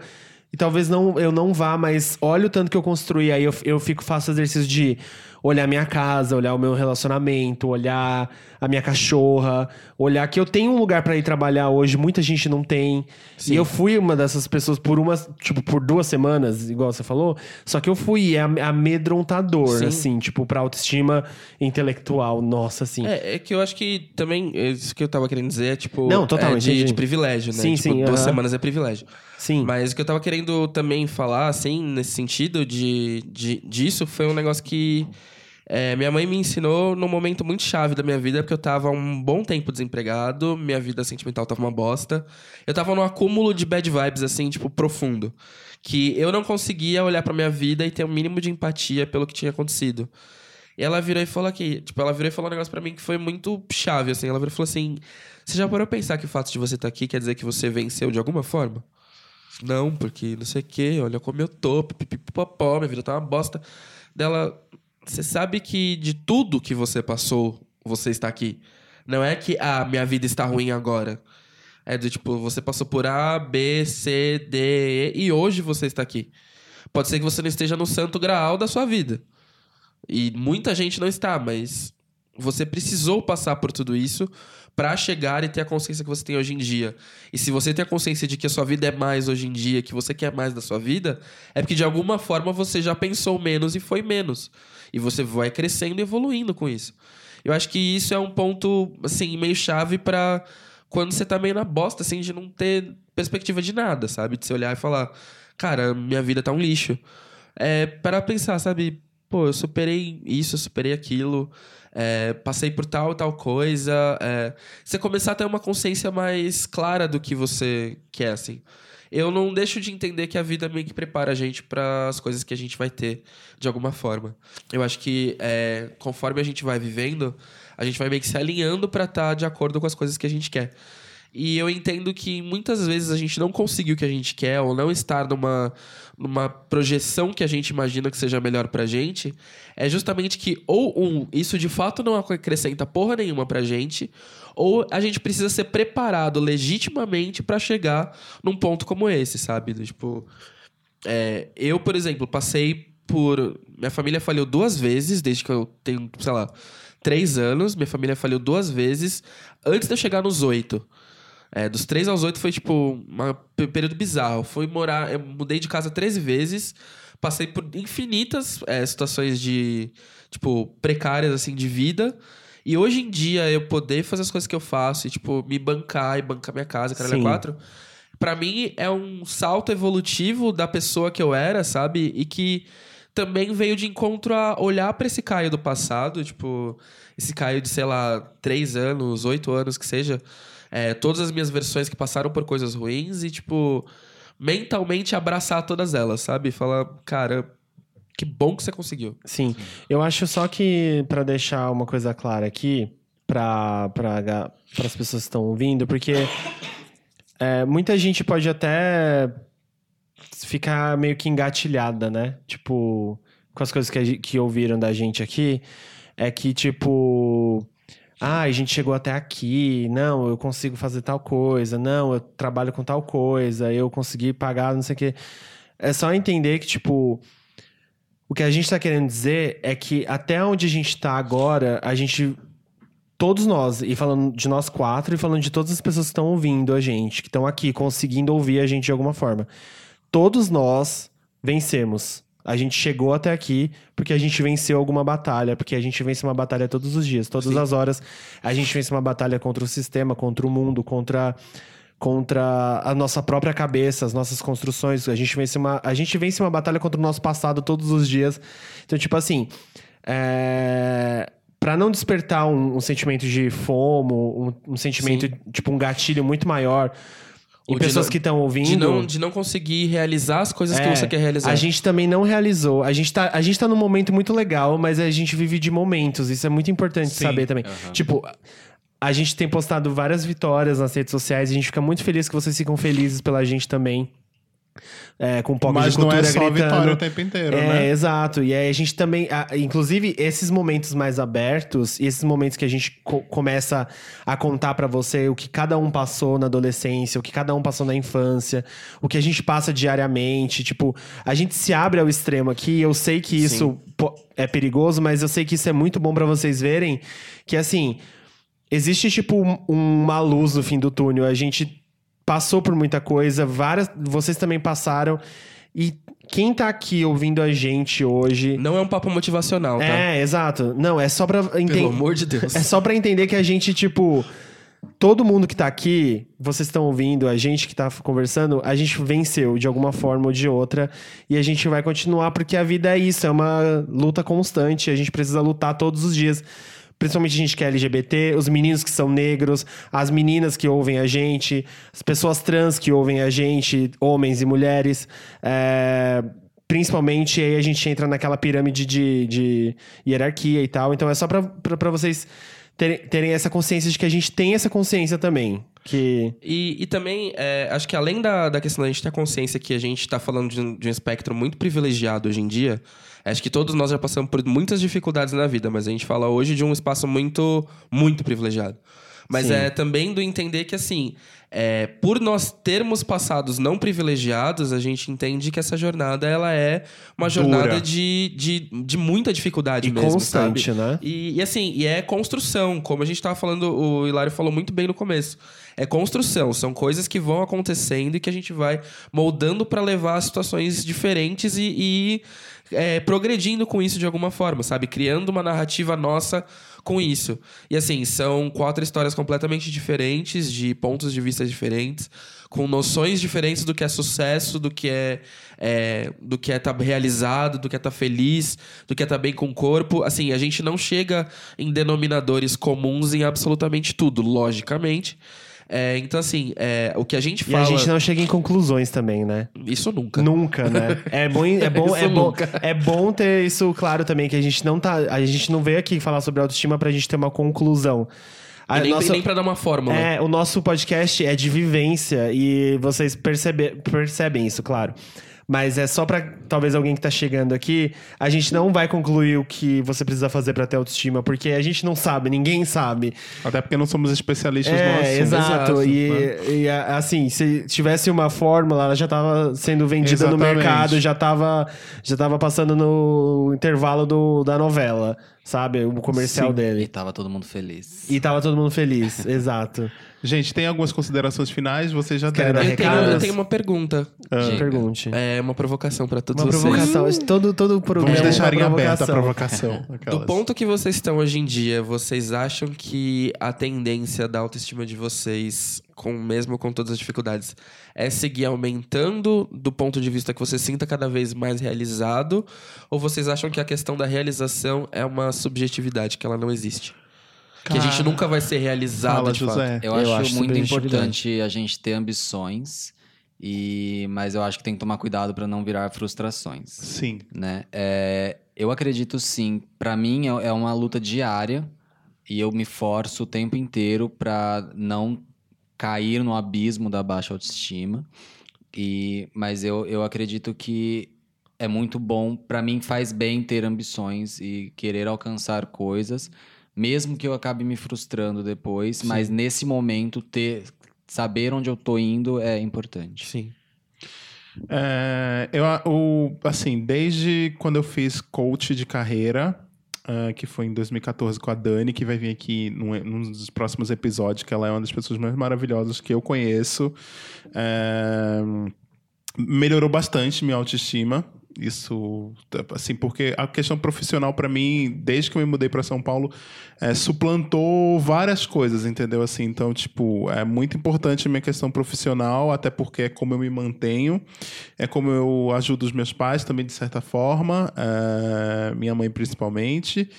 E talvez não, eu não vá, mas olha o tanto que eu construí. Aí eu, eu fico, faço exercício de olhar minha casa, olhar o meu relacionamento, olhar a minha cachorra, olhar que eu tenho um lugar pra ir trabalhar hoje, muita gente não tem. Sim. E eu fui uma dessas pessoas por uma, tipo, por duas semanas, igual você falou, só que eu fui é am- amedrontador, Sim. assim, tipo, pra autoestima intelectual, nossa, assim. É, é que eu acho que também, isso que eu tava querendo dizer é tipo. Não, totalmente, é de, de privilégio, né? Sim, tipo, sim, duas aham. semanas é privilégio. Sim. Mas o que eu tava querendo também falar, assim, nesse sentido de, de, disso, foi um negócio que é, minha mãe me ensinou num momento muito chave da minha vida, porque eu tava um bom tempo desempregado, minha vida sentimental tava uma bosta. Eu tava num acúmulo de bad vibes, assim, tipo, profundo. Que eu não conseguia olhar pra minha vida e ter o um mínimo de empatia pelo que tinha acontecido. E ela virou e falou aqui, tipo, ela virou e falou um negócio pra mim que foi muito chave, assim. Ela virou e falou assim: Você já parou pensar que o fato de você estar aqui quer dizer que você venceu de alguma forma? Não, porque não sei o quê, olha como eu tô, pipipipopó, minha vida tá uma bosta. Dela, você sabe que de tudo que você passou, você está aqui. Não é que, ah, minha vida está ruim agora. É do tipo, você passou por A, B, C, D, E, e hoje você está aqui. Pode ser que você não esteja no santo graal da sua vida. E muita gente não está, mas você precisou passar por tudo isso para chegar e ter a consciência que você tem hoje em dia. E se você tem a consciência de que a sua vida é mais hoje em dia, que você quer mais da sua vida, é porque de alguma forma você já pensou menos e foi menos. E você vai crescendo e evoluindo com isso. Eu acho que isso é um ponto, assim, meio chave para quando você tá meio na bosta, assim, de não ter perspectiva de nada, sabe? De você olhar e falar, cara, minha vida tá um lixo. É, para pensar, sabe? Pô, eu superei isso, eu superei aquilo, é, passei por tal tal coisa. É, você começar a ter uma consciência mais clara do que você quer, assim. Eu não deixo de entender que a vida meio que prepara a gente para as coisas que a gente vai ter, de alguma forma. Eu acho que é, conforme a gente vai vivendo, a gente vai meio que se alinhando para estar de acordo com as coisas que a gente quer. E eu entendo que muitas vezes a gente não conseguiu o que a gente quer, ou não estar numa, numa projeção que a gente imagina que seja melhor pra gente, é justamente que, ou um, isso de fato não acrescenta porra nenhuma pra gente, ou a gente precisa ser preparado legitimamente pra chegar num ponto como esse, sabe? Tipo, é, eu, por exemplo, passei por. Minha família falhou duas vezes, desde que eu tenho, sei lá, três anos. Minha família falhou duas vezes antes de eu chegar nos oito. É, dos 3 aos 8 foi, tipo, um período bizarro. Fui morar, eu mudei de casa 13 vezes, passei por infinitas é, situações de, tipo, precárias, assim, de vida. E hoje em dia, eu poder fazer as coisas que eu faço e, tipo, me bancar e bancar minha casa, caralho, Sim. quatro, pra mim é um salto evolutivo da pessoa que eu era, sabe? E que também veio de encontro a olhar pra esse Caio do passado, tipo, esse Caio de, sei lá, 3 anos, 8 anos que seja é, todas as minhas versões que passaram por coisas ruins e, tipo, mentalmente abraçar todas elas, sabe? Falar, cara, que bom que você conseguiu. Sim. Eu acho só que, pra deixar uma coisa clara aqui, para pra, as pessoas que estão ouvindo, porque é, muita gente pode até ficar meio que engatilhada, né? Tipo, com as coisas que, que ouviram da gente aqui, é que, tipo. Ah, a gente chegou até aqui. Não, eu consigo fazer tal coisa. Não, eu trabalho com tal coisa. Eu consegui pagar, não sei o quê. É só entender que, tipo, o que a gente tá querendo dizer é que até onde a gente tá agora, a gente. Todos nós, e falando de nós quatro, e falando de todas as pessoas que estão ouvindo a gente, que estão aqui conseguindo ouvir a gente de alguma forma. Todos nós vencemos. A gente chegou até aqui porque a gente venceu alguma batalha, porque a gente vence uma batalha todos os dias, todas Sim. as horas. A gente vence uma batalha contra o sistema, contra o mundo, contra contra a nossa própria cabeça, as nossas construções. A gente vence uma, a gente vence uma batalha contra o nosso passado todos os dias. Então, tipo assim, é... para não despertar um, um sentimento de fomo, um, um sentimento, tipo, um gatilho muito maior de pessoas não- que estão ouvindo. De não, de não conseguir realizar as coisas que É, você quer realizar. A gente também não realizou. A gente, tá, a gente tá num momento muito legal, mas a gente vive de momentos. Isso é muito importante Sim. saber também. Aham. Tipo, a gente tem postado várias vitórias nas redes sociais. A gente fica muito feliz que vocês ficam felizes pela gente também. É, com POC Mas de não cultura é só gritando. vitória o tempo inteiro, é, né? exato. E aí a gente também, a- inclusive esses momentos mais abertos, e esses momentos que a gente co- começa a contar pra você o que cada um passou na adolescência, o que cada um passou na infância, o que a gente passa diariamente, tipo, a gente se abre ao extremo aqui. Eu sei que isso é perigoso, mas eu sei que isso é muito bom pra vocês verem que assim, existe tipo um- uma luz no fim do túnel. A gente passou por muita coisa, várias, vocês também passaram e quem tá aqui ouvindo a gente hoje Não é um papo motivacional, tá? é, exato. Não, é só pra Pelo entender. amor de Deus. É só pra entender que a gente, tipo. Todo mundo que tá aqui, vocês estão ouvindo, a gente que tá conversando, a gente venceu de alguma forma ou de outra. E a gente vai continuar, porque a vida é isso, é uma luta constante. A gente precisa lutar todos os dias. Principalmente a gente que é LGBT, os meninos que são negros, as meninas que ouvem a gente, as pessoas trans que ouvem a gente, homens e mulheres. É, Principalmente aí a gente entra naquela pirâmide de, de hierarquia e tal. Então é só pra vocês terem, terem essa consciência de que a gente tem essa consciência também. Que. E, e também, é, acho que além da, da questão da gente ter a consciência que a gente está falando de um, de um espectro muito privilegiado hoje em dia, acho que todos nós já passamos por muitas dificuldades na vida, mas a gente fala hoje de um espaço muito, muito privilegiado. Mas Sim. é também do entender que, assim, é, por nós termos passados não privilegiados, a gente entende que essa jornada ela é uma jornada de, de, de muita dificuldade E mesmo, constante, sabe? né? E, e assim, e é construção, como a gente tava falando, o Hilário falou muito bem no começo. É construção, são coisas que vão acontecendo e que a gente vai moldando para levar a situações diferentes e, e, é, progredindo com isso de alguma forma, sabe? Criando uma narrativa nossa com isso. E assim, são quatro histórias completamente diferentes, de pontos de vista diferentes, com noções diferentes do que é sucesso, do que é, é do que é estar realizado, do que é estar feliz, do que é estar bem com o corpo. Assim, a gente não chega em denominadores comuns em absolutamente tudo, logicamente. É, então, assim, é, o que a gente E fala. a gente não chega em conclusões também, né? Isso nunca. Nunca, né? <laughs> É bom, é bom, é bom, é bom ter isso claro também, que a gente não tá. A gente não veio aqui falar sobre autoestima pra gente ter uma conclusão. A E nem, nossa- nem pra dar uma fórmula. É, o nosso podcast é de vivência e vocês percebe, percebem isso, claro. Mas é só pra talvez alguém que tá chegando aqui, a gente não vai concluir o que você precisa fazer pra ter autoestima, porque a gente não sabe, ninguém sabe. Até porque não somos especialistas no É, assunto. exato. exato, e, e, a- assim, se tivesse uma fórmula, ela já tava sendo vendida no Exatamente. mercado, já tava, já tava passando no intervalo do, da novela, sabe? O comercial Sim. E dele. tava todo mundo feliz. E tava todo mundo feliz, <laughs> exato. Gente, tem algumas considerações finais? Vocês já deram. dar Eu tenho, eu tenho uma pergunta. Diga. Pergunte. É uma provocação pra todos Uma vocês. provocação. Todo, todo programa Vamos deixar é em uma aberto a provocação. provocação. <laughs> Do Aquelas. ponto que vocês estão hoje em dia, vocês acham que a tendência da autoestima de vocês, com mesmo com todas as dificuldades, é seguir aumentando do ponto de vista que você sinta cada vez mais realizado? Ou vocês acham que a questão da realização é uma subjetividade, que ela não existe? Que a gente Cara, nunca vai ser realizado Fala, de fato? José. Eu, Eu acho, acho muito importante a gente ter ambições, e mas eu acho que tem que tomar cuidado para não virar frustrações. Sim. né? É, eu acredito sim. Pra mim é, é uma luta diária e eu me forço o tempo inteiro pra não cair no abismo da baixa autoestima. E, mas eu, eu acredito que é muito bom. Pra mim faz bem ter ambições e querer alcançar coisas, mesmo que eu acabe me frustrando depois. Mas nesse momento ter saber onde eu tô indo é importante. Sim. É, eu, o, assim, desde quando eu fiz coach de carreira, ah, que foi em 2014 com a Dani, que vai vir aqui num, num dos próximos episódios, que ela é uma das pessoas mais maravilhosas que eu conheço. É, melhorou bastante minha autoestima. Isso, assim, porque a questão profissional para mim, desde que eu me mudei para São Paulo, é, suplantou várias coisas, entendeu? Assim, então, tipo, é muito importante a minha questão profissional, até porque é como eu me mantenho, é como eu ajudo os meus pais também, de certa forma, é, minha mãe principalmente.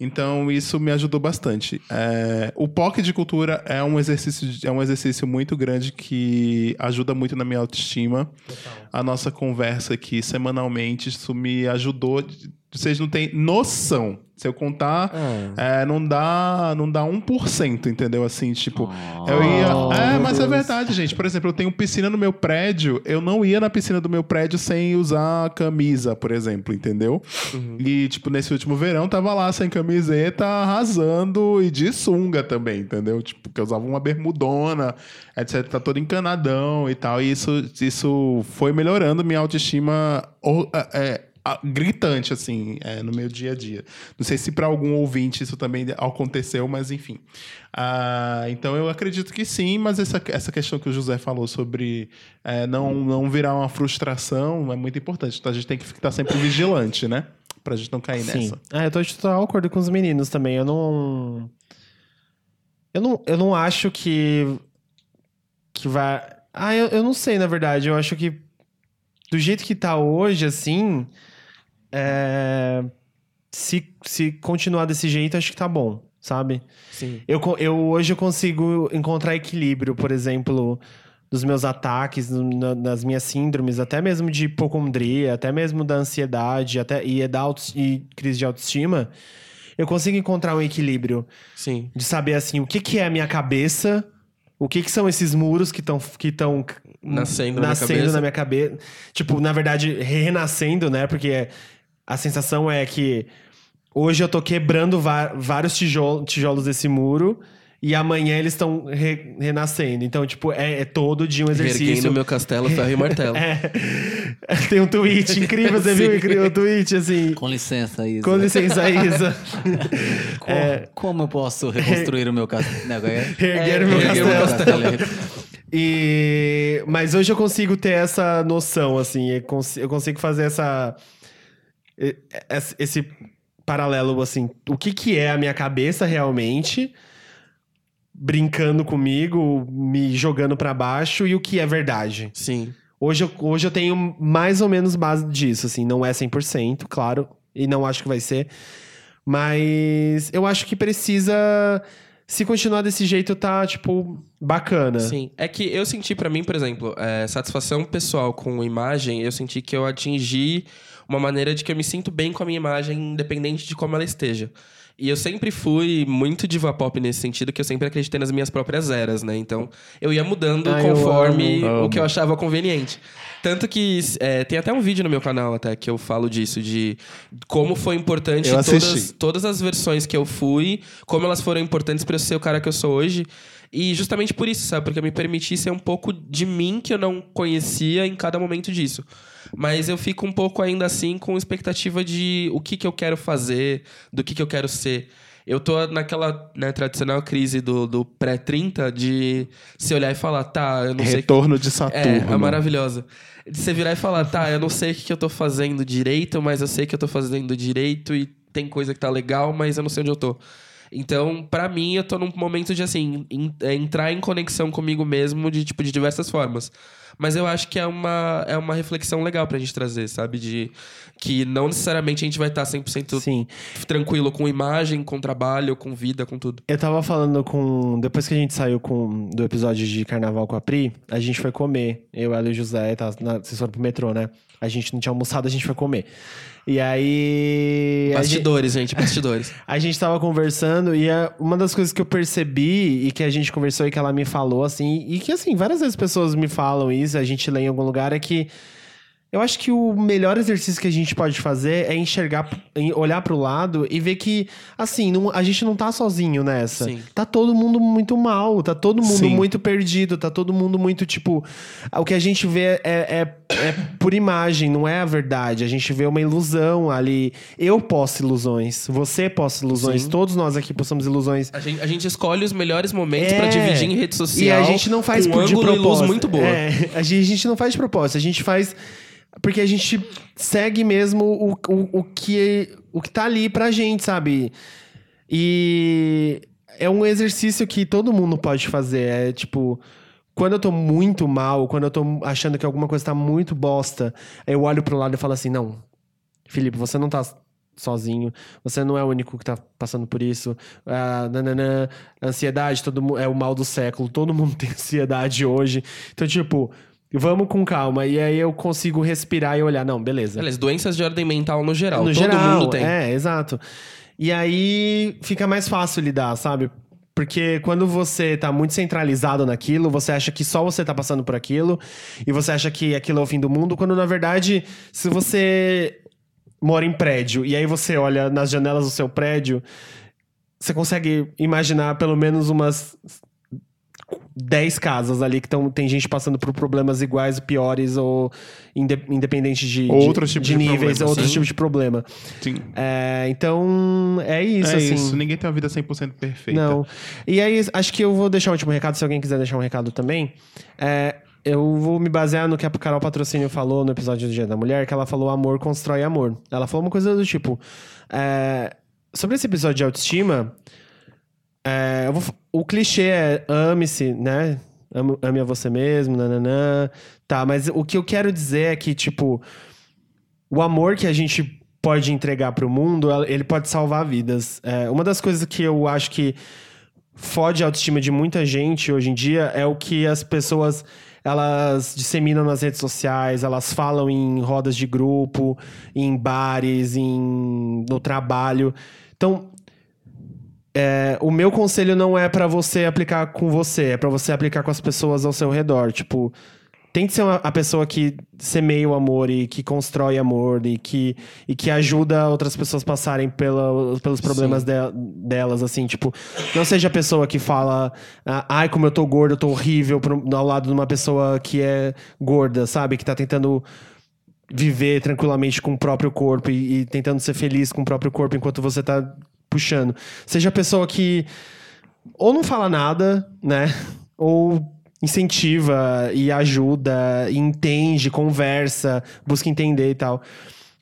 Então, isso me ajudou bastante. É, o POC de cultura é um, exercício, é um exercício muito grande que ajuda muito na minha autoestima. A nossa conversa aqui semanalmente, isso me ajudou Vocês não têm noção. Se eu contar, Ah. é, não dá não dá 1%, entendeu? Assim, tipo, Oh, eu ia. Oh, é, mas é Deus. verdade, gente. Por exemplo, eu tenho piscina no meu prédio, eu não ia na piscina do meu prédio sem usar camisa, por exemplo, entendeu? E, tipo, nesse último verão, tava lá sem camiseta, arrasando e de sunga também, entendeu? Tipo, que eu usava uma bermudona, etc. Tá todo encanadão e tal. E isso, isso foi melhorando minha autoestima. o- é, a- gritante, assim, é, no meu dia a dia. Não sei se para algum ouvinte isso também aconteceu, mas enfim. Ah, então eu acredito que sim, mas essa, essa questão que o José falou sobre é, não, não virar uma frustração é muito importante. Então a gente tem que estar sempre vigilante, né? Pra gente não cair Sim. nessa. Ah, eu tô de total acordo com os meninos também. Eu não. Eu não, eu não acho que. Que vai. Ah, eu, eu não sei, na verdade. Eu acho que. Do jeito que tá hoje, assim. É, Se, se continuar desse jeito, acho que tá bom, sabe? Sim. Eu, eu hoje eu consigo encontrar equilíbrio, por exemplo, dos meus ataques, no- nas minhas síndromes, até mesmo de hipocondria, até mesmo da ansiedade, até e da auto, e crise de autoestima. Eu consigo encontrar um equilíbrio Sim. de saber assim o que, que é a minha cabeça, o que, que são esses muros que estão que estão Nascendo na minha nascendo cabeça. na minha cabeça. Tipo, na verdade, renascendo, né? Porque a sensação é que hoje eu tô quebrando vários tijolo- tijolos desse muro e amanhã eles estão re- renascendo. Então, tipo, é, é todo dia um Erguendo exercício. meu castelo, ferro e martelo. <laughs> É. Tem um tweet incrível, você viu? <laughs> Incrível um tweet assim. Com licença, Isa. Com licença, Isa. <laughs> Co- É. Como eu posso reconstruir o meu castelo? Erguer o meu castelo. castelo. E... Mas hoje eu consigo ter essa noção, assim. Eu cons- eu consigo fazer essa... e- esse- paralelo, assim. O que que é a minha cabeça realmente... Brincando comigo, me jogando pra baixo. E o que é verdade. Sim. Hoje eu, hoje eu tenho mais ou menos base disso, assim. Não é 100%, claro. E não acho que vai ser. Mas eu acho que precisa... Se continuar desse jeito, tá, tipo, bacana. Sim. É que eu senti pra mim, por exemplo, é, satisfação pessoal com imagem, eu senti que eu atingi uma maneira de que eu me sinto bem com a minha imagem, independente de como ela esteja. E eu sempre fui muito diva pop nesse sentido, que eu sempre acreditei nas minhas próprias eras, né? Então, eu ia mudando Ah, eu conforme amo. o que eu achava conveniente. Tanto que é, tem até um vídeo no meu canal até que eu falo disso, de como foi importante todas, todas as versões que eu fui, como elas foram importantes pra eu ser o cara que eu sou hoje. E justamente por isso, sabe? Porque eu me permiti ser um pouco de mim que eu não conhecia em cada momento disso. Mas eu fico um pouco ainda assim com expectativa de o que, que eu quero fazer, do que, que eu quero ser. Eu tô naquela né, tradicional crise do, do pré-30 de se olhar e falar, tá, eu não sei. Retorno de É, Saturno. é maravilhosa. De você virar e falar, tá, eu não sei o que, que eu tô fazendo direito, mas eu sei que eu tô fazendo direito e tem coisa que tá legal, mas eu não sei onde eu tô. Então, pra mim, eu tô num momento de, assim, é, entrar em conexão comigo mesmo de, tipo, de diversas formas. Mas eu acho que é uma, é uma reflexão legal pra gente trazer, sabe? De que não necessariamente a gente vai estar 100% Sim. tranquilo com imagem, com trabalho, com vida, com tudo. Eu tava falando com. Depois que a gente saiu com, do episódio de carnaval com a Pri, a gente foi comer. Eu, ela e o José, tá, na, vocês foram pro metrô, né? A gente não tinha almoçado, a gente foi comer. E aí. a gente- Bastidores, gente, bastidores. <laughs> A gente tava conversando e é uma das coisas que eu percebi e que a gente conversou e que ela me falou, assim, e que, assim, várias vezes pessoas me falam isso, a gente lê em algum lugar, é que eu acho que o melhor exercício que a gente pode fazer é enxergar, olhar pro lado e ver que, assim, não- a gente não tá sozinho nessa. Sim. Tá todo mundo muito mal, tá todo mundo Sim. muito perdido, tá todo mundo muito, tipo... O que a gente vê é, é, é por imagem, não é a verdade. A gente vê uma ilusão ali. Eu posso ilusões, você possa ilusões, Sim. todos nós aqui possamos ilusões. A gente, a gente escolhe os melhores momentos É. pra dividir em rede social. E a gente não faz com por de ângulo e luz propósito. muito boa. É, a gente, a gente não faz de propósito, a gente faz porque a gente segue mesmo o, o, o, que, o que tá ali pra gente, sabe? E é um exercício que todo mundo pode fazer. É tipo, quando eu tô muito mal, quando eu tô achando que alguma coisa tá muito bosta, eu olho pro lado e falo assim: não, Felipe, você não tá sozinho, você não é o único que tá passando por isso. Ah, nananã, ansiedade, todo é o mal do século, todo mundo <laughs> tem ansiedade hoje. Então, tipo, Vamos com calma. E aí eu consigo respirar e olhar. Não, beleza. Beleza, doenças de ordem mental no geral. no Todo geral, mundo tem. É, exato. E aí fica mais fácil lidar, sabe? Porque quando você tá muito centralizado naquilo, você acha que só você tá passando por aquilo, e você acha que aquilo é o fim do mundo, quando na verdade, se você mora em prédio e aí você olha nas janelas do seu prédio, você consegue imaginar pelo menos umas 10 casas ali que tão, tem gente passando por problemas iguais, piores ou inde, independentes de, de- Outros tipos de de níveis, problema, outros sim. tipos de problema. Sim. É, então, é isso, é assim. isso. Ninguém tem uma vida 100% perfeita. Não. E aí, acho que eu vou deixar o último recado, se alguém quiser deixar um recado também. É, eu vou me basear no que a Carol Patrocínio falou no episódio do Dia da Mulher, que ela falou amor constrói amor. Ela falou uma coisa do tipo... é, sobre esse episódio de autoestima, é, eu vou o clichê é ame-se, né? Ame, ame a você mesmo, nananã. Tá, mas o que eu quero dizer é que, tipo, o amor que a gente pode entregar pro mundo, ela- ele pode salvar vidas. É, uma das coisas que eu acho que fode a autoestima de muita gente hoje em dia é o que as pessoas elas disseminam nas redes sociais, elas falam em rodas de grupo, em bares, em no trabalho. Então, é, o meu conselho não é pra você aplicar com você, é pra você aplicar com as pessoas ao seu redor. Tipo, tente ser uma- a pessoa que semeia o amor e que constrói amor e que, e que ajuda outras pessoas passarem pela, pelos problemas de- delas, assim, tipo, não seja a pessoa que fala, ah, ai, como eu tô gordo, eu tô horrível, pro- ao lado de uma pessoa que é gorda, sabe? Que tá tentando viver tranquilamente com o próprio corpo e, e tentando ser feliz com o próprio corpo enquanto você tá puxando. Seja a pessoa que ou não fala nada, né? Ou incentiva e ajuda, e entende, conversa, busca entender e tal.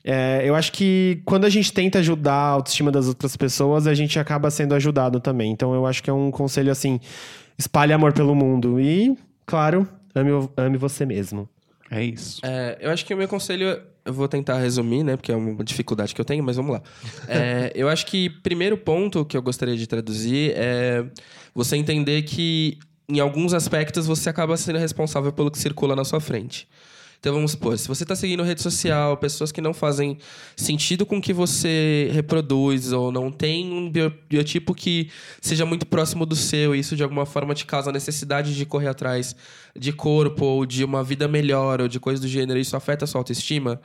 É, eu acho que quando a gente tenta ajudar a autoestima das outras pessoas, a gente acaba sendo ajudado também. Então eu acho que é um conselho assim: espalhe amor pelo mundo. E, claro, ame, ame você mesmo. É isso. É, eu acho que o meu conselho, eu vou tentar resumir, né? Porque é uma dificuldade que eu tenho, mas vamos lá. <laughs> É, eu acho que primeiro ponto que eu gostaria de traduzir é você entender que em alguns aspectos você acaba sendo responsável pelo que circula na sua frente. Então vamos supor, se você está seguindo rede social, pessoas que não fazem sentido com o que você reproduz, ou não tem um bio- biotipo que seja muito próximo do seu, e isso de alguma forma te causa a necessidade de correr atrás de corpo, ou de uma vida melhor, ou de coisas do gênero, isso afeta a sua autoestima,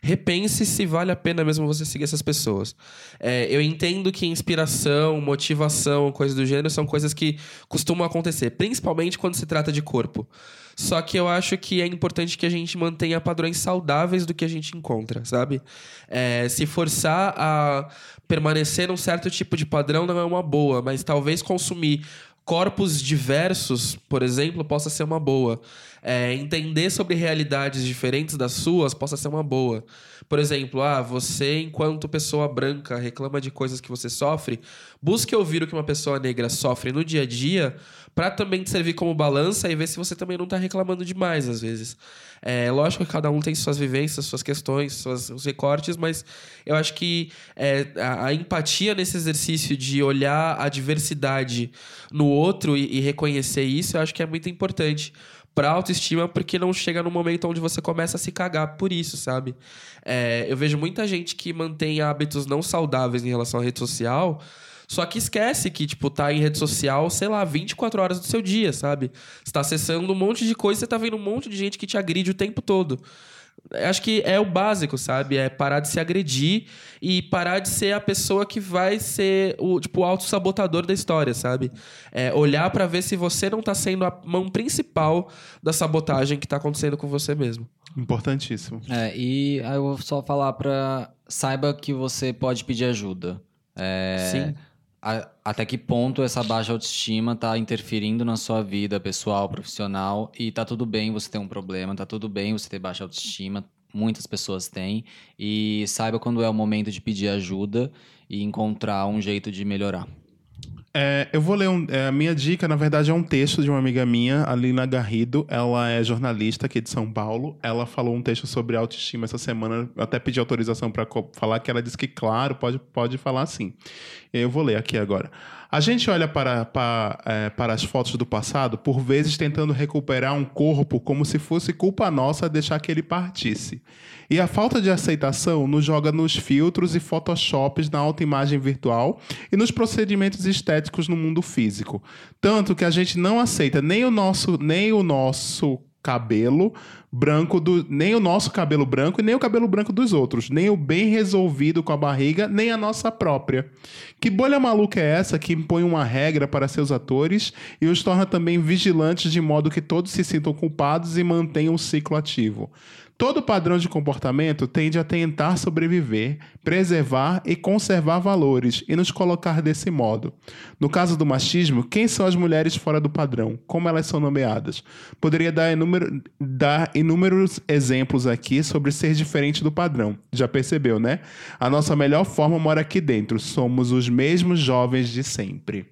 repense se vale a pena mesmo você seguir essas pessoas. É, eu entendo que inspiração, motivação, coisas do gênero são coisas que costumam acontecer, principalmente quando se trata de corpo. Só que eu acho que é importante que a gente mantenha padrões saudáveis do que a gente encontra, sabe? É, se forçar a permanecer num certo tipo de padrão não é uma boa, mas talvez consumir corpos diversos, por exemplo, possa ser uma boa. É, entender sobre realidades diferentes das suas possa ser uma boa. Por exemplo, ah, você, enquanto pessoa branca, reclama de coisas que você sofre, busque ouvir o que uma pessoa negra sofre no dia a dia para também te servir como balança e ver se você também não tá reclamando demais às vezes. É lógico que cada um tem suas vivências, suas questões, suas, seus recortes, mas eu acho que é, a, a empatia nesse exercício de olhar a diversidade no outro e, e reconhecer isso, eu acho que é muito importante pra autoestima, porque não chega num momento onde você começa a se cagar por isso, sabe? É, eu vejo muita gente que mantém hábitos não saudáveis em relação à rede social, só que esquece que, tipo, tá em rede social, sei lá, 24 horas do seu dia, sabe? Você tá acessando um monte de coisa, você tá vendo um monte de gente que te agride o tempo todo. Acho que é o básico, sabe? É parar de se agredir e parar de ser a pessoa que vai ser o, tipo, auto-sabotador da história, sabe? É olhar pra ver se você não tá sendo a mão principal da sabotagem que tá acontecendo com você mesmo. Importantíssimo. É, e aí eu vou só falar pra. Saiba que você pode pedir ajuda. É, Sim. A- até que ponto essa baixa autoestima tá interferindo na sua vida pessoal, profissional, e tá tudo bem você ter um problema, tá tudo bem você ter baixa autoestima, muitas pessoas têm, e saiba quando é o momento de pedir ajuda e encontrar um jeito de melhorar. É, eu vou ler um, é, a minha dica, na verdade, é um texto de uma amiga minha, a Lina Garrido. Ela é jornalista aqui de São Paulo. Ela falou um texto sobre autoestima essa semana. Até pedi autorização para falar que ela disse que, claro, pode, pode falar sim. Eu vou ler aqui agora. A gente olha para, para, é, para as fotos do passado, por vezes tentando recuperar um corpo como se fosse culpa nossa deixar que ele partisse. E a falta de aceitação nos joga nos filtros e photoshops na autoimagem virtual e nos procedimentos estéticos no mundo físico. Tanto que a gente não aceita nem o nosso, nem o nosso cabelo branco do nem o nosso cabelo branco e nem o cabelo branco dos outros, nem o bem resolvido com a barriga, nem a nossa própria. Que bolha maluca é essa que impõe uma regra para seus atores e os torna também vigilantes de modo que todos se sintam culpados e mantenham o ciclo ativo? Todo padrão de comportamento tende a tentar sobreviver, preservar e conservar valores e nos colocar desse modo. No caso do machismo, quem são as mulheres fora do padrão? Como elas são nomeadas? Poderia dar, inúmero, dar inúmeros exemplos aqui sobre ser diferente do padrão. Já percebeu, né? A nossa melhor forma mora aqui dentro. Somos os mesmos jovens de sempre.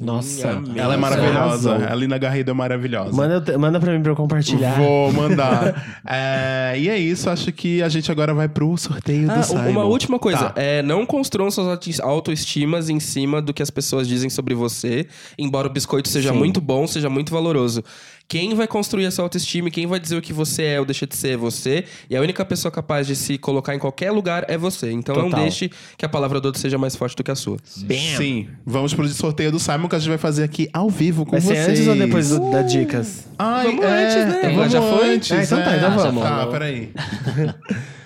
Nossa, amei. Ela é maravilhosa. Arrasou. A Lina Garrido é maravilhosa. Manda, manda pra mim pra eu compartilhar. Vou mandar. <laughs> É, e é isso, acho que a gente agora vai pro sorteio Ah, do Simon. uma última coisa. Tá. É, não construam suas auto- autoestimas em cima do que as pessoas dizem sobre você, embora o biscoito seja Sim. muito bom, seja muito valoroso. Quem vai construir essa autoestima e quem vai dizer o que você é ou deixa de ser é você. E a única pessoa capaz de se colocar em qualquer lugar é você. Então não Total. deixe que a palavra do outro seja mais forte do que a sua. Sim, vamos pro sorteio do Simon que a gente vai fazer aqui ao vivo com Vai ser vocês. antes ou depois do, da dicas? Ai, Vamos é, antes, né? Vamos Já foi? antes, Ah, então tá, é. então já vamos. Tá, peraí. <laughs>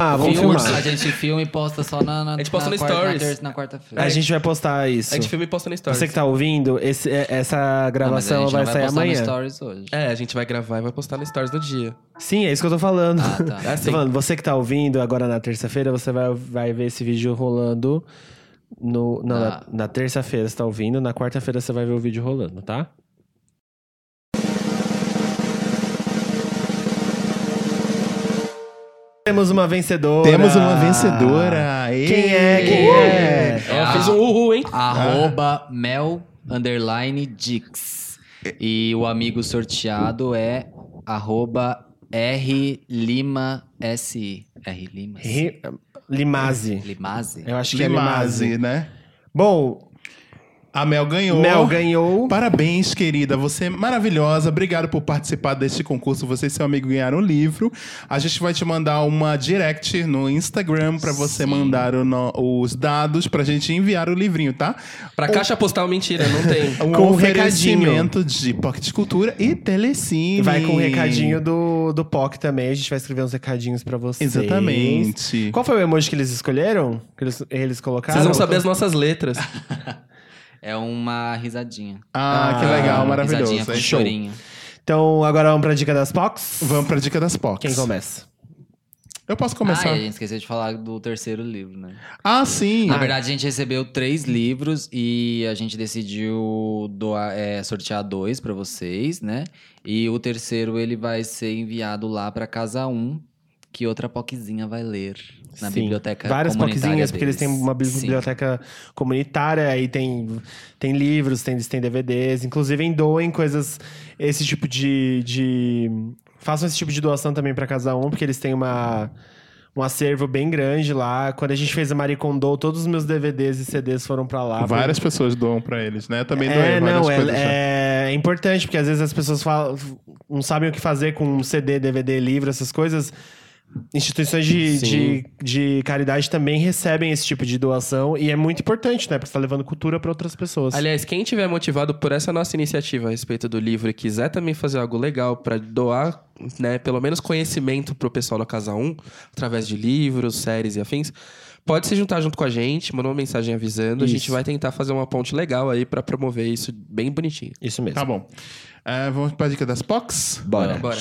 Ah, vamos Filma, filmar. a gente filma e posta só na, na, A gente posta na no quarta- Stories. Na, terça- na quarta-feira. A gente vai postar isso. A gente filma e posta no Stories. Você que tá ouvindo, esse- é- essa Não, mas a gravação gente vai sair postar amanhã. no Stories hoje. É, a gente vai gravar e vai postar no Stories no dia. Sim, é isso que eu tô falando. Ah, tá. É <laughs> Tô assim. falando, você que tá ouvindo agora na terça-feira, você vai, vai ver esse vídeo rolando no, não, Ah. na, na terça-feira você tá ouvindo, na quarta-feira você vai ver o vídeo rolando, tá? Temos uma vencedora. Temos uma vencedora. Quem é? Quem é? Ela fez um uhul, hein? Arroba Mel underline Dix. E o amigo sorteado é arroba R Lima SI. R Lima. Ri- Limaze. Limaze? Eu acho que é Limaze. né? Bom, A Mel ganhou. Mel ganhou. Parabéns, querida. Você é maravilhosa. Obrigado por participar deste concurso. Você e seu amigo ganharam um livro. A gente vai te mandar uma direct no Instagram pra você Sim. mandar o no- os dados pra gente enviar o livrinho, tá? Pra caixa postal, mentira, não tem. <laughs> Um Com oferecimento de Pocket Cultura e Telecine. Vai com o recadinho do, do POC também. A gente vai escrever uns recadinhos pra vocês. Exatamente. Qual foi o emoji que eles escolheram? Que eles, eles colocaram? Vocês vão saber as nossas letras. <laughs> É uma risadinha. Ah, que Ah, legal, Risadinha maravilhoso. com hein? chorinho. Então, agora vamos pra dica das POCs? Vamos pra dica das POCs. Quem começa? Eu posso Ah, começar? e a gente esqueceu de falar do terceiro livro, né? Ah, sim. Na verdade, a gente recebeu três livros e a gente decidiu doar, é, sortear dois pra vocês, né? E o terceiro ele vai ser enviado lá pra casa 1, que outra poquezinha vai ler na Sim. biblioteca Várias POCzinhas, porque eles têm uma Sim. biblioteca comunitária, aí tem, tem livros, tem, tem DVDs. Inclusive, doem coisas, esse tipo de, de... Façam esse tipo de doação também pra Casa 1, porque eles têm uma... Um acervo bem grande lá. Quando a gente fez a Maricondô, todos os meus DVDs e CDs foram pra lá. Várias pessoas doam pra eles, né? Também doei É, várias não, coisas. já. é, é importante, porque às vezes as pessoas falam, não sabem o que fazer com um CD, DVD, livro, essas coisas. Instituições de, de, de caridade também recebem esse tipo de doação e é muito importante, né? Porque você tá levando cultura para outras pessoas. Aliás, quem tiver motivado por essa nossa iniciativa a respeito do livro e quiser também fazer algo legal pra doar, né, pelo menos conhecimento pro pessoal da Casa 1, através de livros, séries e afins, pode se juntar junto com a gente, mandar uma mensagem avisando. A gente Isso. vai tentar fazer uma ponte legal aí pra promover isso bem bonitinho. Isso mesmo. Tá bom. É, vamos pra dica das POCs? Bora. Bora.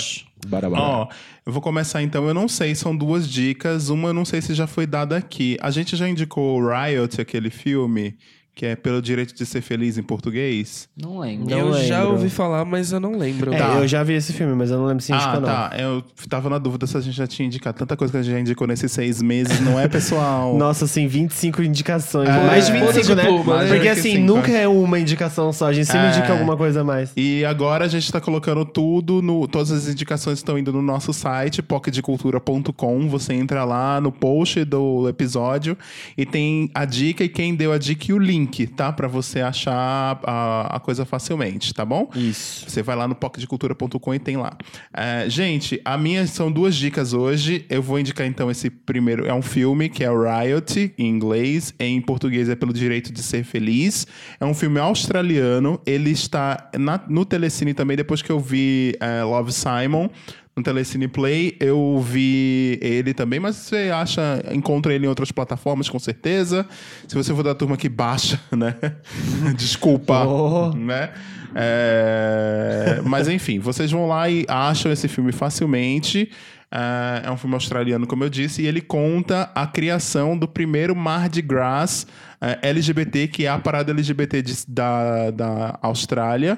Bora, bora. Ó, eu vou começar então. Eu não sei, são duas dicas. Uma eu não sei se já foi dada aqui. A gente já indicou o Riot, aquele filme, que é Pelo Direito de Ser Feliz em português. Não lembro. Não eu já lembro. ouvi falar, mas eu não lembro. É, Tá. eu já vi esse filme, mas eu não lembro se indicou, ah, não. tá. Eu tava na dúvida se a gente já tinha indicado. Tanta coisa que a gente já indicou nesses seis meses, não é, <laughs> pessoal? Nossa, assim, 25 indicações. É, Mais de ponto 25, de né? né? Porque assim, 25, nunca é uma indicação só. A gente sempre É. indica alguma coisa a mais. E agora a gente tá colocando tudo no. Todas as indicações estão indo no nosso site, pocketcultura.com. Você entra lá no post do episódio e tem a dica e quem deu a dica e o link. Link, tá? Pra você achar a, a coisa facilmente, tá bom? Isso. Você vai lá no pocketcultura.com e tem lá. É, gente, a minha são duas dicas hoje. Eu vou indicar então esse primeiro. É um filme que é Riot, em inglês. Em português é Pelo Direito de Ser Feliz. É um filme australiano. Ele está na- no Telecine também, depois que eu vi é, Love Simon. No Telecine Play, eu vi ele também, mas você acha, encontra ele em outras plataformas, com certeza. Se você for da turma que baixa, <laughs> né? <laughs> Desculpa, Oh. né? É, Mas enfim, vocês vão lá e acham esse filme facilmente. É, é um filme australiano, como eu disse, e ele conta a criação do primeiro Mardi Gras é, LGBT, que é a parada LGBT de- da, da Austrália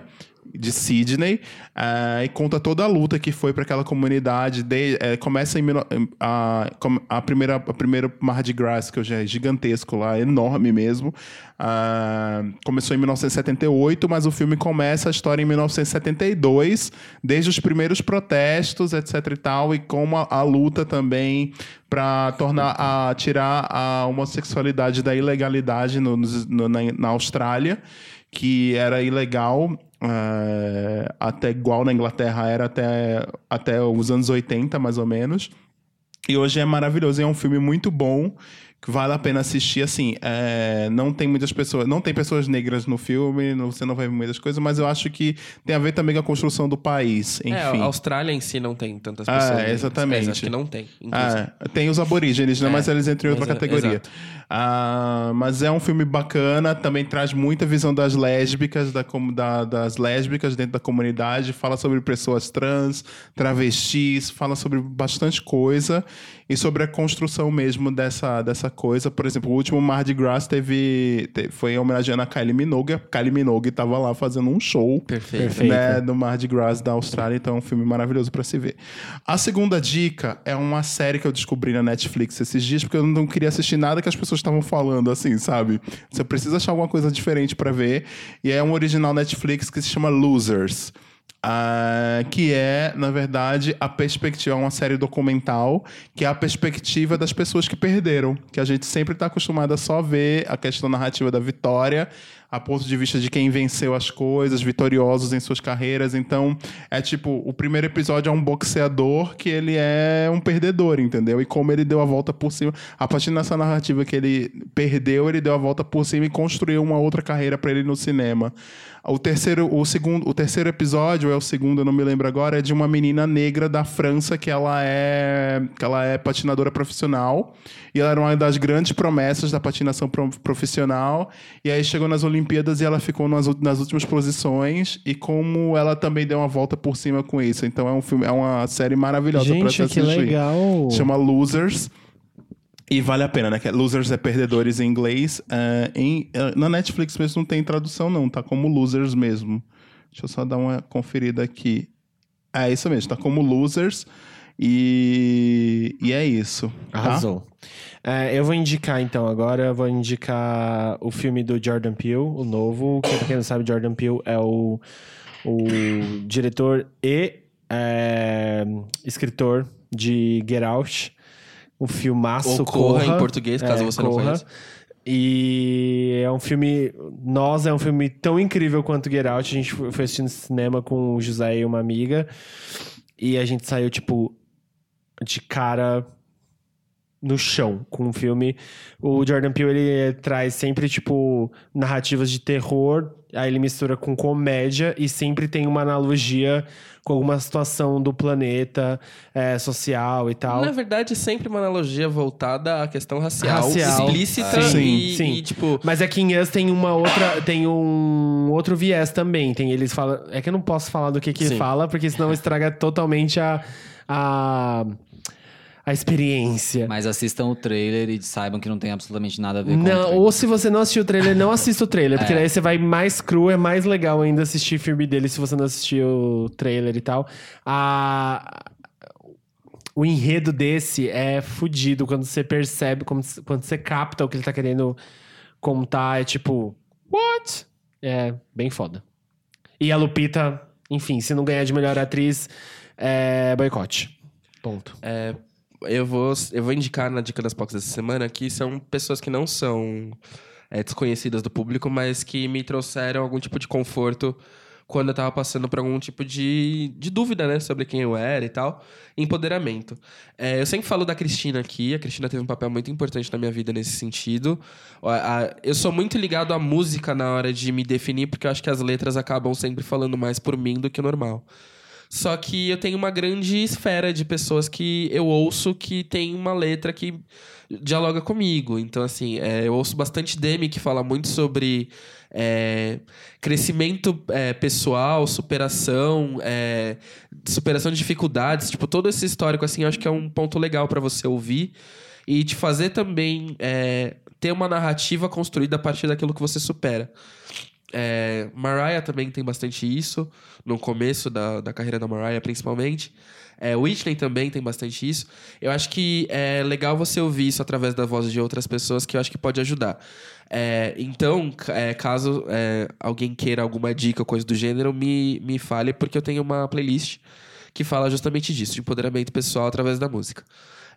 de Sydney eh, e conta toda a luta que foi para aquela comunidade. De, eh, começa em a, a primeira a primeiro Mardi Gras que já é gigantesco lá, enorme mesmo. Ah, começou em 1978, mas o filme começa a história em 1972, desde os primeiros protestos, etc e tal, e como a, a luta também para tornar a tirar a homossexualidade da ilegalidade no- no- na, na Austrália que era ilegal eh, até igual na Inglaterra era até, até os anos 80, mais ou menos. E hoje é maravilhoso, é um filme muito bom, que vale a pena assistir. Assim, é, não tem muitas pessoas, não tem pessoas negras no filme, você não vai ver muitas coisas, mas eu acho que tem a ver também com a construção do país. É, Enfim. a Austrália em si não tem tantas pessoas. negras. exatamente. Mas acho que não tem. Ah, tem os aborígenes, né? É, mas eles entram em outra é- categoria. exato. Ah, mas é um filme bacana, também traz muita visão das lésbicas, da, da- das lésbicas dentro da comunidade, fala sobre pessoas trans, travestis, fala sobre bastante coisa e sobre a construção mesmo dessa, dessa coisa. Por exemplo, o último Mardi Gras teve, te- foi homenageando a Kylie Minogue. A Kylie Minogue estava lá fazendo um show Perfeito. Né, do Mardi Gras da Austrália, então é um filme maravilhoso pra se ver. A segunda dica é uma série que eu descobri na Netflix esses dias, porque eu não queria assistir nada que as pessoas estavam falando, assim, sabe? Você precisa achar alguma coisa diferente pra ver, e é um original Netflix que se chama Losers. ah, que é, na verdade, a perspectiva, é uma série documental, que é a perspectiva das pessoas que perderam. Que a gente sempre está acostumado a só ver a questão narrativa da vitória, a ponto de vista de quem venceu as coisas, vitoriosos em suas carreiras. Então, é tipo, o primeiro episódio é um boxeador que ele é um perdedor, entendeu? E como ele deu a volta por cima, a partir dessa narrativa que ele perdeu, ele deu a volta por cima e construiu uma outra carreira para ele no cinema. O terceiro, o segundo, o terceiro episódio, é o segundo, eu não me lembro agora, é de uma menina negra da França que ela é, que ela é patinadora profissional e ela era uma das grandes promessas da patinação pro- profissional. E aí chegou nas Olimpíadas e ela ficou nas, nas últimas posições e como ela também deu uma volta por cima com isso. Então é um filme, é uma série maravilhosa para Gente, se que legal. Chama Losers. E vale a pena, né? Que é Losers é perdedores em inglês. É, em, é, na Netflix mesmo não tem tradução, não. Tá como Losers mesmo. Deixa eu só dar uma conferida aqui. É isso mesmo, tá como Losers. E, e é isso. tá? Arrasou. É, eu vou indicar, então, agora, eu vou indicar o filme do Jordan Peele, o novo. Que, pra quem não sabe, Jordan Peele é o, o diretor e é, escritor de Get Out. Um filmaço, Ou Corra, Corra. em português, caso É, você não Corra. conheça. E é um filme. Nós é um filme tão incrível quanto Get Out. A gente foi no cinema com o José e uma amiga. E a gente saiu, tipo, de cara no chão com o filme. O Jordan Peele, ele traz sempre, tipo, narrativas de terror. Aí ele mistura com comédia e sempre tem uma analogia com alguma situação do planeta é, social e tal. Na verdade, sempre uma analogia voltada à questão racial, Racial. explícita Sim. e, Sim. e, tipo... Mas aqui em Us tem uma outra, tem um outro viés também. Tem eles falam, é que eu não posso falar do que que Sim. fala, porque senão estraga totalmente a a, a experiência. Mas assistam o trailer e saibam que não tem absolutamente nada a ver com Não, ou se você não assistiu o trailer, não assista o trailer, porque <laughs> É. daí você vai mais cru, é mais legal ainda assistir filme dele se você não assistiu o trailer e tal. A o enredo desse é fudido quando você percebe, quando, quando você capta o que ele tá querendo contar, é tipo, what? É bem foda. E a Lupita, enfim, se não ganhar de melhor atriz, é boicote. Ponto. Eu vou, eu vou indicar na dica das Pocs dessa semana que são pessoas que não são é, desconhecidas do público, mas que me trouxeram algum tipo de conforto quando eu tava passando por algum tipo de, de dúvida, né? Sobre quem eu era e tal. Empoderamento. É, eu sempre falo da Cristina aqui. A Cristina teve um papel muito importante na minha vida nesse sentido. Eu sou muito ligado à música na hora de me definir, porque eu acho que as letras acabam sempre falando mais por mim do que o normal. Só que eu tenho uma grande esfera de pessoas que eu ouço que tem uma letra que dialoga comigo. Então, assim, é, eu ouço bastante Demi que fala muito sobre é, crescimento é, pessoal, superação, é, superação de dificuldades. Tipo, todo esse histórico, assim, eu acho que é um ponto legal pra você ouvir e te fazer também é, ter uma narrativa construída a partir daquilo que você supera. É, Mariah também tem bastante isso, no começo da, da carreira da Mariah, principalmente. É, Whitney também tem bastante isso. Eu acho que é legal você ouvir isso através da voz de outras pessoas, que eu acho que pode ajudar. É, então, é, caso é, alguém queira alguma dica ou coisa do gênero, me, me fale, porque eu tenho uma playlist que fala justamente disso, de empoderamento pessoal através da música.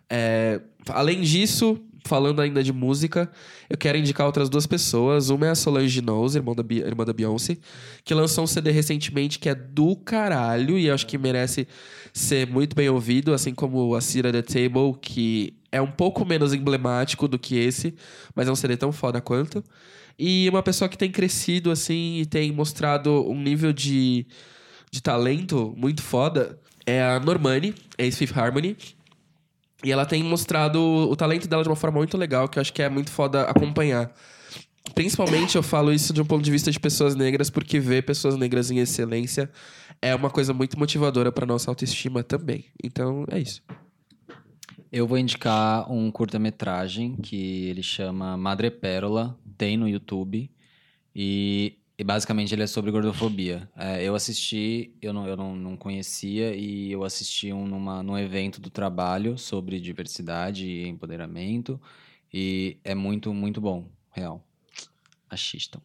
É, além disso, falando ainda de música, eu quero indicar outras duas pessoas. Uma é a Solange Knowles, irmã da, irmã da Beyoncé, que lançou um CD recentemente que é do caralho e eu acho que merece ser muito bem ouvido, assim como a Cira The Table, que é um pouco menos emblemático do que esse, mas é um CD tão foda quanto. E uma pessoa que tem crescido, assim, e tem mostrado um nível de, de talento muito foda é a Normani, ex-Fifth Harmony. E ela tem mostrado o talento dela de uma forma muito legal, que eu acho que é muito foda acompanhar. Principalmente eu falo isso de um ponto de vista de pessoas negras, porque ver pessoas negras em excelência é uma coisa muito motivadora para nossa autoestima também. Então é isso. Eu vou indicar um curta-metragem que ele chama Madre Pérola, tem no YouTube. E, e basicamente ele é sobre gordofobia. É, eu assisti, eu, não, eu não, não conhecia, e eu assisti um numa, num evento do trabalho sobre diversidade e empoderamento. E é muito, muito bom, real. Assistam.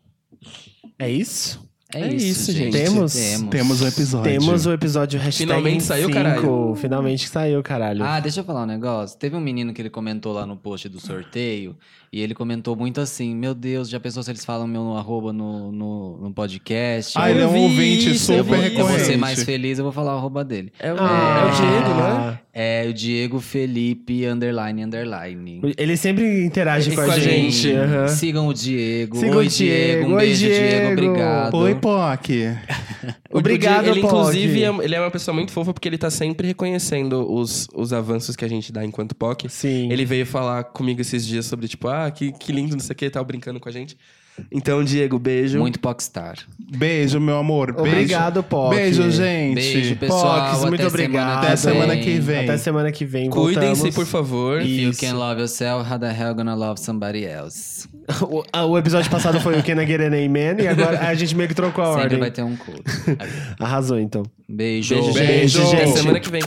É isso? É, É isso, isso, gente. gente. Temos- Temos um episódio. Temos o episódio hashtag Finalmente saiu, cinco. caralho. Finalmente saiu, caralho. Ah, deixa eu falar um negócio. Teve um menino que ele comentou lá no post do sorteio e ele comentou muito assim: Meu Deus, já pensou se eles falam meu arroba no, no, no podcast? Ah, ele é um vi ouvinte isso, eu, super vou, eu vou recorrente. ser mais feliz, eu vou falar o arroba dele. É o, Ah. é o Diego, né? É o Diego Felipe underline underline. Ele sempre interage Ele com a com a gente. gente. aham. Sigam o Diego. Sigam Oi, o Diego. Um Oi, beijo, Diego. Diego. Obrigado. Oi, POC. <laughs> Obrigado, Ele, Pog. inclusive, é, ele é uma pessoa muito fofa porque ele tá sempre reconhecendo os, os avanços que a gente dá enquanto POC. Sim. Ele veio falar comigo esses dias sobre, tipo, ah, que, que lindo, não sei o que, tava brincando com a gente. Então, Diego, beijo. Muito Pockstar. Beijo, meu amor. Beijo. Obrigado, POC. Beijo, gente. Beijo, pessoal. Pocs, muito Até obrigado. Até semana que vem. Até semana que vem. Cuidem-se, por favor. If you Isso. can love yourself, how the hell gonna love somebody else? <laughs> O, o episódio passado foi o Can I Get an Amen e agora a gente meio que trocou a Sempre ordem. vai ter um culto. <laughs> Arrasou, então. Beijo. Beijo, Beijo, gente. Até semana que vem.